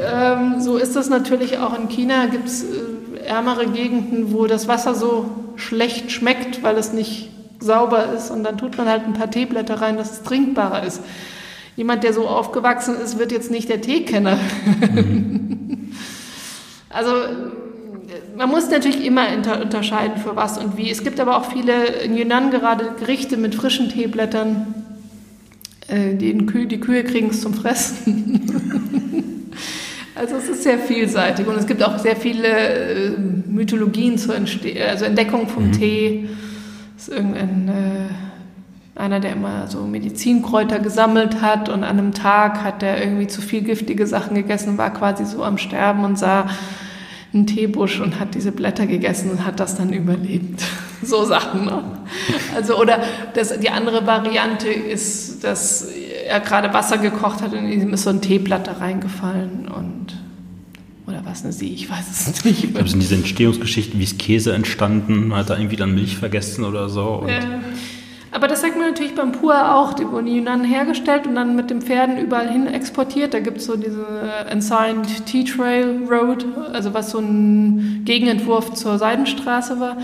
ähm, so ist das natürlich auch in China. Gibt es äh, ärmere Gegenden, wo das Wasser so schlecht schmeckt, weil es nicht sauber ist. Und dann tut man halt ein paar Teeblätter rein, dass es trinkbarer ist. Jemand, der so aufgewachsen ist, wird jetzt nicht der Teekenner. also man muss natürlich immer unterscheiden für was und wie. Es gibt aber auch viele in Yunnan gerade Gerichte mit frischen Teeblättern. Äh, die, Kühe, die Kühe kriegen es zum Fressen. also es ist sehr vielseitig und es gibt auch sehr viele äh, Mythologien zur Entste also Entdeckung vom Tee. Ist irgendein äh, einer, der immer so Medizinkräuter gesammelt hat und an einem Tag hat er irgendwie zu viel giftige Sachen gegessen, war quasi so am Sterben und sah einen Teebusch und hat diese Blätter gegessen und hat das dann überlebt. So Sachen. Ne? Also oder das, die andere Variante ist, dass er gerade Wasser gekocht hat und ihm ist so ein Teeblatt da reingefallen und eine Sie, ich weiß es nicht. Ich glaube, sind diese Entstehungsgeschichten, wie ist Käse entstanden, man hat da irgendwie dann Milch vergessen oder so. Äh, aber das sagt man natürlich beim Pur auch. Die wurden in Yunnan hergestellt und dann mit den Pferden überall hin exportiert. Da gibt es so diese Ensigned Tea Trail Road, also was so ein Gegenentwurf zur Seidenstraße war.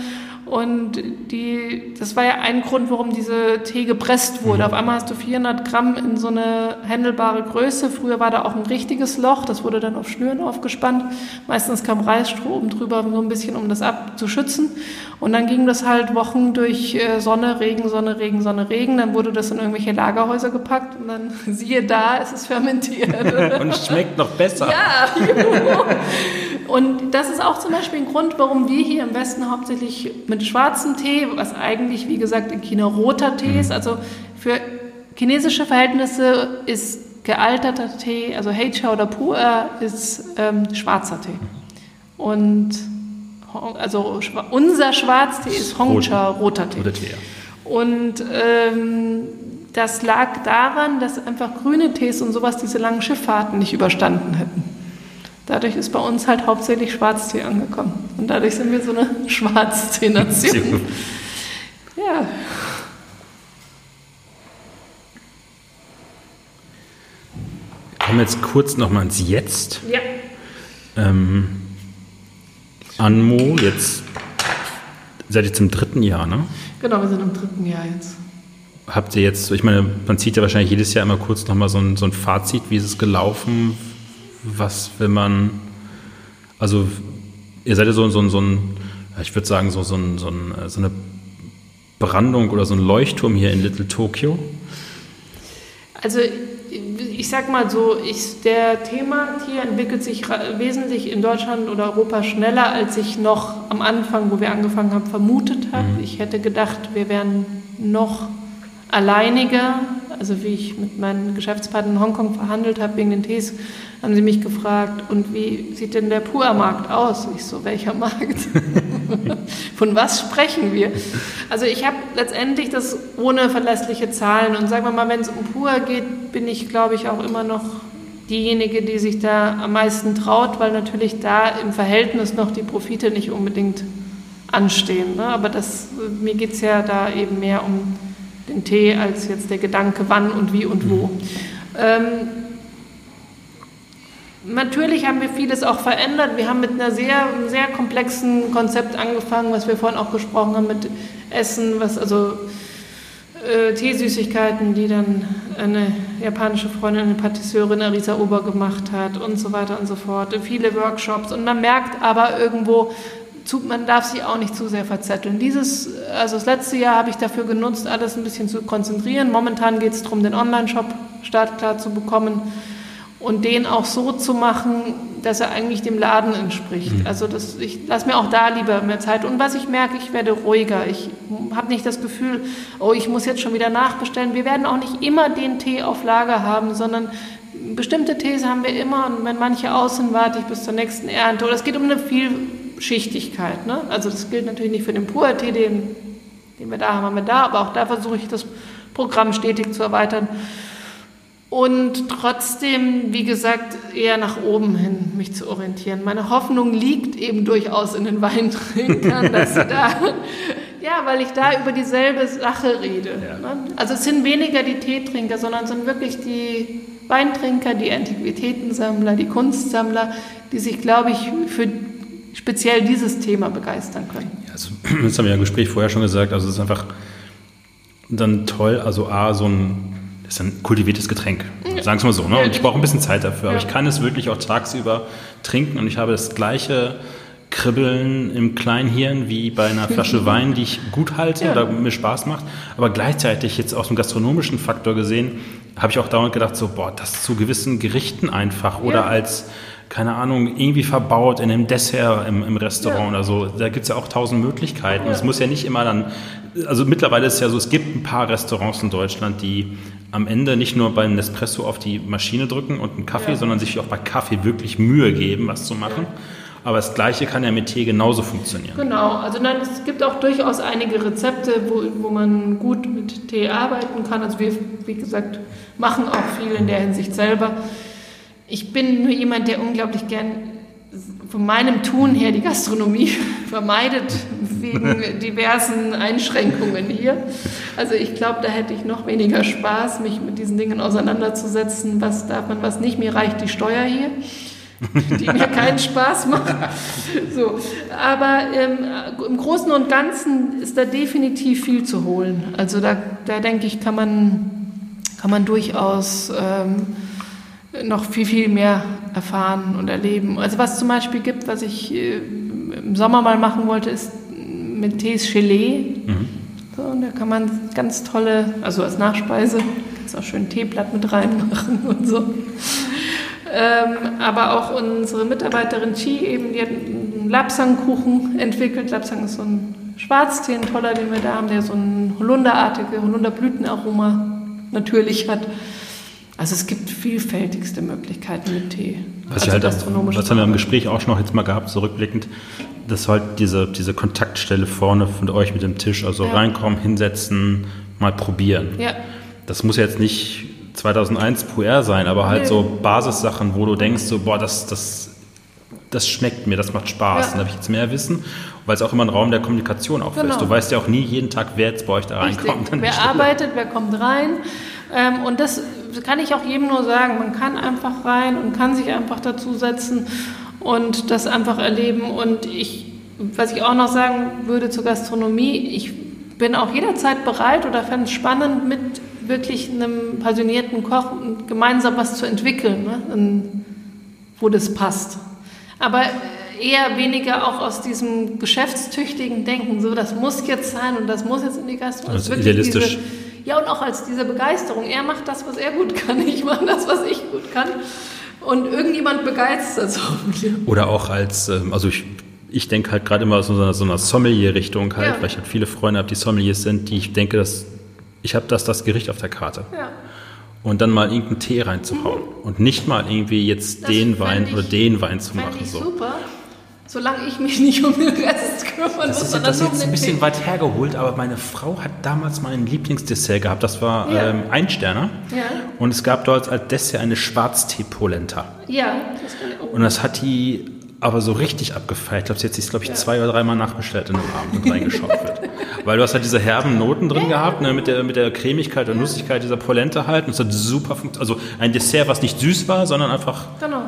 Und die, das war ja ein Grund, warum diese Tee gepresst wurde. Mhm. Auf einmal hast du 400 Gramm in so eine händelbare Größe. Früher war da auch ein richtiges Loch, das wurde dann auf Schnüren aufgespannt. Meistens kam Reisstroh oben drüber, so ein bisschen, um das abzuschützen. Und dann ging das halt Wochen durch äh, Sonne, Regen, Sonne, Regen, Sonne, Regen. Dann wurde das in irgendwelche Lagerhäuser gepackt und dann siehe da, es ist fermentiert. und schmeckt noch besser. Ja, und das ist auch zum Beispiel ein Grund, warum wir hier im Westen hauptsächlich mit schwarzem Tee, was eigentlich, wie gesagt, in China roter Tee ist, also für chinesische Verhältnisse ist gealterter Tee, also Heicha oder Pu'er, ist ähm, schwarzer Tee. Und also unser Schwarztee ist Hongcha, roter Tee. Roter Tee ja. Und ähm, das lag daran, dass einfach grüne Tees und sowas diese langen Schifffahrten nicht überstanden hätten. Dadurch ist bei uns halt hauptsächlich Schwarztee angekommen. Und dadurch sind wir so eine Schwarztee-Nation. ja. Kommen wir jetzt kurz nochmal ins Jetzt. Ja. Ähm, Anmo, jetzt seid ihr zum dritten Jahr, ne? Genau, wir sind im dritten Jahr jetzt. Habt ihr jetzt, ich meine, man zieht ja wahrscheinlich jedes Jahr immer kurz nochmal so ein, so ein Fazit, wie ist es gelaufen? Was will man, also ihr seid ja so, so, so ein, ich würde sagen, so, so, ein, so, ein, so eine Brandung oder so ein Leuchtturm hier in Little Tokyo? Also ich sag mal so, ich, der Themenmarkt hier entwickelt sich wesentlich in Deutschland oder Europa schneller, als ich noch am Anfang, wo wir angefangen haben, vermutet habe. Mhm. Ich hätte gedacht, wir wären noch alleiniger. Also wie ich mit meinen Geschäftspartnern in Hongkong verhandelt habe wegen den Tees, haben sie mich gefragt, und wie sieht denn der Pur-Markt aus? Ich so, welcher Markt? Von was sprechen wir? Also ich habe letztendlich das ohne verlässliche Zahlen und sagen wir mal, wenn es um Pur geht, bin ich, glaube ich, auch immer noch diejenige, die sich da am meisten traut, weil natürlich da im Verhältnis noch die Profite nicht unbedingt anstehen. Ne? Aber das, mir geht es ja da eben mehr um den Tee als jetzt der Gedanke, wann und wie und wo. Ähm, Natürlich haben wir vieles auch verändert. Wir haben mit einer sehr, sehr komplexen Konzept angefangen, was wir vorhin auch gesprochen haben mit Essen, was also äh, Teesüßigkeiten, die dann eine japanische Freundin, eine Patisseurin Arisa Ober gemacht hat und so weiter und so fort. Viele Workshops und man merkt aber irgendwo, man darf sich auch nicht zu sehr verzetteln. Dieses, also das letzte Jahr habe ich dafür genutzt, alles ein bisschen zu konzentrieren. Momentan geht es darum, den Online-Shop startklar zu bekommen und den auch so zu machen, dass er eigentlich dem Laden entspricht. Mhm. Also das, ich lasse mir auch da lieber mehr Zeit. Und was ich merke, ich werde ruhiger. Ich habe nicht das Gefühl, oh, ich muss jetzt schon wieder nachbestellen. Wir werden auch nicht immer den Tee auf Lager haben, sondern bestimmte Tees haben wir immer. Und wenn manche aus sind, warte ich bis zur nächsten Ernte. Oder es geht um eine Vielschichtigkeit. Ne? Also das gilt natürlich nicht für den Pur-Tee, den, den wir da haben, haben wir da. Aber auch da versuche ich das Programm stetig zu erweitern und trotzdem, wie gesagt, eher nach oben hin mich zu orientieren. Meine Hoffnung liegt eben durchaus in den Weintrinkern, dass sie da, ja, weil ich da über dieselbe Sache rede. Ja. Ne? Also es sind weniger die Teetrinker, sondern es sind wirklich die Weintrinker, die Antiquitätensammler, die Kunstsammler, die sich, glaube ich, für speziell dieses Thema begeistern können. Ja, also, das haben wir ja im Gespräch vorher schon gesagt, also es ist einfach dann toll, also A, so ein ist ein kultiviertes Getränk. Ja. Sagen wir mal so. Ne? Und ich brauche ein bisschen Zeit dafür. Aber ich kann es wirklich auch tagsüber trinken und ich habe das gleiche Kribbeln im Kleinhirn wie bei einer Flasche Wein, die ich gut halte ja. oder mir Spaß macht. Aber gleichzeitig jetzt aus dem gastronomischen Faktor gesehen, habe ich auch dauernd gedacht, so, boah, das zu gewissen Gerichten einfach oder ja. als keine Ahnung, irgendwie verbaut in einem Dessert im, im Restaurant ja. oder so. Da gibt es ja auch tausend Möglichkeiten. Ja. Es muss ja nicht immer dann, also mittlerweile ist es ja so, es gibt ein paar Restaurants in Deutschland, die am Ende nicht nur beim Nespresso auf die Maschine drücken und einen Kaffee, ja. sondern sich auch bei Kaffee wirklich Mühe geben, was zu machen. Aber das Gleiche kann ja mit Tee genauso funktionieren. Genau, also nein, es gibt auch durchaus einige Rezepte, wo, wo man gut mit Tee arbeiten kann. Also wir, wie gesagt, machen auch viel in der Hinsicht selber. Ich bin nur jemand, der unglaublich gern von meinem Tun her die Gastronomie vermeidet wegen diversen Einschränkungen hier. Also ich glaube, da hätte ich noch weniger Spaß, mich mit diesen Dingen auseinanderzusetzen. Was darf man, was nicht? Mir reicht die Steuer hier. die mir keinen Spaß machen. So, aber ähm, im Großen und Ganzen ist da definitiv viel zu holen. Also da, da denke ich, kann man, kann man durchaus ähm, noch viel, viel mehr erfahren und erleben. Also was zum Beispiel gibt, was ich äh, im Sommer mal machen wollte, ist mit Tees Gelee. Mhm. So, und da kann man ganz tolle, also als Nachspeise, kannst auch schön Teeblatt mit reinmachen und so. Ähm, aber auch unsere Mitarbeiterin Chi eben, die hat einen Lapsangkuchen entwickelt. Lapsang ist so ein Schwarztee, ein toller, den wir da haben, der so ein Holunderartige, Holunderblütenaroma natürlich hat. Also es gibt vielfältigste Möglichkeiten mit Tee. Was, also halt, was haben wir im Gespräch auch schon noch jetzt mal gehabt, zurückblickend, dass halt diese, diese Kontaktstelle vorne von euch mit dem Tisch, also ja. reinkommen, hinsetzen, mal probieren. Ja. Das muss jetzt nicht 2001 PR sein, aber halt nee. so Basissachen, wo du denkst, so, boah, das, das, das schmeckt mir, das macht Spaß. Ja. Dann habe ich jetzt mehr Wissen, weil es auch immer ein Raum der Kommunikation auch genau. ist. Du weißt ja auch nie jeden Tag, wer jetzt bei euch da reinkommt. Wer arbeitet, wer kommt rein. Ähm, und das kann ich auch jedem nur sagen. Man kann einfach rein und kann sich einfach dazusetzen und das einfach erleben. Und ich, was ich auch noch sagen würde zur Gastronomie, ich bin auch jederzeit bereit oder fände es spannend, mit wirklich einem passionierten Koch gemeinsam was zu entwickeln, ne? wo das passt. Aber eher weniger auch aus diesem geschäftstüchtigen Denken, so das muss jetzt sein und das muss jetzt in die Gastronomie. Also idealistisch. Diese, ja, und auch als diese Begeisterung. Er macht das, was er gut kann, ich mache das, was ich gut kann. Und irgendjemand begeistert so. Oder auch als, ähm, also ich, ich denke halt gerade immer aus so einer, so einer Sommelier-Richtung halt, ja. weil ich halt viele Freunde habe, die Sommeliers sind, die ich denke, dass ich habe das, das Gericht auf der Karte. Ja. Und dann mal irgendeinen Tee reinzuhauen. Mhm. Und nicht mal irgendwie jetzt das den Wein ich, oder den Wein zu machen. Ich so. super. Solange ich mich nicht um den Rest kümmern das muss. Ist, das ist jetzt ein bisschen Tee. weit hergeholt, aber meine Frau hat damals mein Lieblingsdessert gehabt. Das war ja. ähm, Einsterner. Ja. Und es gab dort als Dessert eine Schwarztee-Polenta. Ja, das ich. Und das hat die aber so richtig abgefeiert. Ich glaube, sie hat sich, glaube ich, ja. zwei oder dreimal nachbestellt in einem Abend und reingeschaufelt. Weil du hast halt diese herben Noten drin gehabt, ne, mit, der, mit der Cremigkeit und Nussigkeit dieser Polenta halt. Und es hat super funktioniert. Also ein Dessert, was nicht süß war, sondern einfach genau.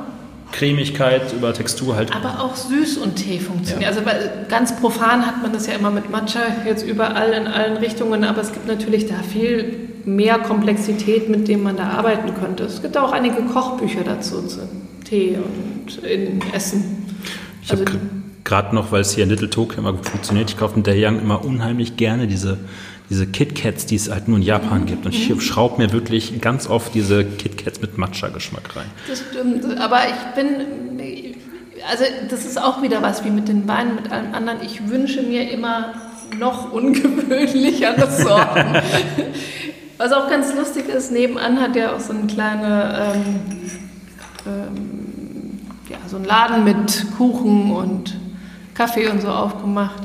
Cremigkeit über Textur halt. Aber auch süß und Tee funktioniert. Ja. Also ganz profan hat man das ja immer mit Matcha jetzt überall in allen Richtungen, aber es gibt natürlich da viel mehr Komplexität, mit dem man da arbeiten könnte. Es gibt auch einige Kochbücher dazu zu Tee und in Essen. Ich also habe gerade noch, weil es hier in Little Tokyo immer gut funktioniert, ich kaufe in Young immer unheimlich gerne diese, diese KitKats, die es halt nur in Japan gibt. Und ich mhm. schraube mir wirklich ganz oft diese KitKats mit Matcha-Geschmack rein. Das stimmt, aber ich bin, also das ist auch wieder was wie mit den Weinen, mit allem anderen. Ich wünsche mir immer noch ungewöhnlichere Sorten. was auch ganz lustig ist, nebenan hat ja auch so eine kleine... Ähm, ähm, ja, so einen Laden mit Kuchen und Kaffee und so aufgemacht.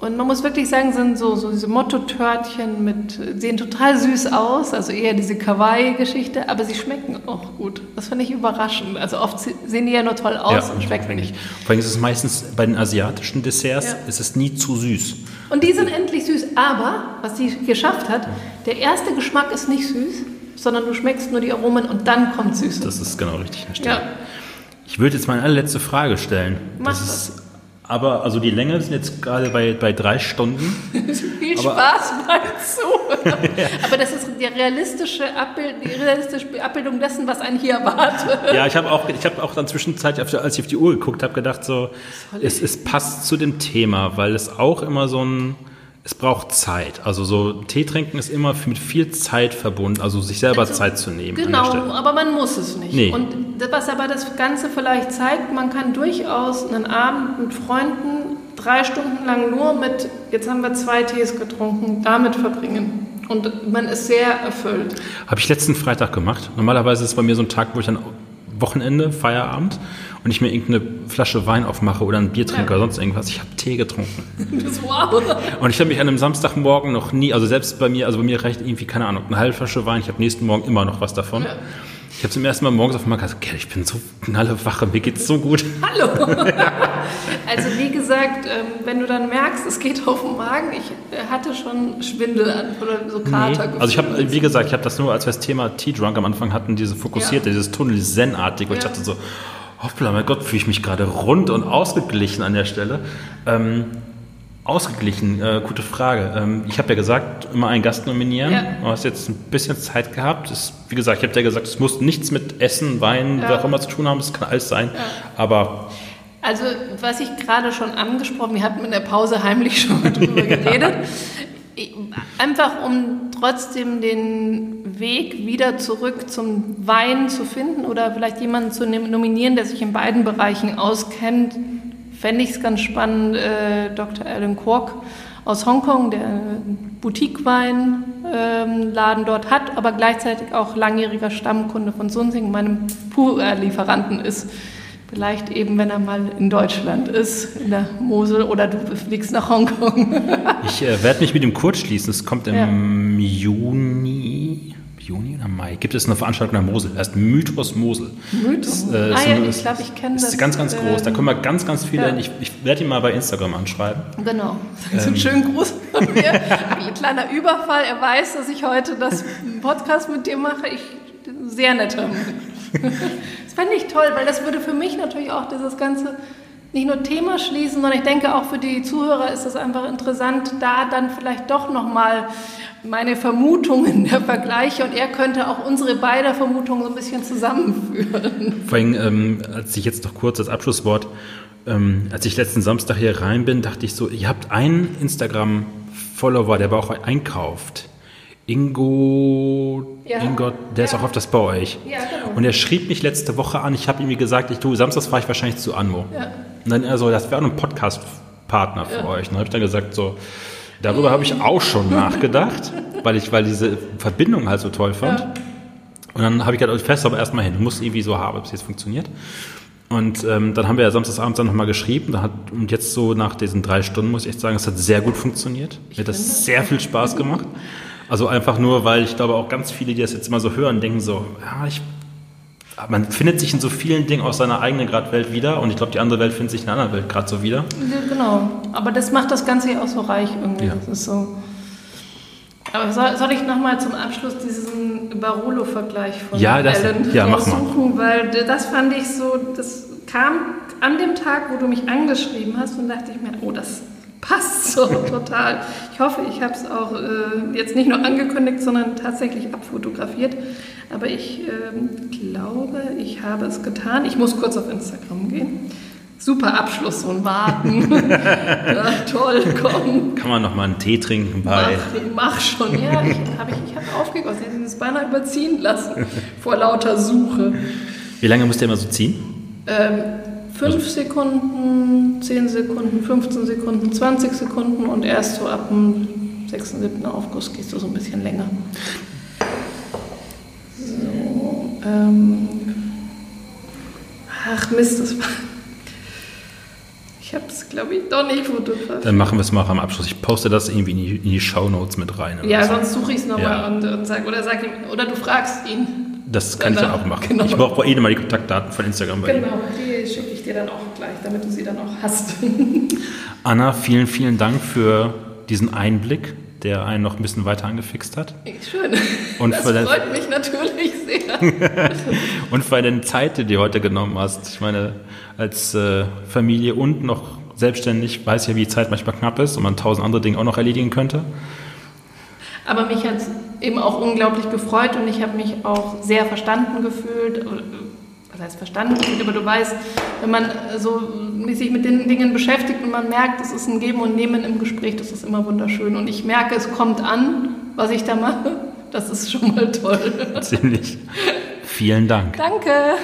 Und man muss wirklich sagen, sind so, so diese Motto-Törtchen mit, sehen total süß aus, also eher diese Kawaii-Geschichte, aber sie schmecken auch gut. Das finde ich überraschend. Also oft sehen die ja nur toll aus ja, und schmecken nicht. Vor allem ist es meistens bei den asiatischen Desserts, ja. ist es nie zu süß. Und die sind endlich süß, aber was sie geschafft hat, der erste Geschmack ist nicht süß, sondern du schmeckst nur die Aromen und dann kommt Süße. Das ist genau richtig. Ja. Ich würde jetzt meine allerletzte Frage stellen. Mach das ist, aber also die Länge sind jetzt gerade bei, bei drei Stunden. Viel aber, Spaß mal zu. aber das ist die realistische, Abbild, die realistische Abbildung dessen, was einen hier erwartet. Ja, ich habe auch, ich habe auch dann zwischenzeitlich, als ich auf die Uhr geguckt habe, gedacht so, es, es passt zu dem Thema, weil es auch immer so ein es braucht Zeit. Also so Tee trinken ist immer mit viel Zeit verbunden, also sich selber also, Zeit zu nehmen. Genau, aber man muss es nicht. Nee. Und was aber das Ganze vielleicht zeigt, man kann durchaus einen Abend mit Freunden drei Stunden lang nur mit, jetzt haben wir zwei Tees getrunken, damit verbringen. Und man ist sehr erfüllt. Habe ich letzten Freitag gemacht. Normalerweise ist es bei mir so ein Tag, wo ich dann Wochenende, Feierabend und ich mir irgendeine Flasche Wein aufmache oder ein Bier trinke ja. oder sonst irgendwas. Ich habe Tee getrunken. Das wow. Und ich habe mich an einem Samstagmorgen noch nie, also selbst bei mir, also bei mir reicht irgendwie, keine Ahnung, eine halbe Flasche Wein. Ich habe nächsten Morgen immer noch was davon. Ja. Ich habe zum ersten Mal morgens auf einmal gesagt, okay, ich bin so knalle Wache, mir geht's so gut. Hallo. also wie gesagt, ähm, wenn du dann merkst, es geht auf den Magen, ich äh, hatte schon Schwindel an oder so Kater. Nee. Also ich habe, wie gesagt, ich habe das nur, als wir das Thema Tea Drunk am Anfang hatten, diese fokussierte, ja. dieses Tunnel, Zen-artig, wo ja. ich dachte so, Hoppla, mein Gott, fühle ich mich gerade rund und ausgeglichen an der Stelle. Ähm, ausgeglichen, äh, gute Frage. Ähm, ich habe ja gesagt, immer einen Gast nominieren. Ja. Du hast jetzt ein bisschen Zeit gehabt. Das, wie gesagt, ich habe ja gesagt, es muss nichts mit Essen, Wein, ja. was auch immer zu tun haben. Es kann alles sein. Ja. Aber also, was ich gerade schon angesprochen, wir hatten in der Pause heimlich schon darüber geredet. Einfach um trotzdem den Weg wieder zurück zum Wein zu finden oder vielleicht jemanden zu nominieren, der sich in beiden Bereichen auskennt, fände ich es ganz spannend, äh, Dr. Alan Kwok aus Hongkong, der Boutique-Weinladen ähm, dort hat, aber gleichzeitig auch langjähriger Stammkunde von Sunsing, meinem Pur-Lieferanten ist. Vielleicht eben, wenn er mal in Deutschland ist, in der Mosel, oder du fliegst nach Hongkong. ich äh, werde mich mit ihm kurz schließen. Es kommt im ja. Juni. Juni oder Mai gibt es eine Veranstaltung in der Mosel. Das heißt Mythos Mosel. Mythos? Das, äh, ah, ja, ich glaube, ich kenne das. ist ganz, ganz groß. Da kommen wir ganz, ganz viele ja. hin. Ich, ich werde ihn mal bei Instagram anschreiben. Genau. Das ist ähm. ein schönen Gruß von mir. ein kleiner Überfall. Er weiß, dass ich heute das Podcast mit dir mache. Ich, sehr netter das fände ich toll, weil das würde für mich natürlich auch dieses ganze nicht nur Thema schließen, sondern ich denke auch für die Zuhörer ist es einfach interessant, da dann vielleicht doch nochmal meine Vermutungen der Vergleiche und er könnte auch unsere beiden Vermutungen so ein bisschen zusammenführen. Vor allem, ähm, als ich jetzt noch kurz als Abschlusswort, ähm, als ich letzten Samstag hier rein bin, dachte ich so, ihr habt einen Instagram-Follower, der aber auch einkauft. Ingo, ja. Ingo, der ja. ist auch auf das bei euch. Ja, genau. Und er schrieb mich letzte Woche an, ich habe ihm gesagt, ich, du, samstags fahre ich wahrscheinlich zu Anmo. Ja. Und dann also, das wäre ein Podcast-Partner für euch. Und dann habe ich dann gesagt, so, darüber habe ich auch schon nachgedacht, weil ich, weil diese Verbindung halt so toll fand. Und dann habe ich gedacht, ich fest aber erstmal hin, du musst irgendwie so haben, ob es jetzt funktioniert. Und ähm, dann haben wir ja samstagsabends dann nochmal geschrieben. Da hat, und jetzt so nach diesen drei Stunden muss ich echt sagen, es hat sehr gut funktioniert. Mir hat das sehr viel Spaß gemacht. Also einfach nur, weil ich glaube auch ganz viele, die das jetzt immer so hören, denken so, ja, ich, man findet sich in so vielen Dingen aus seiner eigenen gerade Welt wieder und ich glaube, die andere Welt findet sich in einer anderen Welt gerade so wieder. Ja, genau. Aber das macht das Ganze ja auch so reich irgendwie. Ja. Das ist so. Aber soll, soll ich nochmal zum Abschluss diesen Barolo-Vergleich von ja, das, Alan ja, raussuchen? Weil das fand ich so, das kam an dem Tag, wo du mich angeschrieben hast und dachte ich mir, oh, das passt so total. Ich hoffe, ich habe es auch äh, jetzt nicht nur angekündigt, sondern tatsächlich abfotografiert. Aber ich äh, glaube, ich habe es getan. Ich muss kurz auf Instagram gehen. Super Abschluss, so ein Warten. ja, toll, komm. Kann man noch mal einen Tee trinken bei? Mach, mach schon, ja. Ich habe ich, ich hab aufgegossen. Ich hätte es beinahe überziehen lassen vor lauter Suche. Wie lange muss der immer so ziehen? Ähm, 5 Sekunden, 10 Sekunden, 15 Sekunden, 20 Sekunden und erst so ab dem 6., 7. Aufguss gehst du so ein bisschen länger. So, ähm, ach Mist, das war. Ich habe es, glaube ich, doch nicht fotografiert. Dann machen wir es mal am Abschluss. Ich poste das irgendwie in die, in die Show Notes mit rein. Ja, so. sonst suche ich es nochmal ja. und, und sag, oder sag ihm, oder du fragst ihn. Das kann Danach, ich dann auch machen. Genau. Ich brauche eh mal die Kontaktdaten von Instagram bei Genau, die schicke ich dir dann auch gleich, damit du sie dann auch hast. Anna, vielen, vielen Dank für diesen Einblick, der einen noch ein bisschen weiter angefixt hat. Schön. Und das freut mich natürlich sehr. und für deine Zeit, die du heute genommen hast. Ich meine, als äh, Familie und noch selbstständig weiß ja, wie die Zeit manchmal knapp ist und man tausend andere Dinge auch noch erledigen könnte. Aber mich hat es eben auch unglaublich gefreut und ich habe mich auch sehr verstanden gefühlt. Was heißt verstanden gefühlt? Aber du weißt, wenn man so sich mit den Dingen beschäftigt und man merkt, es ist ein Geben und Nehmen im Gespräch, das ist immer wunderschön. Und ich merke, es kommt an, was ich da mache. Das ist schon mal toll. Ziemlich. Vielen Dank. Danke.